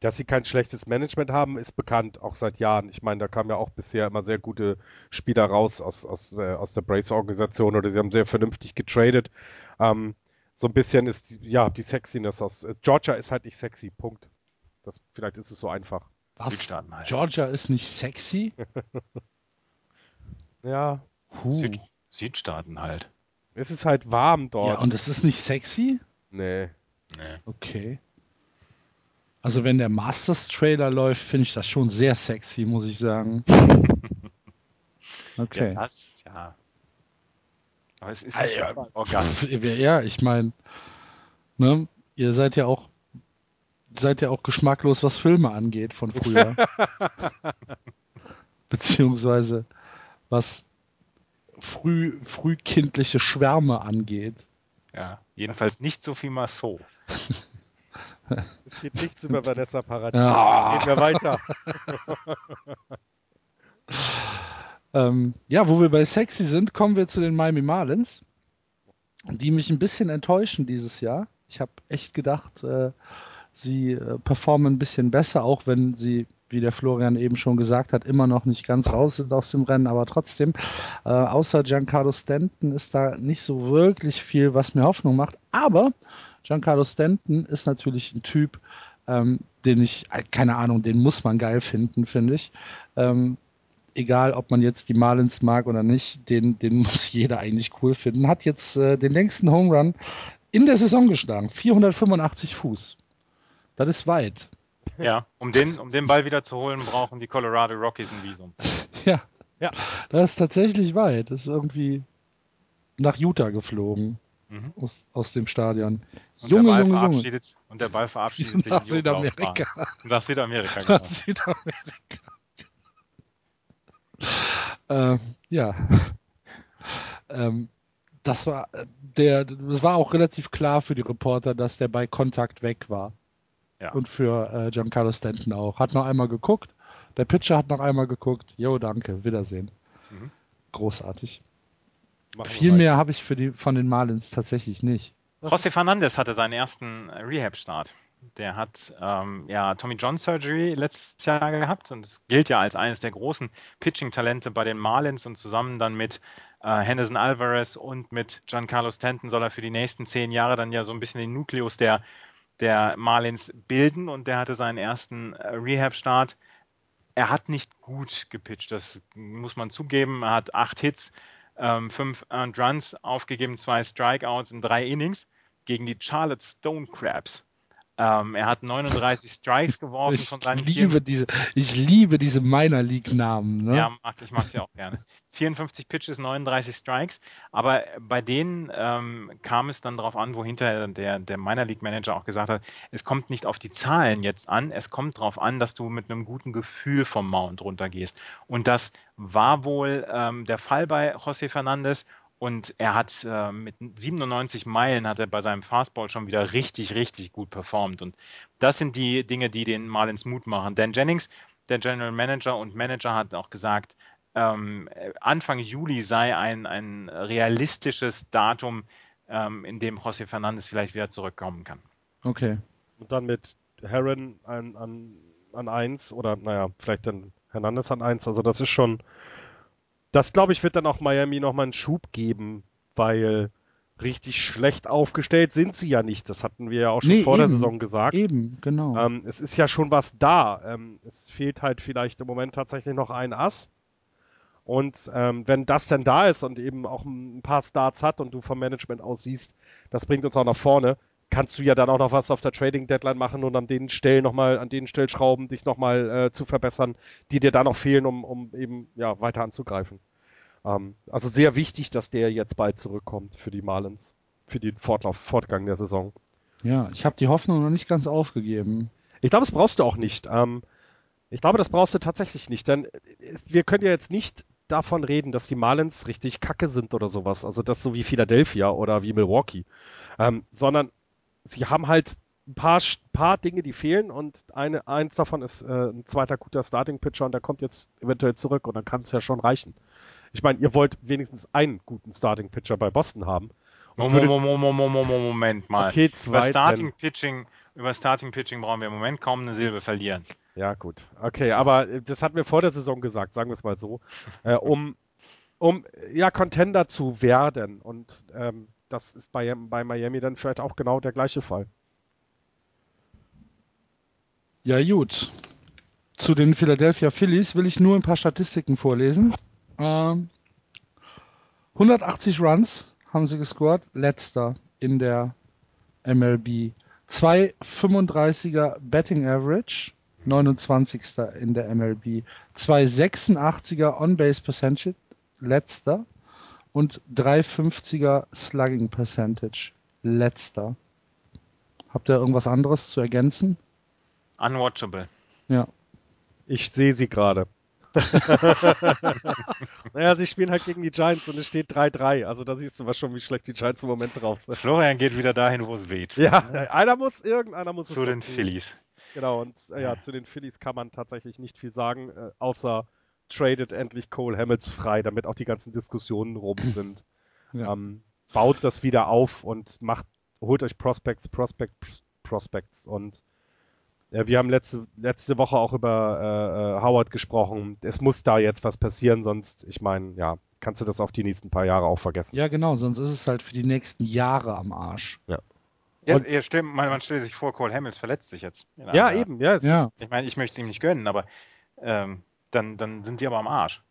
Speaker 2: Dass sie kein schlechtes Management haben, ist bekannt, auch seit Jahren. Ich meine, da kamen ja auch bisher immer sehr gute Spieler raus aus, aus, äh, aus der Brace-Organisation oder sie haben sehr vernünftig getradet. Ähm, so ein bisschen ist, die, ja, die Sexiness aus. Äh, Georgia ist halt nicht sexy, Punkt. Das, vielleicht ist es so einfach.
Speaker 1: Was?
Speaker 3: Halt.
Speaker 1: Georgia ist nicht sexy?
Speaker 2: Ja,
Speaker 1: Huh.
Speaker 3: Süd Südstaaten halt.
Speaker 2: es ist halt warm dort.
Speaker 1: Ja, und es ist nicht sexy?
Speaker 2: nee.
Speaker 3: Nee.
Speaker 1: Okay. Also wenn der Masters-Trailer läuft, finde ich das schon sehr sexy, muss ich sagen. Okay.
Speaker 3: Ja, das, ja. Aber es ist
Speaker 1: Ah, ja.
Speaker 3: Orgasmus.
Speaker 1: Ja, ich meine, ne, ihr seid ja auch seid ja auch geschmacklos, was Filme angeht von früher. Beziehungsweise was früh, frühkindliche Schwärme angeht.
Speaker 3: Ja, jedenfalls nicht so viel Masso.
Speaker 2: Es geht nichts über Vanessa Paradis.
Speaker 1: Ja.
Speaker 2: Es geht ja weiter.
Speaker 1: Ähm, ja, wo wir bei sexy sind, kommen wir zu den Miami Marlins, die mich ein bisschen enttäuschen dieses Jahr. Ich habe echt gedacht, äh, sie äh, performen ein bisschen besser, auch wenn sie, wie der Florian eben schon gesagt hat, immer noch nicht ganz raus sind aus dem Rennen, aber trotzdem, äh, außer Giancarlo Stanton ist da nicht so wirklich viel, was mir Hoffnung macht. Aber Giancarlo Stanton ist natürlich ein Typ, ähm, den ich, äh, keine Ahnung, den muss man geil finden, finde ich. Ähm, egal ob man jetzt die Marlins mag oder nicht, den, den muss jeder eigentlich cool finden. Hat jetzt äh, den längsten Home Run in der Saison geschlagen. 485 Fuß. Das ist weit.
Speaker 3: Ja, um den, um den Ball wieder zu holen, brauchen die Colorado Rockies ein Visum.
Speaker 1: Ja.
Speaker 2: Ja.
Speaker 1: Das ist tatsächlich weit. Das ist irgendwie nach Utah geflogen.
Speaker 3: Mhm.
Speaker 1: Aus, aus dem Stadion.
Speaker 3: Und
Speaker 1: Junge,
Speaker 3: der Ball
Speaker 1: Junge, Junge.
Speaker 3: verabschiedet, Und der Ball verabschiedet sich
Speaker 1: Nach. Südamerika.
Speaker 3: Nach Südamerika, genau.
Speaker 1: Nach Südamerika. äh, ja. ähm, das war äh, der, das war auch relativ klar für die Reporter, dass der bei Kontakt weg war.
Speaker 3: Ja.
Speaker 1: Und für äh, Giancarlo Stanton auch. Hat noch einmal geguckt. Der Pitcher hat noch einmal geguckt. Jo, danke. Wiedersehen.
Speaker 3: Mhm.
Speaker 1: Großartig. Viel mehr habe ich für die, von den Marlins tatsächlich nicht.
Speaker 3: José Fernandez hatte seinen ersten Rehab-Start. Der hat ähm, ja Tommy John Surgery letztes Jahr gehabt und es gilt ja als eines der großen Pitching-Talente bei den Marlins und zusammen dann mit äh, Henderson Alvarez und mit Giancarlo Stanton soll er für die nächsten zehn Jahre dann ja so ein bisschen den Nukleus der, der Marlins bilden und der hatte seinen ersten äh, Rehab-Start. Er hat nicht gut gepitcht, das muss man zugeben. Er hat acht Hits, ähm, fünf Earned Runs aufgegeben, zwei Strikeouts in drei Innings gegen die Charlotte Stone Crabs. Ähm, er hat 39 Strikes geworfen
Speaker 1: Ich
Speaker 3: von seinen
Speaker 1: liebe diese, ich liebe diese Minor League Namen. Ne?
Speaker 3: ja, mag, ich mag sie auch gerne. 54 Pitches, 39 Strikes. Aber bei denen ähm, kam es dann darauf an, wo hinterher der, der Minor League Manager auch gesagt hat, es kommt nicht auf die Zahlen jetzt an, es kommt darauf an, dass du mit einem guten Gefühl vom Mount runtergehst. Und das war wohl ähm, der Fall bei José Fernandez. Und er hat äh, mit 97 Meilen hat er bei seinem Fastball schon wieder richtig, richtig gut performt. Und das sind die Dinge, die den Marlins Mut machen. Dan Jennings, der General Manager und Manager, hat auch gesagt, ähm, Anfang Juli sei ein, ein realistisches Datum, ähm, in dem José Fernandez vielleicht wieder zurückkommen kann.
Speaker 1: Okay.
Speaker 2: Und dann mit Heron an, an, an 1 oder naja, vielleicht dann Hernandez an 1. Also das ist schon, das glaube ich wird dann auch Miami nochmal einen Schub geben, weil richtig schlecht aufgestellt sind sie ja nicht. Das hatten wir ja auch schon
Speaker 1: Nee,
Speaker 2: vor der
Speaker 1: eben.
Speaker 2: Saison gesagt.
Speaker 1: Eben, genau.
Speaker 2: Ähm, es ist ja schon was da. Ähm, es fehlt halt vielleicht im Moment tatsächlich noch ein Ass. Und ähm, wenn das denn da ist und eben auch ein paar Starts hat und du vom Management aus siehst, das bringt uns auch nach vorne, kannst du ja dann auch noch was auf der Trading Deadline machen und an den Stellen nochmal, an den Stellschrauben dich nochmal äh, zu verbessern, die dir da noch fehlen, um, um eben ja, weiter anzugreifen. Ähm, also sehr wichtig, dass der jetzt bald zurückkommt für die Marlins, für den Fortlauf, Fortgang der Saison.
Speaker 1: ja, ich habe die Hoffnung noch nicht ganz aufgegeben.
Speaker 2: Ich glaube, das brauchst du auch nicht. Ähm, ich glaube, das brauchst du tatsächlich nicht, denn es- wir können ja jetzt nicht davon reden, dass die Marlins richtig kacke sind oder sowas. Also das so wie Philadelphia oder wie Milwaukee. Ähm, sondern sie haben halt ein paar, paar Dinge, die fehlen und eine, eins davon ist äh, ein zweiter guter Starting-Pitcher und der kommt jetzt eventuell zurück und dann kann es ja schon reichen. Ich meine, ihr wollt wenigstens einen guten Starting-Pitcher bei Boston haben.
Speaker 3: Moment,
Speaker 2: würdet-
Speaker 3: Moment, Moment, Moment, Moment mal.
Speaker 2: Okay,
Speaker 3: Über
Speaker 2: zwei.
Speaker 3: Starting Pitching über Starting Pitching brauchen wir im Moment kaum eine Silbe verlieren.
Speaker 2: Ja, gut. Okay, aber äh, das hatten wir vor der Saison gesagt, sagen wir es mal so. Äh, um, um ja, Contender zu werden. Und ähm, das ist bei, bei Miami dann vielleicht auch genau der gleiche Fall.
Speaker 1: Ja, gut. Zu den Philadelphia Phillies will ich nur ein paar Statistiken vorlesen. Ähm, 180 Runs haben sie gescored, letzter in der MLB. 2,35er Betting Average, 29. in der MLB. 2,86er On-Base Percentage, letzter. Und 3,50er Slugging Percentage, letzter. Habt ihr irgendwas anderes zu ergänzen?
Speaker 3: Unwatchable.
Speaker 1: Ja.
Speaker 2: Ich sehe sie gerade. naja, sie spielen halt gegen die Giants und es steht 3-3. Also da siehst du was schon, wie schlecht die Giants im Moment drauf sind.
Speaker 3: Florian geht wieder dahin, wo es weht.
Speaker 2: Ja, einer muss, irgendeiner muss
Speaker 3: Zu
Speaker 2: es
Speaker 3: den. Phillies.
Speaker 2: Genau, und äh, ja, zu den Phillies kann man tatsächlich nicht viel sagen, äh, außer tradet endlich Cole Hamels frei, damit auch die ganzen Diskussionen rum sind.
Speaker 1: Ja.
Speaker 2: Ähm, baut das wieder auf und macht, holt euch Prospects, Prospects, Prospects und äh, wir haben letzte, letzte Woche auch über äh, äh, Howard gesprochen. Es muss da jetzt was passieren, sonst, ich meine, ja, kannst du das auf die nächsten paar Jahre auch vergessen.
Speaker 1: Ja, genau, sonst ist es halt für die nächsten Jahre am Arsch.
Speaker 3: Ja,
Speaker 1: Und-
Speaker 3: ja, stimmt, man, man stellt sich vor, Cole Hamels verletzt sich jetzt.
Speaker 2: Ja,
Speaker 3: einer-
Speaker 2: eben, ja.
Speaker 1: Ja.
Speaker 3: Ich meine, ich möchte es ihm nicht gönnen, aber ähm, dann, dann sind die aber am Arsch.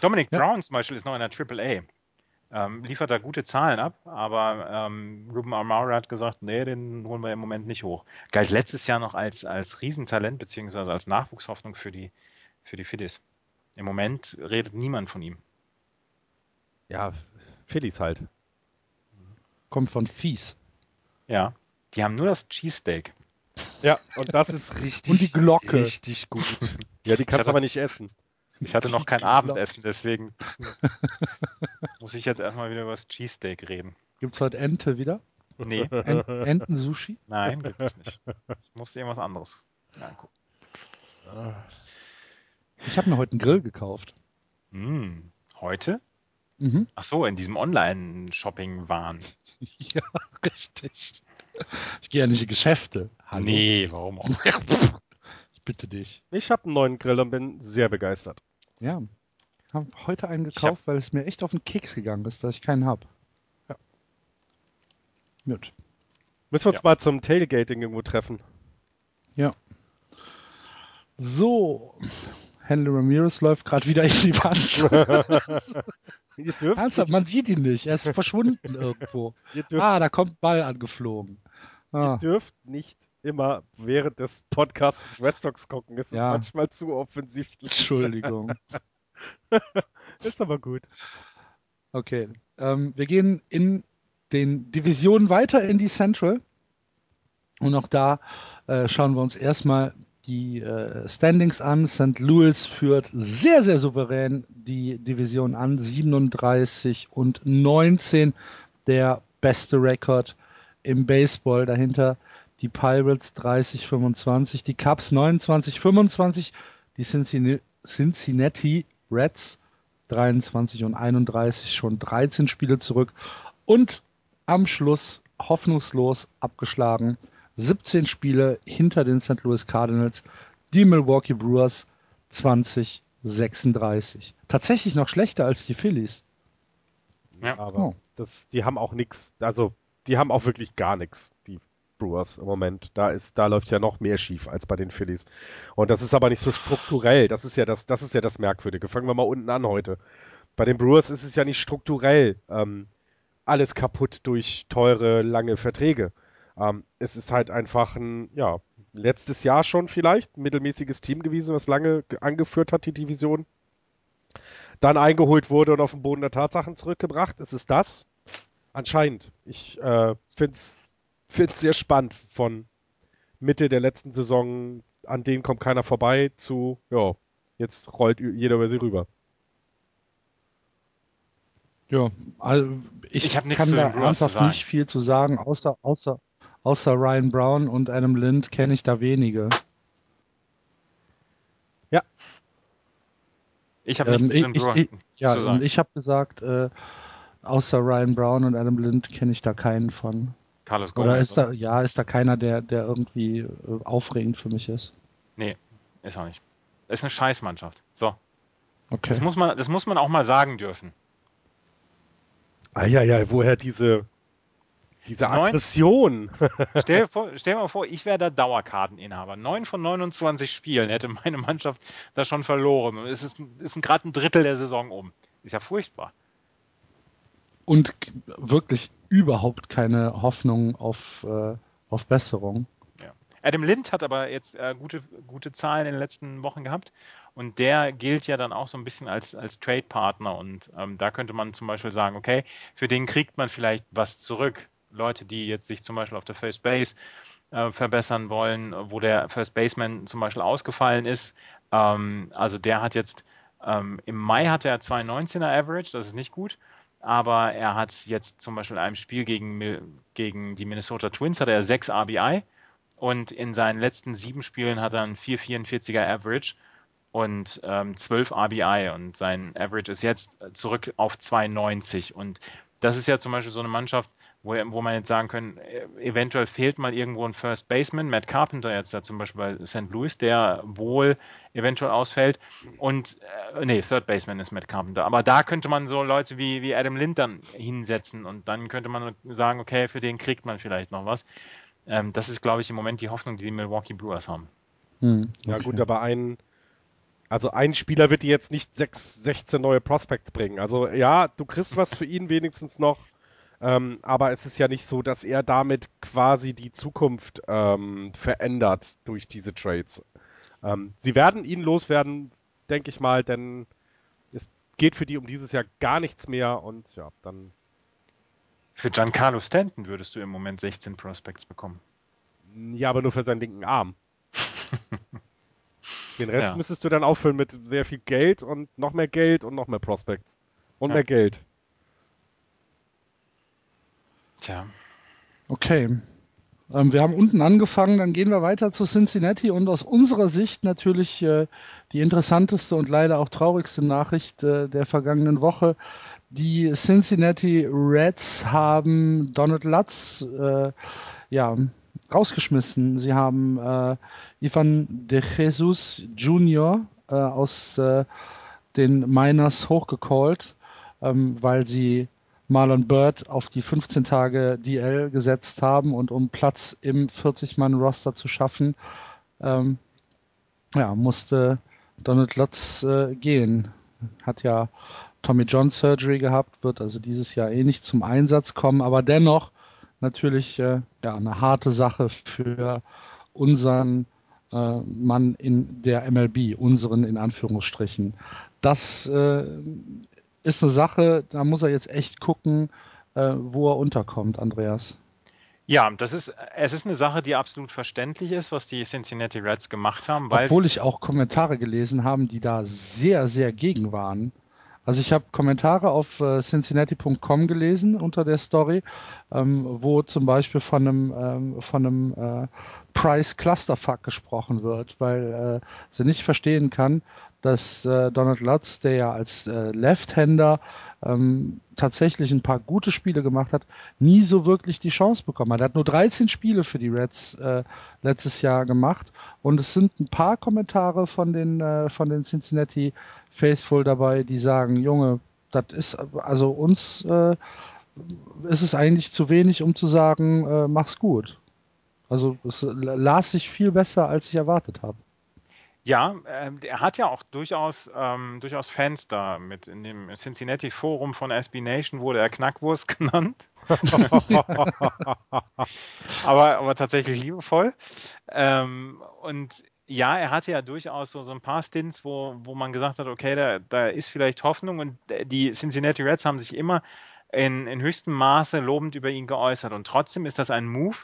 Speaker 3: Dominic
Speaker 1: Ja.
Speaker 3: Brown zum Beispiel ist noch in der AAA. Ähm, liefert da gute Zahlen ab, aber ähm, Ruben Amara hat gesagt, nee, den holen wir im Moment nicht hoch. Galt letztes Jahr noch als, als Riesentalent beziehungsweise als Nachwuchshoffnung für die, für die Phillies. Im Moment redet niemand von ihm.
Speaker 2: Ja, Phillies halt.
Speaker 1: Kommt von Fies.
Speaker 3: Ja, die haben nur das Cheesesteak.
Speaker 2: Ja, und das ist richtig,
Speaker 1: Und die Glocke.
Speaker 2: richtig gut. Ja, die kannst du aber nicht essen.
Speaker 3: Ich hatte noch kein Abendessen, deswegen muss ich jetzt erstmal wieder über das Cheesesteak reden.
Speaker 1: Gibt's heute Ente wieder?
Speaker 3: Nee,
Speaker 1: En Entensushi?
Speaker 3: nein, gibt es nicht. Ich musste irgendwas anderes angucken.
Speaker 1: Ich habe mir heute einen Grill gekauft.
Speaker 3: Hm, heute?
Speaker 1: Mhm.
Speaker 3: Ach so, in diesem Online-Shopping-Wahn.
Speaker 1: Ja, richtig. Ich gehe ja nicht in Geschäfte. Hallo.
Speaker 3: Nee, warum auch?
Speaker 1: Ich bitte dich.
Speaker 2: Ich habe einen neuen Grill und bin sehr begeistert.
Speaker 1: Ja. Habe heute einen gekauft, weil es mir echt auf den Keks gegangen ist, dass ich keinen habe. Ja. Gut.
Speaker 2: Müssen wir uns
Speaker 3: Ja.
Speaker 2: mal zum Tailgating irgendwo treffen.
Speaker 1: Ja. So. Henry Ramirez läuft gerade wieder in die Wand.
Speaker 2: Ihr dürft,
Speaker 1: Ernsthaft, man sieht ihn nicht. Er ist verschwunden irgendwo.
Speaker 2: ihr
Speaker 1: Ah, da kommt Ball angeflogen.
Speaker 2: ihr
Speaker 1: Ah,
Speaker 2: dürft nicht immer während des Podcasts Red Sox gucken. Es ist
Speaker 1: Ja.
Speaker 2: manchmal zu offensiv.
Speaker 1: Entschuldigung.
Speaker 2: Ist aber gut.
Speaker 1: Okay. Ähm, wir gehen in den Divisionen weiter in die Central. Und auch da äh, schauen wir uns erstmal die äh, Standings an. St. Louis führt sehr, sehr souverän die Division an. 37 und 19. Der beste Rekord im Baseball. Dahinter die Pirates 30, 25. Die Cubs 29, 25. Die Cincinnati, Cincinnati Reds 23 und 31 schon 13 Spiele zurück und am Schluss hoffnungslos abgeschlagen 17 Spiele hinter den St. Louis Cardinals, die Milwaukee Brewers 20 36. Tatsächlich noch schlechter als die Phillies.
Speaker 3: Ja.
Speaker 2: Aber
Speaker 1: Oh.
Speaker 2: das, die haben auch nichts. Also, die haben auch wirklich gar nichts, die Brewers im Moment. Da ist, da läuft ja noch mehr schief als bei den Phillies. Und das ist aber nicht so strukturell. Das ist ja das, das ist ja das Merkwürdige. Fangen wir mal unten an heute. Bei den Brewers ist es ja nicht strukturell ähm, alles kaputt durch teure, lange Verträge. Ähm, es ist halt einfach ein, ja, letztes Jahr schon vielleicht ein mittelmäßiges Team gewesen, was lange ge- angeführt hat, die Division. Dann eingeholt wurde und auf den Boden der Tatsachen zurückgebracht. Ist es das? Anscheinend. Ich äh, finde es sehr spannend von Mitte der letzten Saison, an denen kommt keiner vorbei, zu, ja, jetzt rollt jeder über sie rüber.
Speaker 1: Ja, also ich,
Speaker 3: Ich hab nichts zu
Speaker 1: da ernsthaft nicht viel zu sagen, außer, außer, außer Ryan Brown und Adam Lind kenne ich da wenige.
Speaker 3: Ich habe
Speaker 1: Ähm,
Speaker 3: nichts
Speaker 1: ich- ich- Ja,
Speaker 3: zu sagen.
Speaker 1: ich habe gesagt, äh, außer Ryan Brown und Adam Lind kenne ich da keinen von.
Speaker 3: Carlos Gomez.
Speaker 1: Oder ist da, ja, ist da keiner, der, der irgendwie äh, aufregend für mich ist?
Speaker 3: Nee, ist auch nicht. Ist eine Scheißmannschaft. So.
Speaker 1: Okay.
Speaker 3: Das muss man, das muss man auch mal sagen dürfen.
Speaker 2: Eieiei, woher diese, diese Aggression?
Speaker 3: Stell dir, vor, stell mal vor, ich wäre der Dauerkarteninhaber. Neun von 29 Spielen hätte meine Mannschaft da schon verloren. Es ist, ist gerade ein Drittel der Saison um. Ist ja furchtbar.
Speaker 1: Und wirklich überhaupt keine Hoffnung auf, äh, auf Besserung.
Speaker 3: Ja. Adam Lind hat aber jetzt äh, gute, gute Zahlen in den letzten Wochen gehabt. Und der gilt ja dann auch so ein bisschen als, als Trade-Partner. Und ähm, da könnte man zum Beispiel sagen, okay, für den kriegt man vielleicht was zurück. Leute, die jetzt sich zum Beispiel auf der First Base äh, verbessern wollen, wo der First Baseman zum Beispiel ausgefallen ist. Ähm, also der hat jetzt, ähm, im Mai hatte er 2,19er Average, das ist nicht gut. Aber er hat jetzt zum Beispiel in einem Spiel gegen, gegen die Minnesota Twins hat er 6 RBI und in seinen letzten sieben Spielen hat er einen 4,44er Average und ähm, 12 RBI und sein Average ist jetzt zurück auf 2,90 und das ist ja zum Beispiel so eine Mannschaft, wo, wo man jetzt sagen können, äh, eventuell fehlt mal irgendwo ein First Baseman, Matt Carpenter jetzt ja zum Beispiel bei St. Louis, der wohl eventuell ausfällt und äh, nee, Third Baseman ist Matt Carpenter, aber da könnte man so Leute wie, wie Adam Lind dann hinsetzen und dann könnte man sagen, okay, für den kriegt man vielleicht noch was. Ähm, das ist, glaube ich, im Moment die Hoffnung, die die Milwaukee Brewers haben.
Speaker 1: Hm,
Speaker 2: Ja
Speaker 1: okay.
Speaker 2: gut, aber ein, also ein Spieler wird dir jetzt nicht sechs, 16 neue Prospects bringen. Also ja, du kriegst was für ihn wenigstens noch, ähm, aber es ist ja nicht so, dass er damit quasi die Zukunft ähm, verändert durch diese Trades. Ähm, sie werden ihn loswerden, denke ich mal, denn es geht für die um dieses Jahr gar nichts mehr und ja, dann
Speaker 3: Für Giancarlo Stanton würdest du im Moment 16 Prospects bekommen.
Speaker 2: ja, aber nur für seinen linken Arm. Den Rest
Speaker 3: Ja.
Speaker 2: müsstest du dann auffüllen mit sehr viel Geld und noch mehr Geld und noch mehr Prospects. Und
Speaker 3: Ja.
Speaker 2: mehr Geld.
Speaker 3: Tja.
Speaker 1: Okay. Ähm, wir haben unten angefangen, dann gehen wir weiter zu Cincinnati und aus unserer Sicht natürlich äh, die interessanteste und leider auch traurigste Nachricht äh, der vergangenen Woche. Die Cincinnati Reds haben Donald Lutz äh, ja, rausgeschmissen. Sie haben äh, Ivan de Jesus Jr. Äh, aus äh, den Miners hochgecallt, ähm, weil sie Marlon Bird auf die 15 Tage DL gesetzt haben und um Platz im 40-Mann-Roster zu schaffen, ähm, ja, musste Donald Lutz äh, gehen. Hat ja Tommy John Surgery gehabt, wird also dieses Jahr eh nicht zum Einsatz kommen, aber dennoch natürlich äh, ja, eine harte Sache für unseren äh, Mann in der MLB, unseren in Anführungsstrichen. Das äh, ist eine Sache, da muss er jetzt echt gucken, äh, wo er unterkommt, Andreas.
Speaker 3: Ja, das ist, es ist eine Sache, die absolut verständlich ist, was die Cincinnati Reds gemacht haben,
Speaker 1: Obwohl ich auch Kommentare gelesen habe, die da sehr, sehr gegen waren. Also ich habe Kommentare auf äh, Cincinnati.com gelesen unter der Story, ähm, wo zum Beispiel von einem, ähm, von einem äh, Price Clusterfuck gesprochen wird, weil äh, sie nicht verstehen kann, dass äh, Donald Lutz, der ja als äh, Left-Hander ähm, tatsächlich ein paar gute Spiele gemacht hat, nie so wirklich die Chance bekommen hat. Er hat nur 13 Spiele für die Reds äh, letztes Jahr gemacht und es sind ein paar Kommentare von den, äh, von den Cincinnati Faithful dabei, die sagen, Junge, das ist also uns äh, ist es eigentlich zu wenig, um zu sagen, äh, mach's gut. Also es las sich viel besser, als ich erwartet habe.
Speaker 3: Ja, ähm, er hat ja auch durchaus, ähm, durchaus Fans da mit. In dem Cincinnati Forum von SB Nation wurde er Knackwurst genannt. aber, aber tatsächlich liebevoll. Ähm, und ja, er hatte ja durchaus so, so ein paar Stints, wo, wo man gesagt hat, okay, da, da ist vielleicht Hoffnung. Und die Cincinnati Reds haben sich immer in, in höchstem Maße lobend über ihn geäußert. Und trotzdem ist das ein Move,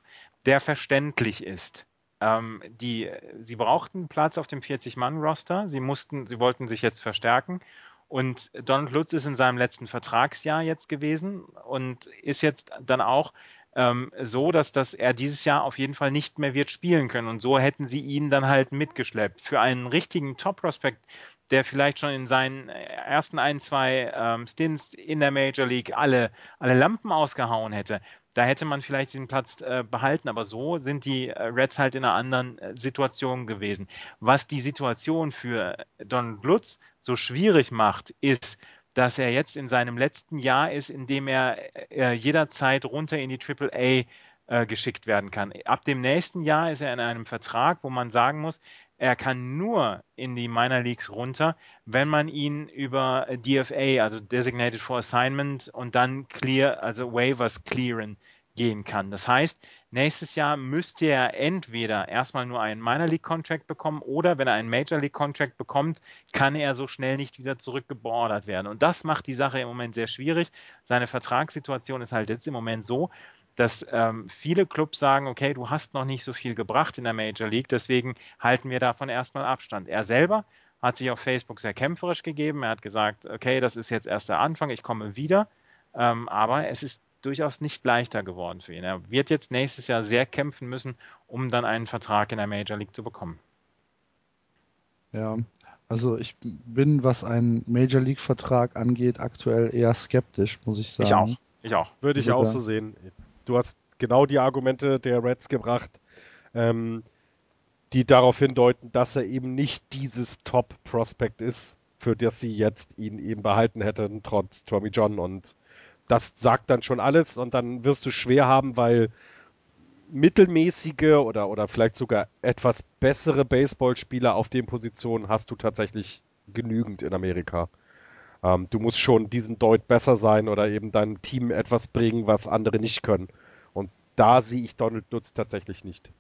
Speaker 3: der verständlich ist. Ähm, die, sie brauchten Platz auf dem 40-Mann-Roster. Sie mussten, sie wollten sich jetzt verstärken. Und Donald Lutz ist in seinem letzten Vertragsjahr jetzt gewesen und ist jetzt dann auch ähm, so, dass, dass er dieses Jahr auf jeden Fall nicht mehr wird spielen können. Und so hätten sie ihn dann halt mitgeschleppt. Für einen richtigen Top-Prospect, der vielleicht schon in seinen ersten ein, zwei ähm, Stints in der Major League alle, alle Lampen ausgehauen hätte, Da hätte man vielleicht diesen Platz äh, behalten, aber so sind die äh, Reds halt in einer anderen äh, Situation gewesen. Was die Situation für Donald Lutz so schwierig macht, ist, dass er jetzt in seinem letzten Jahr ist, in dem er äh, jederzeit runter in die AAA äh, geschickt werden kann. Ab dem nächsten Jahr ist er in einem Vertrag, wo man sagen muss, er kann nur in die Minor Leagues runter, wenn man ihn über DFA, also Designated for Assignment und dann Clear, also Waivers clearen gehen kann. Das heißt, nächstes Jahr müsste er entweder erstmal nur einen Minor League Contract bekommen oder wenn er einen Major League Contract bekommt, kann er so schnell nicht wieder zurückgeordert werden. Und das macht die Sache im Moment sehr schwierig. Seine Vertragssituation ist halt jetzt im Moment so, dass ähm, viele Clubs sagen, okay, du hast noch nicht so viel gebracht in der Major League, deswegen halten wir davon erstmal Abstand. Er selber hat sich auf Facebook sehr kämpferisch gegeben. Er hat gesagt, okay, das ist jetzt erst der Anfang, ich komme wieder. Ähm, aber es ist durchaus nicht leichter geworden für ihn. Er wird jetzt nächstes Jahr sehr kämpfen müssen, um dann einen Vertrag in der Major League zu bekommen.
Speaker 1: Ja, also ich bin, was einen Major League Vertrag angeht, aktuell eher skeptisch, muss ich sagen.
Speaker 3: Ich auch. Ich auch.
Speaker 2: Würde ich auch so sehen du hast genau die Argumente der Reds gebracht, ähm, die darauf hindeuten, dass er eben nicht dieses Top-Prospect ist, für das sie jetzt ihn eben behalten hätten, trotz Tommy John. Und das sagt dann schon alles und dann wirst du schwer haben, weil mittelmäßige oder, oder vielleicht sogar etwas bessere Baseballspieler auf den Positionen hast du tatsächlich genügend in Amerika. Ähm, du musst schon diesen Deut besser sein oder eben deinem Team etwas bringen, was andere nicht können. Und da sehe ich Donald Lutz tatsächlich nicht.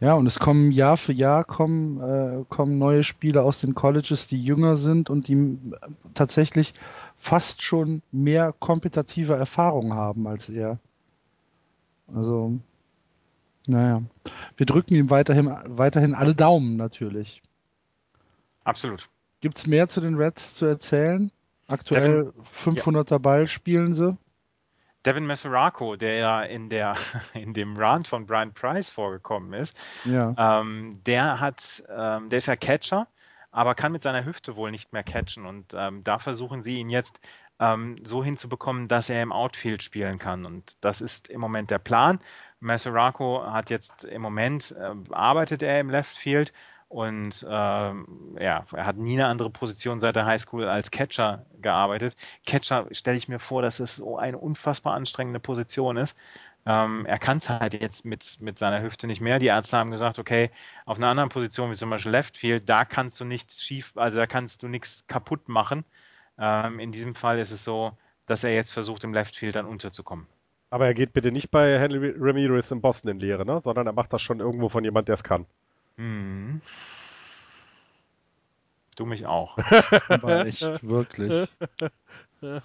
Speaker 1: Ja, und es kommen Jahr für Jahr kommen, äh, kommen neue Spieler aus den Colleges, die jünger sind und die tatsächlich fast schon mehr kompetitive Erfahrung haben als er. Also, naja. Wir drücken ihm weiterhin, weiterhin alle Daumen natürlich.
Speaker 3: Absolut.
Speaker 1: Gibt es mehr zu den Reds zu erzählen? Aktuell Devin, 500er ja. Ball spielen sie.
Speaker 3: Devin Mesoraco, der ja in, der, in dem Run von Brian Price vorgekommen ist, ja. ähm, der hat, ähm, der ist ja Catcher, aber kann mit seiner Hüfte wohl nicht mehr catchen. Und ähm, da versuchen sie ihn jetzt ähm, so hinzubekommen, dass er im Outfield spielen kann. Und das ist im Moment der Plan. Mesoraco hat jetzt im Moment, äh, arbeitet er im Left Field, und ähm, ja, er hat nie eine andere Position seit der Highschool als Catcher gearbeitet. Catcher stelle ich mir vor, dass es so eine unfassbar anstrengende Position ist. Ähm, er kann es halt jetzt mit, mit seiner Hüfte nicht mehr. Die Ärzte haben gesagt, okay, auf einer anderen Position, wie zum Beispiel Left Field, da kannst du nichts schief, also da kannst du nichts kaputt machen. Ähm, in diesem Fall ist es so, dass er jetzt versucht, im Left Field dann unterzukommen.
Speaker 2: Aber er geht bitte nicht bei Henry Ramirez in Boston in Lehre, ne? sondern er macht das schon irgendwo von jemand, der es kann.
Speaker 3: Mhm. Du mich auch.
Speaker 1: Aber echt, wirklich.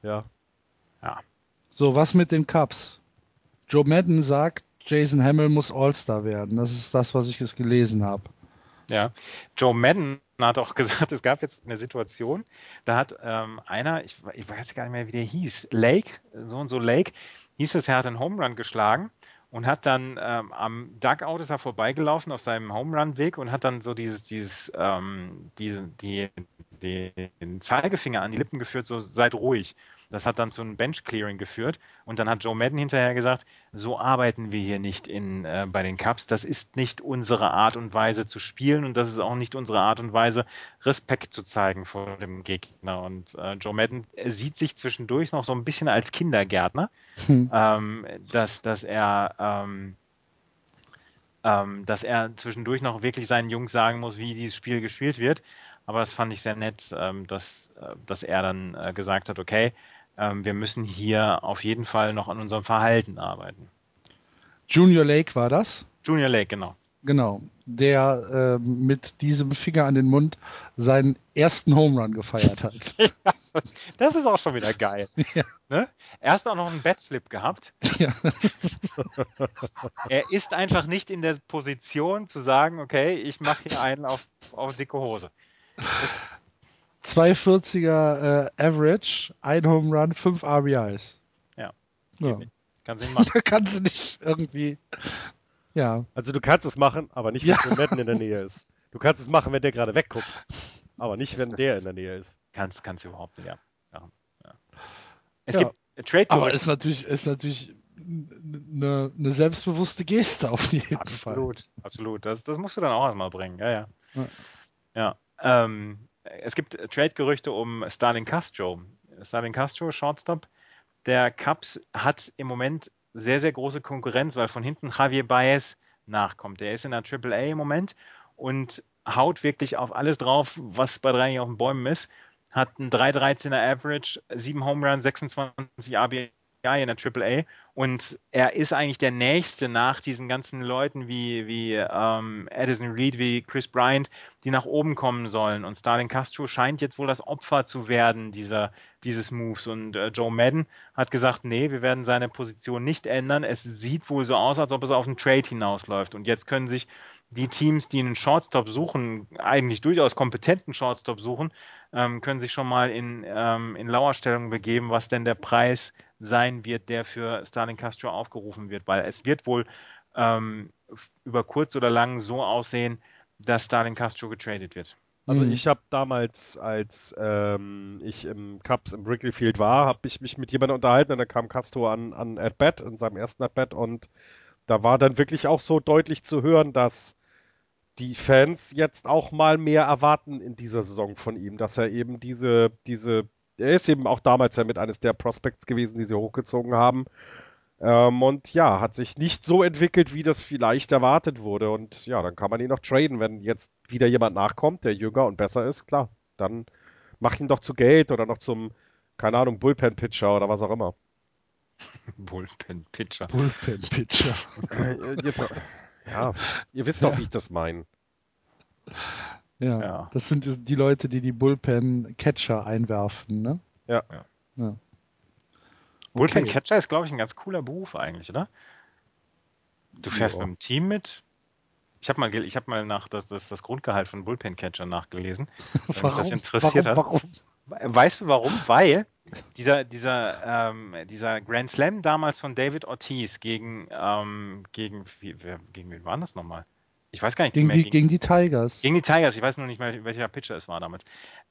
Speaker 2: Ja.
Speaker 3: Ja.
Speaker 1: So, was mit den Cups? Joe Madden sagt, Jason Hamill muss All-Star werden. Das ist das, was ich jetzt gelesen habe.
Speaker 3: Ja, Joe Madden hat auch gesagt, es gab jetzt eine Situation, da hat ähm, einer, ich, ich, weiß gar nicht mehr, wie der hieß, Lake, so und so Lake, hieß es, er hat einen Home Run geschlagen und hat dann ähm, am Dugout ist er vorbeigelaufen auf seinem Home Run Weg und hat dann so dieses dieses ähm, diese, die, die, den Zeigefinger an die Lippen geführt, so seid ruhig. Das hat dann zu einem Bench Clearing geführt und dann hat Joe Madden hinterher gesagt, so arbeiten wir hier nicht in äh, bei den Cups. Das ist nicht unsere Art und Weise zu spielen und das ist auch nicht unsere Art und Weise Respekt zu zeigen vor dem Gegner. Und äh, Joe Madden sieht sich zwischendurch noch so ein bisschen als Kindergärtner, hm. ähm, dass dass er ähm, ähm, dass er zwischendurch noch wirklich seinen Jungs sagen muss, wie dieses Spiel gespielt wird. Aber das fand ich sehr nett, ähm, dass, äh, dass er dann äh, gesagt hat, okay, ähm, wir müssen hier auf jeden Fall noch an unserem Verhalten arbeiten.
Speaker 1: Junior Lake war das?
Speaker 3: Junior Lake, genau.
Speaker 1: Genau, der äh, mit diesem Finger an den Mund seinen ersten Home Run gefeiert hat.
Speaker 3: das ist auch schon wieder geil. Ja. Ne? Erst auch noch einen Batflip gehabt. Ja. er ist einfach nicht in der Position zu sagen, okay, ich mache hier einen auf, auf dicke Hose.
Speaker 1: 240er äh, Average, ein Home Run, 5 RBIs.
Speaker 3: Ja. ja. Kannst du nicht machen.
Speaker 1: Da kannst du nicht irgendwie. Ja.
Speaker 2: Also du kannst es machen, aber nicht, wenn ja. Madden in der Nähe ist. Du kannst es machen, wenn der gerade wegguckt. Aber nicht, das, wenn das, der das in der Nähe ist.
Speaker 3: Kannst, kannst du überhaupt nicht, ja. ja. Es, ja. Gibt, Trade
Speaker 1: Aber ist natürlich, ist natürlich eine, eine selbstbewusste Geste auf jeden Fall.
Speaker 3: Absolut, absolut. Das, das musst du dann auch erstmal bringen. Ja, ja.
Speaker 1: Ja.
Speaker 3: Ja. Ähm, es gibt Trade-Gerüchte um Starling Castro. Starling Castro, Shortstop der Cubs, hat im Moment sehr, sehr große Konkurrenz, weil von hinten Javier Baez nachkommt. Der ist in der AAA im Moment und haut wirklich auf alles drauf, was bei drei auf den Bäumen ist. Hat einen 3,13er Average, 7 Home Runs, 26 RBI in der AAA und er ist eigentlich der Nächste nach diesen ganzen Leuten wie, wie ähm, Addison Reed, wie Chris Bryant, die nach oben kommen sollen. Und Starling Castro scheint jetzt wohl das Opfer zu werden dieser, dieses Moves. Und äh, Joe Madden hat gesagt, nee, wir werden seine Position nicht ändern. Es sieht wohl so aus, als ob es auf einen Trade hinausläuft. Und jetzt können sich die Teams, die einen Shortstop suchen, eigentlich durchaus kompetenten Shortstop suchen, ähm, können sich schon mal in, ähm, in Lauerstellung begeben, was denn der Preis sein wird, der für Starling Castro aufgerufen wird, weil es wird wohl ähm, über kurz oder lang so aussehen, dass Starling Castro getradet wird.
Speaker 2: Also
Speaker 1: Mhm.
Speaker 2: ich habe damals, als ähm, ich im Cubs im Wrigley Field war, habe ich mich mit jemandem unterhalten und da kam Castro an, an At-Bat, in seinem ersten At-Bat und da war dann wirklich auch so deutlich zu hören, dass die Fans jetzt auch mal mehr erwarten in dieser Saison von ihm, dass er eben diese, diese, er ist eben auch damals ja mit eines der Prospects gewesen, die sie hochgezogen haben. Ähm, und ja, hat sich nicht so entwickelt, wie das vielleicht erwartet wurde. Und ja, dann kann man ihn noch traden, wenn jetzt wieder jemand nachkommt, der jünger und besser ist, klar. Dann macht ihn doch zu Geld oder noch zum, keine Ahnung, Bullpen-Pitcher oder was auch immer.
Speaker 3: Bullpen-Pitcher.
Speaker 1: Bullpen-Pitcher.
Speaker 2: ja, ihr wisst doch, wie ich das meine.
Speaker 1: Ja,
Speaker 3: Ja.
Speaker 1: das sind die Leute, die die Bullpen-Catcher einwerfen, ne?
Speaker 2: Ja.
Speaker 1: ja.
Speaker 3: Bullpen-Catcher ist, glaube ich, ein ganz cooler Beruf eigentlich, oder? Du fährst
Speaker 2: Ja.
Speaker 3: mit dem Team mit. Ich habe mal, ich hab mal nach das, das, das Grundgehalt von Bullpen-Catcher nachgelesen, weil mich das interessiert
Speaker 1: warum,
Speaker 3: hat.
Speaker 1: warum?
Speaker 3: Weißt du warum? Weil dieser, dieser, ähm, dieser Grand Slam damals von David Ortiz gegen, ähm, gegen, wie, wer, gegen wen war das nochmal? Ich weiß gar nicht
Speaker 1: Gegen
Speaker 3: mehr.
Speaker 1: die, gegen die Tigers.
Speaker 3: Gegen die Tigers, ich weiß nur nicht mehr, welcher Pitcher es war damals.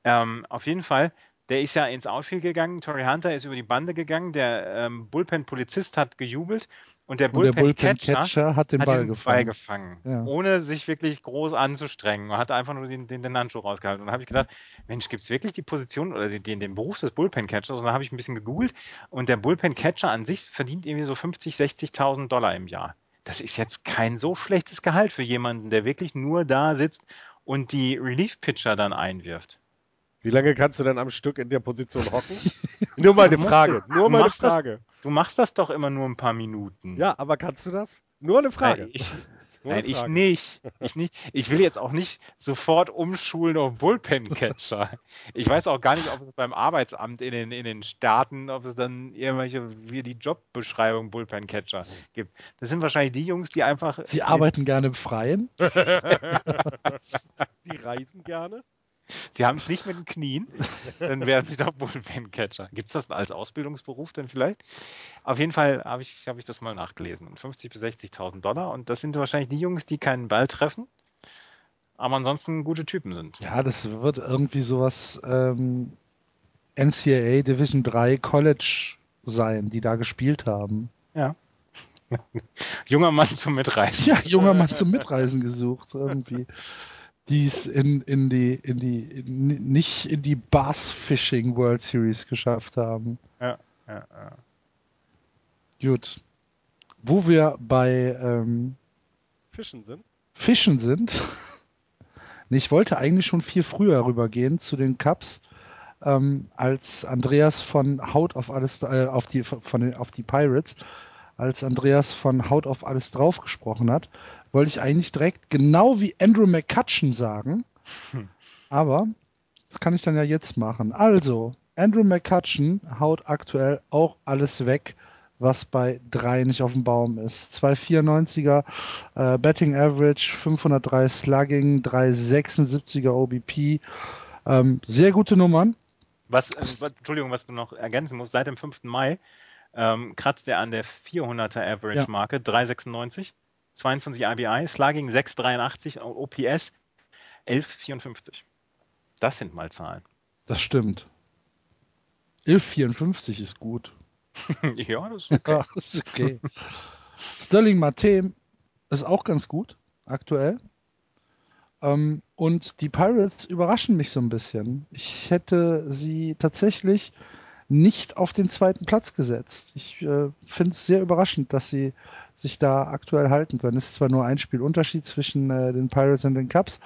Speaker 3: Ähm, auf jeden Fall, der ist ja ins Outfield gegangen, Torrey Hunter ist über die Bande gegangen, der ähm, Bullpen-Polizist hat gejubelt und der
Speaker 1: Und
Speaker 3: Bullpen-Catcher
Speaker 1: Bullpen-Catcher hat den
Speaker 3: hat
Speaker 1: Ball gefangen.
Speaker 3: Ball gefangen,
Speaker 1: Ja.
Speaker 3: ohne sich wirklich groß anzustrengen. Man hat einfach nur den, den, den Handschuh rausgehalten. Und da habe ich gedacht, Mensch, gibt es wirklich die Position oder den, den, Beruf des Bullpen-Catchers? Und dann habe ich ein bisschen gegoogelt und der Bullpen-Catcher an sich verdient irgendwie so 50, 60.000 Dollar im Jahr. Das ist jetzt kein so schlechtes Gehalt für jemanden, der wirklich nur da sitzt und die Relief-Pitcher dann einwirft.
Speaker 2: Wie lange kannst du denn am Stück in der Position hocken? Nur mal eine Frage. Nur
Speaker 3: du
Speaker 2: mal eine
Speaker 3: machst das-
Speaker 2: Frage.
Speaker 3: Du machst das doch immer nur ein paar Minuten.
Speaker 2: Ja, aber kannst du das? Nur eine Frage.
Speaker 3: Nein, ich, nein, ich nicht. Ich nicht. Ich will jetzt auch nicht sofort umschulen auf Bullpen-Catcher. Ich weiß auch gar nicht, ob es beim Arbeitsamt in den, in den Staaten, ob es dann irgendwelche, wie die Jobbeschreibung Bullpen-Catcher gibt. Das sind wahrscheinlich die Jungs, die einfach.
Speaker 1: Sie arbeiten gerne im Freien.
Speaker 2: Sie reisen gerne.
Speaker 3: Sie haben es nicht mit den Knien, dann werden sie doch Bullpen-Catcher. Gibt es das als Ausbildungsberuf denn vielleicht? Auf jeden Fall habe ich, hab ich das mal nachgelesen. Und 50.000 bis 60.000 Dollar. Und das sind wahrscheinlich die Jungs, die keinen Ball treffen, aber ansonsten gute Typen sind.
Speaker 1: Ja, das wird irgendwie sowas ähm, NCAA Division 3 College sein, die da gespielt haben.
Speaker 3: Junger Mann zum Mitreißen.
Speaker 1: Ja, junger Mann zum Mitreisen gesucht irgendwie. Die es in, in die, in die, in, nicht in die Bass Fishing World Series geschafft haben.
Speaker 3: Ja, ja, ja.
Speaker 1: Gut. Wo wir bei ähm,
Speaker 2: Fischen sind.
Speaker 1: Fischen sind. Ich wollte eigentlich schon viel früher rübergehen zu den Cups, ähm, als Andreas von Haut auf alles äh, auf die von den, auf die Pirates, als Andreas von Haut auf alles drauf gesprochen hat, wollte ich eigentlich direkt genau wie Andrew McCutcheon sagen. Aber das kann ich dann ja jetzt machen. Also, Andrew McCutcheon haut aktuell auch alles weg, was bei 3 nicht auf dem Baum ist. 294er äh, Betting Average, 503 Slugging, 376er OBP. Ähm, sehr gute Nummern.
Speaker 3: Was, äh, Entschuldigung, was du noch ergänzen musst, seit dem 5. Mai ähm, kratzt er an der 400er Average-Marke, 396, 22 RBI, Slugging 683, OPS 1154. Das sind mal Zahlen.
Speaker 1: Das stimmt. 1154 ist gut.
Speaker 3: ja, das ist okay.
Speaker 1: Ja, ist okay. Sterling Mate ist auch ganz gut aktuell. Ähm, und die Pirates überraschen mich so ein bisschen. Ich hätte sie tatsächlich nicht auf den zweiten Platz gesetzt. Ich äh, finde es sehr überraschend, dass sie sich da aktuell halten können. Es ist zwar nur ein Spiel Unterschied zwischen äh, den Pirates und den Cubs,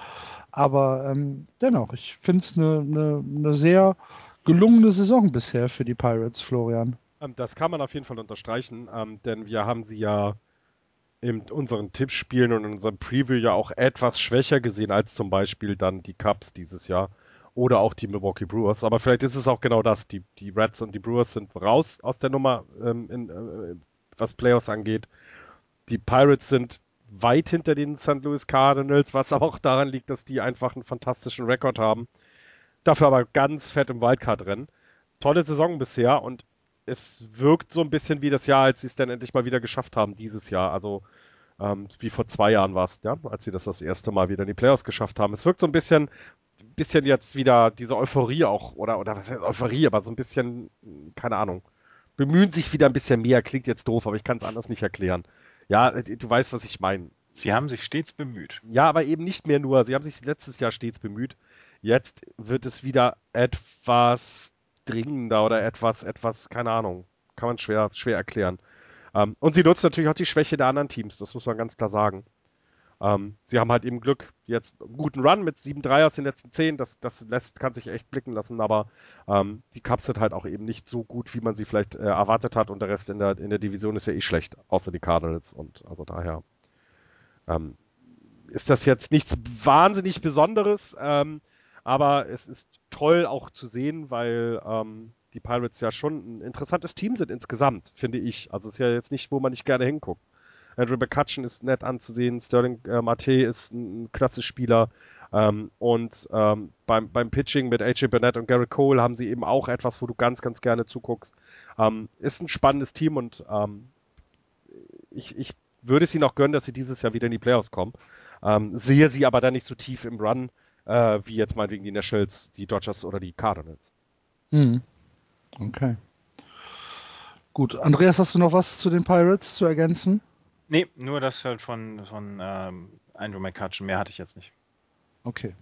Speaker 1: aber ähm, dennoch, ich finde es eine ne, ne sehr gelungene Saison bisher für die Pirates, Florian.
Speaker 2: Ähm, das kann man auf jeden Fall unterstreichen, ähm, denn wir haben sie ja in unseren Tippspielen und in unserem Preview ja auch etwas schwächer gesehen als zum Beispiel dann die Cubs dieses Jahr oder auch die Milwaukee Brewers. Aber vielleicht ist es auch genau das. Die, die Reds und die Brewers sind raus aus der Nummer, ähm, in, äh, was Playoffs angeht. Die Pirates sind weit hinter den St. Louis Cardinals, was auch daran liegt, dass die einfach einen fantastischen Rekord haben. Dafür aber ganz fett im Wildcard-Rennen. Tolle Saison bisher und es wirkt so ein bisschen wie das Jahr, als sie es dann endlich mal wieder geschafft haben, dieses Jahr. Also ähm, wie vor zwei Jahren war es, ja, als sie das das erste Mal wieder in die Playoffs geschafft haben. Es wirkt so ein bisschen, bisschen jetzt wieder diese Euphorie auch, oder, oder was heißt Euphorie, aber so ein bisschen, keine Ahnung, bemühen sich wieder ein bisschen mehr. Klingt jetzt doof, aber ich kann es anders nicht erklären. Ja, du weißt, was ich meine.
Speaker 3: Sie haben sich stets bemüht.
Speaker 2: Ja, aber eben nicht mehr nur. Sie haben sich letztes Jahr stets bemüht. Jetzt wird es wieder etwas dringender oder etwas, etwas, keine Ahnung, kann man schwer, schwer erklären. Ähm, und sie nutzt natürlich auch die Schwäche der anderen Teams, das muss man ganz klar sagen. Ähm, sie haben halt eben Glück, jetzt einen guten Run mit 7-3 aus den letzten 10, das, das lässt, kann sich echt blicken lassen, aber ähm, die Cubs sind halt auch eben nicht so gut, wie man sie vielleicht äh, erwartet hat und der Rest in der, in der Division ist ja eh schlecht, außer die Cardinals und also daher ähm, ist das jetzt nichts wahnsinnig Besonderes, ähm, aber es ist toll auch zu sehen, weil ähm, die Pirates ja schon ein interessantes Team sind insgesamt, finde ich. Also es ist ja jetzt nicht, wo man nicht gerne hinguckt. Andrew McCutcheon ist nett anzusehen, Sterling äh, Mate ist ein, ein klasse Spieler. Ähm, und ähm, beim, beim Pitching mit AJ Burnett und Garrett Cole haben sie eben auch etwas, wo du ganz, ganz gerne zuguckst. Ähm, ist ein spannendes Team und ähm, ich, ich würde es ihnen auch gönnen, dass sie dieses Jahr wieder in die Playoffs kommen. Ähm, sehe sie aber dann nicht so tief im Run, äh, wie jetzt meinetwegen die Nationals, die Dodgers oder die Cardinals.
Speaker 1: Hm. Okay. Gut, Andreas, hast du noch was zu den Pirates zu ergänzen?
Speaker 3: Nee, nur das halt von, von ähm, Andrew McCutcheon. Mehr hatte ich jetzt nicht.
Speaker 1: Okay.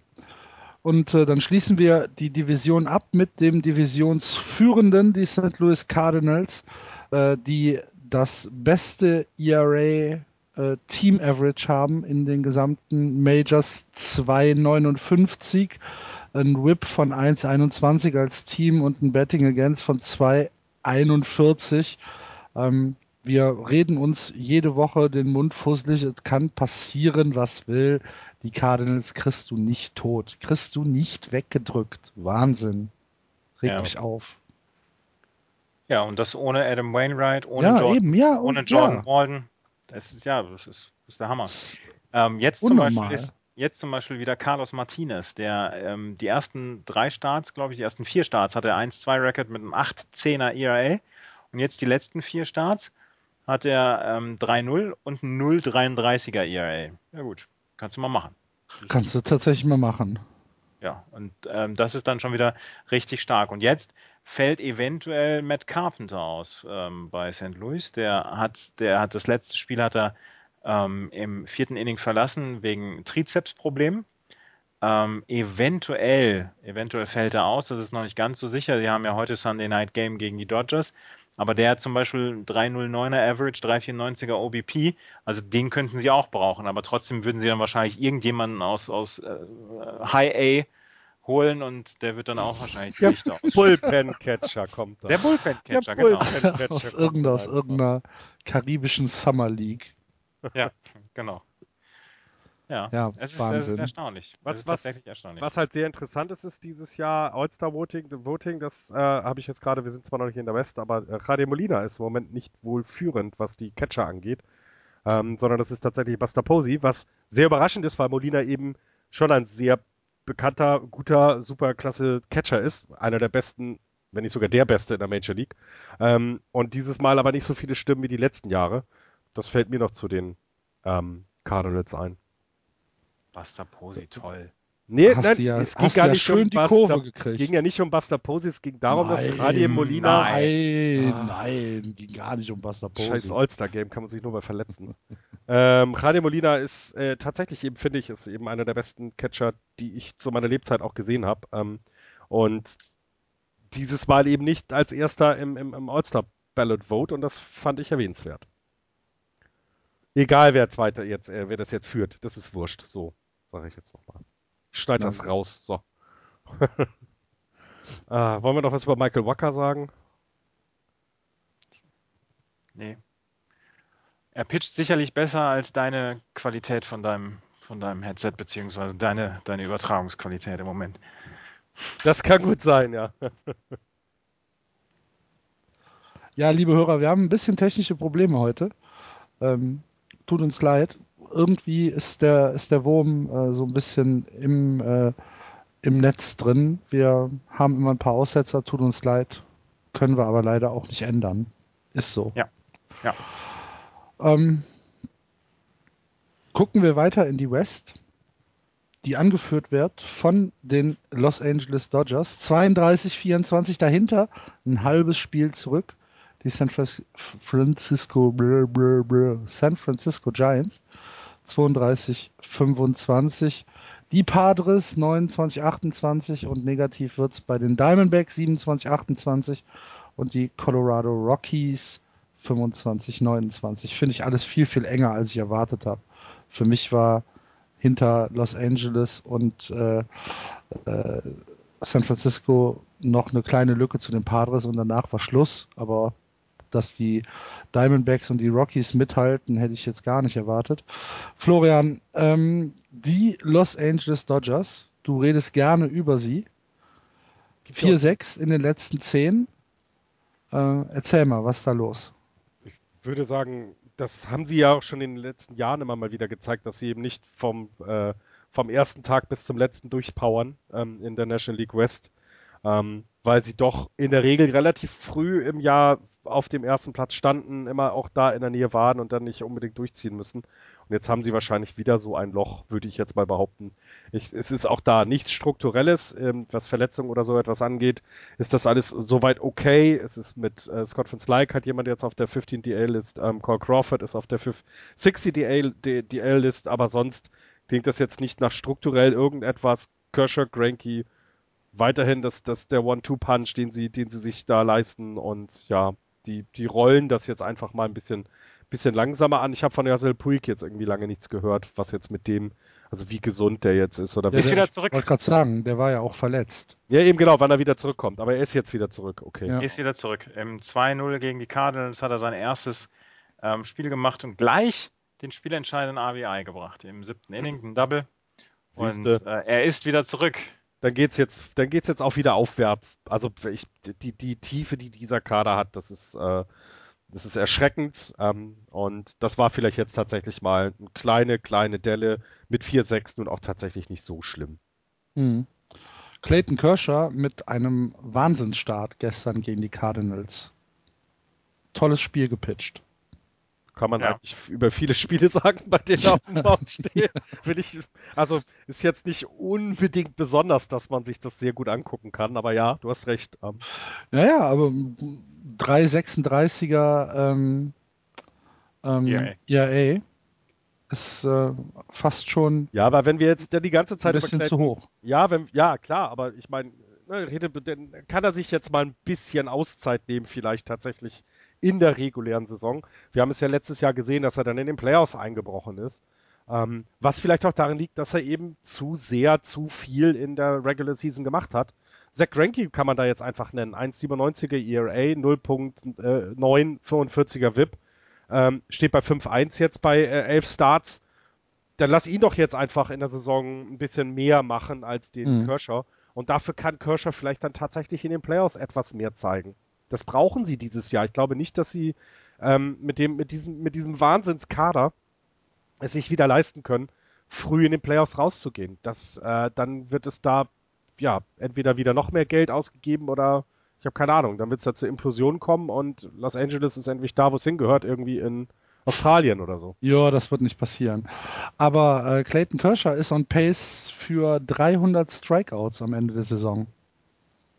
Speaker 1: Und äh, dann schließen wir die Division ab mit dem Divisionsführenden, die St. Louis Cardinals, äh, die das beste ERA äh, Team Average haben in den gesamten Majors 2,59, ein Whip von 1,21 als Team und ein Betting Against von 2,41. Ähm, wir reden uns jede Woche den Mund fusselig. Es kann passieren, was will. Die Cardinals kriegst du nicht tot. Kriegst du nicht weggedrückt. Wahnsinn. Reg
Speaker 3: Ja.
Speaker 1: mich auf.
Speaker 3: Ja, und das ohne Adam Wainwright, ohne
Speaker 1: ja,
Speaker 3: Jordan,
Speaker 1: eben, ja.
Speaker 3: ohne Jordan
Speaker 1: ja.
Speaker 3: Walden. Das ist ja, das ist, das ist der Hammer. Ähm, jetzt, zum. Beispiel ist, jetzt zum Beispiel wieder Carlos Martinez, der ähm, die ersten drei Starts, glaube ich, die ersten vier Starts hat er 1-2-Record mit einem 8-10er ERA. Und jetzt die letzten vier Starts hat er ähm, 3-0 und ein 0-33er ERA. Ja gut, kannst du mal machen.
Speaker 1: Kannst du tatsächlich mal machen.
Speaker 3: Ja, und ähm, das ist dann schon wieder richtig stark. Und jetzt fällt eventuell Matt Carpenter aus ähm, bei St. Louis. Der hat, der hat das letzte Spiel hat er ähm, im vierten Inning verlassen wegen Trizepsproblemen. Ähm, eventuell, eventuell fällt er aus. Das ist noch nicht ganz so sicher. Sie haben ja heute Sunday Night Game gegen die Dodgers. Aber der hat zum Beispiel 309er Average, 394er OBP. Also den könnten sie auch brauchen. Aber trotzdem würden sie dann wahrscheinlich irgendjemanden aus, aus äh, High A holen und der wird dann auch wahrscheinlich
Speaker 2: Der
Speaker 3: nicht aus.
Speaker 2: Bullpen-Catcher kommt da.
Speaker 3: Der Bullpen-Catcher,
Speaker 2: Der
Speaker 3: genau.
Speaker 2: Bullpen-Catcher
Speaker 1: aus,
Speaker 2: kommt
Speaker 1: irgendeiner, aus irgendeiner karibischen Summer League.
Speaker 3: Ja, genau. Ja,
Speaker 1: Ja,
Speaker 3: es, ist, es ist
Speaker 1: Wahnsinn.
Speaker 3: erstaunlich.
Speaker 2: Was- was-
Speaker 3: tatsächlich erstaunlich.
Speaker 2: Was halt sehr interessant ist, ist dieses Jahr All-Star Voting. Voting, das äh, habe ich jetzt gerade, wir sind zwar noch nicht in der West, aber äh, Jade Molina ist im Moment nicht wohl führend, was die Catcher angeht. Ähm, sondern das ist tatsächlich Buster Posey, was sehr überraschend ist, weil Molina eben schon ein sehr bekannter, guter, superklasse Catcher ist. Einer der besten, wenn nicht sogar der beste in der Major League. Ähm, und dieses Mal aber nicht so viele Stimmen wie die letzten Jahre. Das fällt mir noch zu den ähm, Cardinals ein.
Speaker 3: Buster Posey, toll.
Speaker 2: Nee,
Speaker 1: Hast
Speaker 2: nein,
Speaker 1: ja-
Speaker 2: es ging gar
Speaker 1: ja
Speaker 2: nicht
Speaker 1: schön
Speaker 2: um
Speaker 1: die
Speaker 2: Buster,
Speaker 1: Kurve gekriegt.
Speaker 2: ging ja nicht um Buster Posey, es ging darum, dass
Speaker 1: Nein,
Speaker 2: Javier Molina
Speaker 1: Nein,
Speaker 2: Ah.
Speaker 1: nein, ging gar nicht um Buster Posey.
Speaker 2: Scheiß All-Star-Game kann man sich nur bei verletzen. ähm, Javier Molina ist äh, tatsächlich eben, finde ich, ist eben einer der besten Catcher, die ich zu meiner Lebzeit auch gesehen habe. Ähm, und dieses Mal eben nicht als erster im, im, im All-Star-Ballot-Vote und das fand ich erwähnenswert. Egal wer zweiter jetzt, äh, wer das jetzt führt, das ist wurscht. So, sage ich jetzt nochmal. Ich schneide das raus. So. äh, wollen wir noch was über Michael Wacker sagen?
Speaker 3: Nee. Er pitcht sicherlich besser als deine Qualität von deinem, von deinem Headset, beziehungsweise deine, deine Übertragungsqualität im Moment.
Speaker 2: Das kann gut sein, ja.
Speaker 1: Ja, liebe Hörer, wir haben ein bisschen technische Probleme heute. Ähm, tut uns leid. Irgendwie ist der, ist der Wurm äh, so ein bisschen im, äh, im Netz drin. Wir haben immer ein paar Aussetzer, tut uns leid. Können wir aber leider auch nicht ändern. Ist so.
Speaker 3: Ja. Ja.
Speaker 1: Ähm, gucken wir weiter in die West, die angeführt wird von den Los Angeles Dodgers. 32-24 dahinter, ein halbes Spiel zurück. Die San Francisco, San Francisco Giants 32-25. Die Padres 29-28 und negativ wird es bei den Diamondbacks 27-28 und die Colorado Rockies 25-29. Finde ich alles viel, viel enger, als ich erwartet habe. Für mich war hinter Los Angeles und äh, äh, San Francisco noch eine kleine Lücke zu den Padres und danach war Schluss. Aber dass die Diamondbacks und die Rockies mithalten, hätte ich jetzt gar nicht erwartet. Florian, ähm, die Los Angeles Dodgers, du redest gerne über sie. 4-6 in den letzten 10. Äh, erzähl mal, was ist da los?
Speaker 2: würde sagen, das haben sie ja auch schon in den letzten Jahren immer mal wieder gezeigt, dass sie eben nicht vom, äh, vom ersten Tag bis zum letzten durchpowern ähm, in der National League West, ähm, weil sie doch in der Regel relativ früh im Jahr auf dem ersten Platz standen, immer auch da in der Nähe waren und dann nicht unbedingt durchziehen müssen. Und jetzt haben sie wahrscheinlich wieder so ein Loch, würde ich jetzt mal behaupten. Ich, es ist auch da nichts Strukturelles, ähm, was Verletzungen oder so etwas angeht. Ist das alles soweit okay? Es ist mit äh, Scott Van Slyke hat jemand jetzt auf der 15 DL-List, ähm, Cole Crawford ist auf der 5 60 DL-List, aber sonst klingt das jetzt nicht nach strukturell irgendetwas. Kershaw, Granky, weiterhin das, das der One-Two-Punch, den sie, den sie sich da leisten und ja, die, die rollen das jetzt einfach mal ein bisschen, bisschen langsamer an. Ich habe von Yasel Puig jetzt irgendwie lange nichts gehört, was jetzt mit dem, also wie gesund der jetzt ist oder
Speaker 1: Ja,
Speaker 3: Ist
Speaker 2: wie,
Speaker 3: wieder
Speaker 1: der-
Speaker 3: zurück.
Speaker 1: Ich wollte gerade sagen, der war ja auch verletzt.
Speaker 2: ja eben genau, wann er wieder zurückkommt, aber er ist jetzt wieder zurück, okay.
Speaker 1: Ja.
Speaker 3: Ist wieder zurück. Im 2-0 gegen die Cardinals hat er sein erstes ähm, Spiel gemacht und gleich den spielentscheidenden RBI gebracht. Im siebten Inning, ein Double. Und
Speaker 2: Siehste.
Speaker 3: äh, er ist wieder zurück.
Speaker 2: Dann geht's jetzt, dann geht's jetzt auch wieder aufwärts. Also ich, die, die Tiefe, die dieser Kader hat, das ist, äh, das ist erschreckend. Ähm, und das war vielleicht jetzt tatsächlich mal eine kleine, kleine Delle mit 4-6 nun auch tatsächlich nicht so schlimm.
Speaker 1: Mhm. Clayton Kershaw mit einem Wahnsinnsstart gestern gegen die Cardinals. Tolles Spiel gepitcht.
Speaker 2: Kann man
Speaker 3: Ja.
Speaker 2: eigentlich über viele Spiele sagen, bei denen auf dem Mount steht. Finde ich, also ist jetzt nicht unbedingt besonders, dass man sich das sehr gut angucken kann, aber ja, du hast recht. Ähm,
Speaker 1: Naja, aber 3,36er ähm, ähm,
Speaker 3: ERA.
Speaker 1: ERA ist äh, fast schon
Speaker 2: ja, aber wenn wir jetzt ja die ganze
Speaker 1: ein
Speaker 2: Zeit über
Speaker 1: bisschen zu hoch.
Speaker 2: Ja, wenn, ja, klar, aber ich meine, ne, kann er sich jetzt mal ein bisschen Auszeit nehmen, vielleicht tatsächlich in der regulären Saison. Wir haben es ja letztes Jahr gesehen, dass er dann in den Playoffs eingebrochen ist. Ähm, was vielleicht auch darin liegt, dass er eben zu sehr, zu viel in der Regular Season gemacht hat. Zach Greinke kann man da jetzt einfach nennen. 1,97er ERA, 0.945er VIP. Ähm, steht bei 5-1 jetzt bei äh, 11 Starts dann lass ihn doch jetzt einfach in der Saison ein bisschen mehr machen als den
Speaker 1: Mhm.
Speaker 2: Kershaw. Und dafür kann Kershaw vielleicht dann tatsächlich in den Playoffs etwas mehr zeigen. Das brauchen sie dieses Jahr. Ich glaube nicht, dass sie ähm, mit, dem, mit, diesem, mit diesem Wahnsinnskader es sich wieder leisten können, früh in den Playoffs rauszugehen. Das, äh, dann wird es da ja entweder wieder noch mehr Geld ausgegeben oder ich habe keine Ahnung. Dann wird es da zur Implosion kommen und Los Angeles ist endlich da, wo es hingehört, irgendwie in Australien oder so.
Speaker 1: Ja, das wird nicht passieren. Aber äh, Clayton Kershaw ist on pace für 300 Strikeouts am Ende der Saison.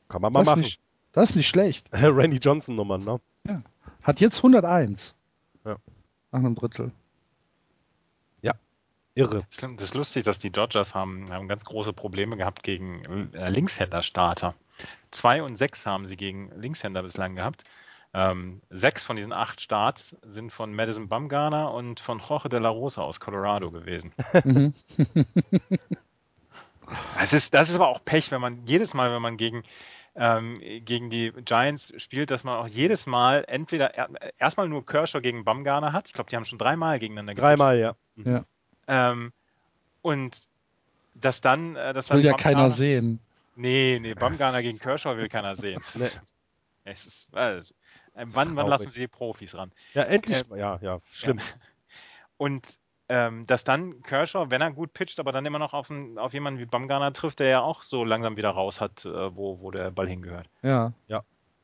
Speaker 2: Kann man mal
Speaker 1: das,
Speaker 2: machen.
Speaker 1: nicht, das ist nicht schlecht.
Speaker 2: Randy Johnson Nummern, ne?
Speaker 1: Hat jetzt 101.
Speaker 2: Ja.
Speaker 1: Nach einem Drittel.
Speaker 2: Irre.
Speaker 3: Schlimm. Das ist lustig, dass die Dodgers haben, haben ganz große Probleme gehabt gegen äh, Linkshänder-Starter. Zwei und sechs haben sie gegen Linkshänder bislang gehabt. Ähm, sechs von diesen acht Starts sind von Madison Bumgarner und von Jorge de la Rosa aus Colorado gewesen.
Speaker 1: Mhm.
Speaker 3: Das ist, das ist aber auch Pech, wenn man jedes Mal, wenn man gegen, ähm, gegen die Giants spielt, dass man auch jedes Mal entweder er, erstmal nur Kershaw gegen Bumgarner hat. Ich glaube, die haben schon dreimal gegeneinander
Speaker 2: Dreimal, ja.
Speaker 1: Ja.
Speaker 3: Ähm, und dass dann, äh, dass
Speaker 1: Das will
Speaker 3: dann
Speaker 1: ja keiner sehen.
Speaker 3: Nee, nee, Bumgarner gegen Kershaw will keiner sehen.
Speaker 2: Nee.
Speaker 3: Es ist, äh, äh, wann, wann lassen sie die Profis ran?
Speaker 2: Ja, endlich.
Speaker 3: Ähm,
Speaker 2: ja, ja, schlimm.
Speaker 3: Und ähm, dass dann Kershaw, wenn er gut pitcht, aber dann immer noch auf, einen, auf jemanden wie Bumgarner trifft, der ja auch so langsam wieder raus hat, äh, wo, wo der Ball hingehört.
Speaker 1: Ja.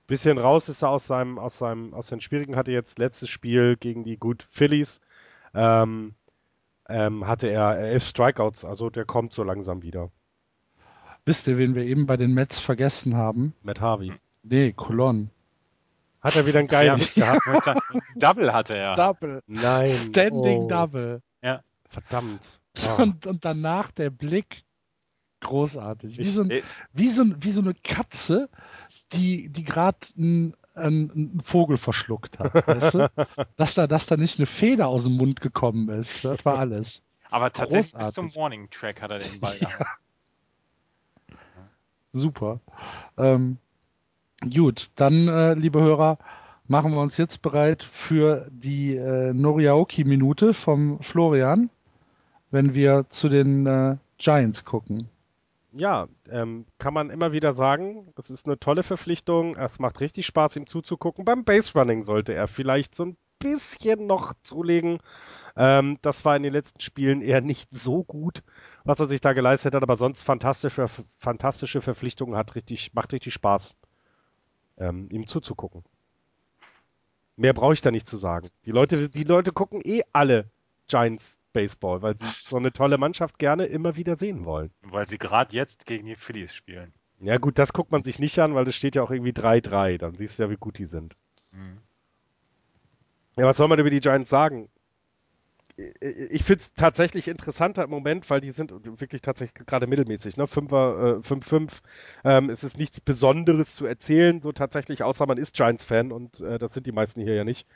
Speaker 2: Bisschen raus ist er aus seinem, aus seinem, aus den Schwierigen, hatte jetzt letztes Spiel gegen die gut Phillies, ähm, ähm, hatte er elf Strikeouts, also der kommt so langsam wieder.
Speaker 1: Wisst ihr, wen wir eben bei den Mets vergessen haben?
Speaker 2: Matt Harvey.
Speaker 1: Nee, Colon.
Speaker 2: Hat er wieder einen geilen
Speaker 3: Ja.
Speaker 2: Hit gehabt?
Speaker 3: Double hatte er.
Speaker 1: Double.
Speaker 2: Nein.
Speaker 1: Standing
Speaker 2: oh,
Speaker 1: Double.
Speaker 2: Verdammt. Oh.
Speaker 1: Und, und danach der Blick. Großartig. Wie so, ein, wie so, ein, wie so eine Katze, die, die gerade einen, einen, Vogel verschluckt hat. Weißt du? Dass da, dass da nicht eine Feder aus dem Mund gekommen ist. Das war alles.
Speaker 3: Aber tatsächlich bis
Speaker 1: Großartig.
Speaker 3: zum Warning Track hat er den Ball gehabt.
Speaker 1: Super. Ähm, gut, dann, äh, liebe Hörer, machen wir uns jetzt bereit für die äh, Noriaoki-Minute vom Florian, wenn wir zu den äh, Giants gucken.
Speaker 2: Ja, ähm, kann man immer wieder sagen, das ist eine tolle Verpflichtung. Es macht richtig Spaß, ihm zuzugucken. Beim Base Running sollte er vielleicht so ein bisschen noch zulegen. Ähm, das war in den letzten Spielen eher nicht so gut, was er sich da geleistet hat, aber sonst fantastische, fantastische Verpflichtungen hat richtig, macht richtig Spaß, ähm, ihm zuzugucken. Mehr brauche ich da nicht zu sagen. Die Leute, die Leute gucken eh alle Giants Baseball, weil sie so eine tolle Mannschaft gerne immer wieder sehen wollen.
Speaker 3: Weil sie gerade jetzt gegen die Phillies spielen.
Speaker 2: Ja gut, das guckt man sich nicht an, weil das steht ja auch irgendwie 3-3. Dann siehst du ja, wie gut die sind.
Speaker 3: Mhm.
Speaker 2: Ja, was soll man über die Giants sagen? Ich finde es tatsächlich interessanter im Moment, weil die sind wirklich tatsächlich gerade mittelmäßig. Ne? 5er, äh, 5-5. Ähm, es ist nichts Besonderes zu erzählen, so tatsächlich, außer man ist Giants-Fan und äh, das sind die meisten hier ja nicht.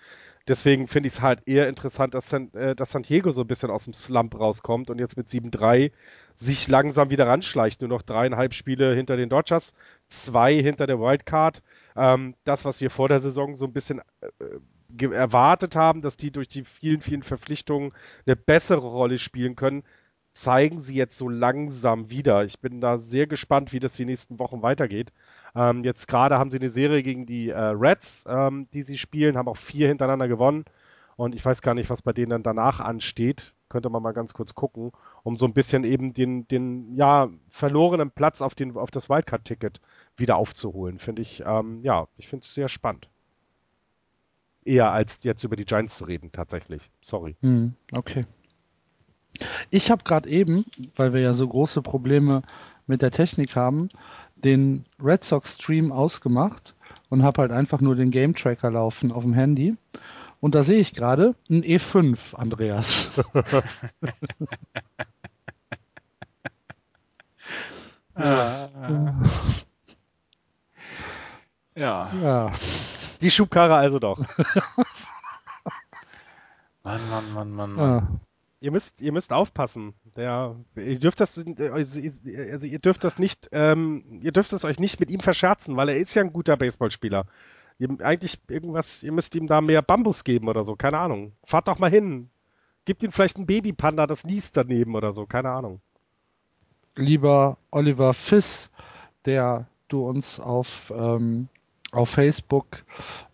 Speaker 2: Deswegen finde ich es halt eher interessant, dass San, äh, dass San Diego so ein bisschen aus dem Slump rauskommt und jetzt mit 7-3 sich langsam wieder ranschleicht. Nur noch dreieinhalb Spiele hinter den Dodgers, zwei hinter der Wildcard. Ähm, das, was wir vor der Saison so ein bisschen äh, erwartet haben, dass die durch die vielen, vielen Verpflichtungen eine bessere Rolle spielen können, zeigen sie jetzt so langsam wieder. Ich bin da sehr gespannt, wie das die nächsten Wochen weitergeht. Ähm, jetzt gerade haben sie eine Serie gegen die äh, Reds, ähm, die sie spielen, haben auch vier hintereinander gewonnen. Und ich weiß gar nicht, was bei denen dann danach ansteht. Könnte man mal ganz kurz gucken, um so ein bisschen eben den, den ja, verlorenen Platz auf, den, auf das Wildcard-Ticket wieder aufzuholen. Finde ich, ähm, ja, ich finde es sehr spannend. Eher als jetzt über die Giants zu reden, tatsächlich. Sorry.
Speaker 1: Hm, okay. Ich habe gerade eben, weil wir ja so große Probleme mit der Technik haben, den Red Sox Stream ausgemacht und habe halt einfach nur den Game Tracker laufen auf dem Handy. Und da sehe ich gerade ein E5, Andreas.
Speaker 3: Ja,
Speaker 1: ja,
Speaker 2: Die Schubkarre also doch.
Speaker 3: Mann, Mann, Mann, Mann, Mann.
Speaker 1: ja.
Speaker 2: Ihr müsst, ihr müsst aufpassen. Der, ihr dürft das, äh, also ihr dürft das nicht, ähm, ihr dürft es euch nicht mit ihm verscherzen, weil er ist ja ein guter Baseballspieler. Ihr, eigentlich irgendwas, ihr müsst ihm da mehr Bambus geben oder so, keine Ahnung. Fahrt doch mal hin. Gebt ihm vielleicht einen Babypanda, das niest daneben oder so, keine Ahnung.
Speaker 1: lieber Oliver Fiss, der du uns auf, ähm, auf Facebook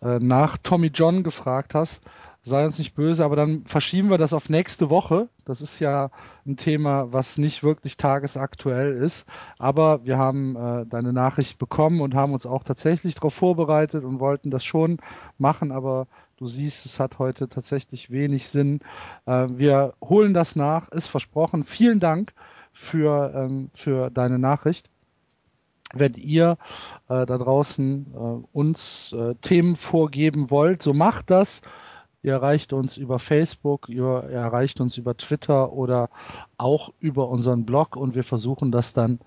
Speaker 1: äh, nach Tommy John gefragt hast, sei uns nicht böse, aber dann verschieben wir das auf nächste Woche. Das ist ja ein Thema, was nicht wirklich tagesaktuell ist. Aber wir haben äh, deine Nachricht bekommen und haben uns auch tatsächlich darauf vorbereitet und wollten das schon machen. Aber du siehst, es hat heute tatsächlich wenig Sinn. Äh, wir holen das nach, ist versprochen. Vielen Dank für, ähm, für deine Nachricht wenn ihr äh, da draußen äh, uns äh, Themen vorgeben wollt, so macht das. Ihr erreicht uns über Facebook, ihr erreicht uns über Twitter oder auch über unseren Blog und wir versuchen das dann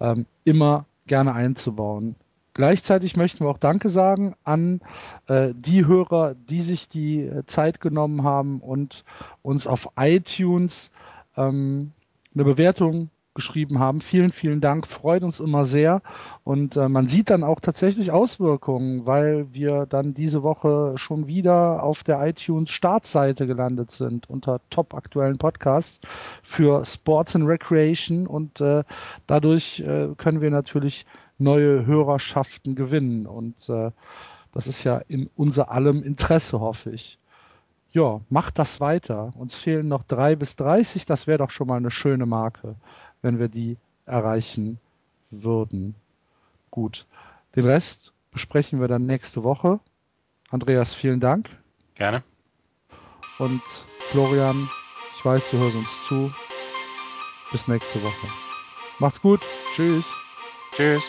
Speaker 1: ähm, immer gerne einzubauen. Gleichzeitig möchten wir auch Danke sagen an äh, die Hörer, die sich die äh, Zeit genommen haben und uns auf iTunes ähm, eine Bewertung geschrieben haben. Vielen, vielen Dank, freut uns immer sehr. Und äh, man sieht dann auch tatsächlich Auswirkungen, weil wir dann diese Woche schon wieder auf der iTunes Startseite gelandet sind unter top aktuellen Podcasts für Sports and Recreation. Und äh, dadurch äh, können wir natürlich neue Hörerschaften gewinnen. Und äh, das ist ja in unser allem Interesse, hoffe ich. Ja, macht das weiter. Uns fehlen noch drei bis dreißig. Das wäre doch schon mal eine schöne Marke wenn wir die erreichen würden. Gut. Den Rest besprechen wir dann nächste Woche. Andreas, vielen Dank.
Speaker 3: Gerne.
Speaker 1: Und Florian, ich weiß, du hörst uns zu. Bis nächste Woche. Macht's gut. Tschüss.
Speaker 3: Tschüss.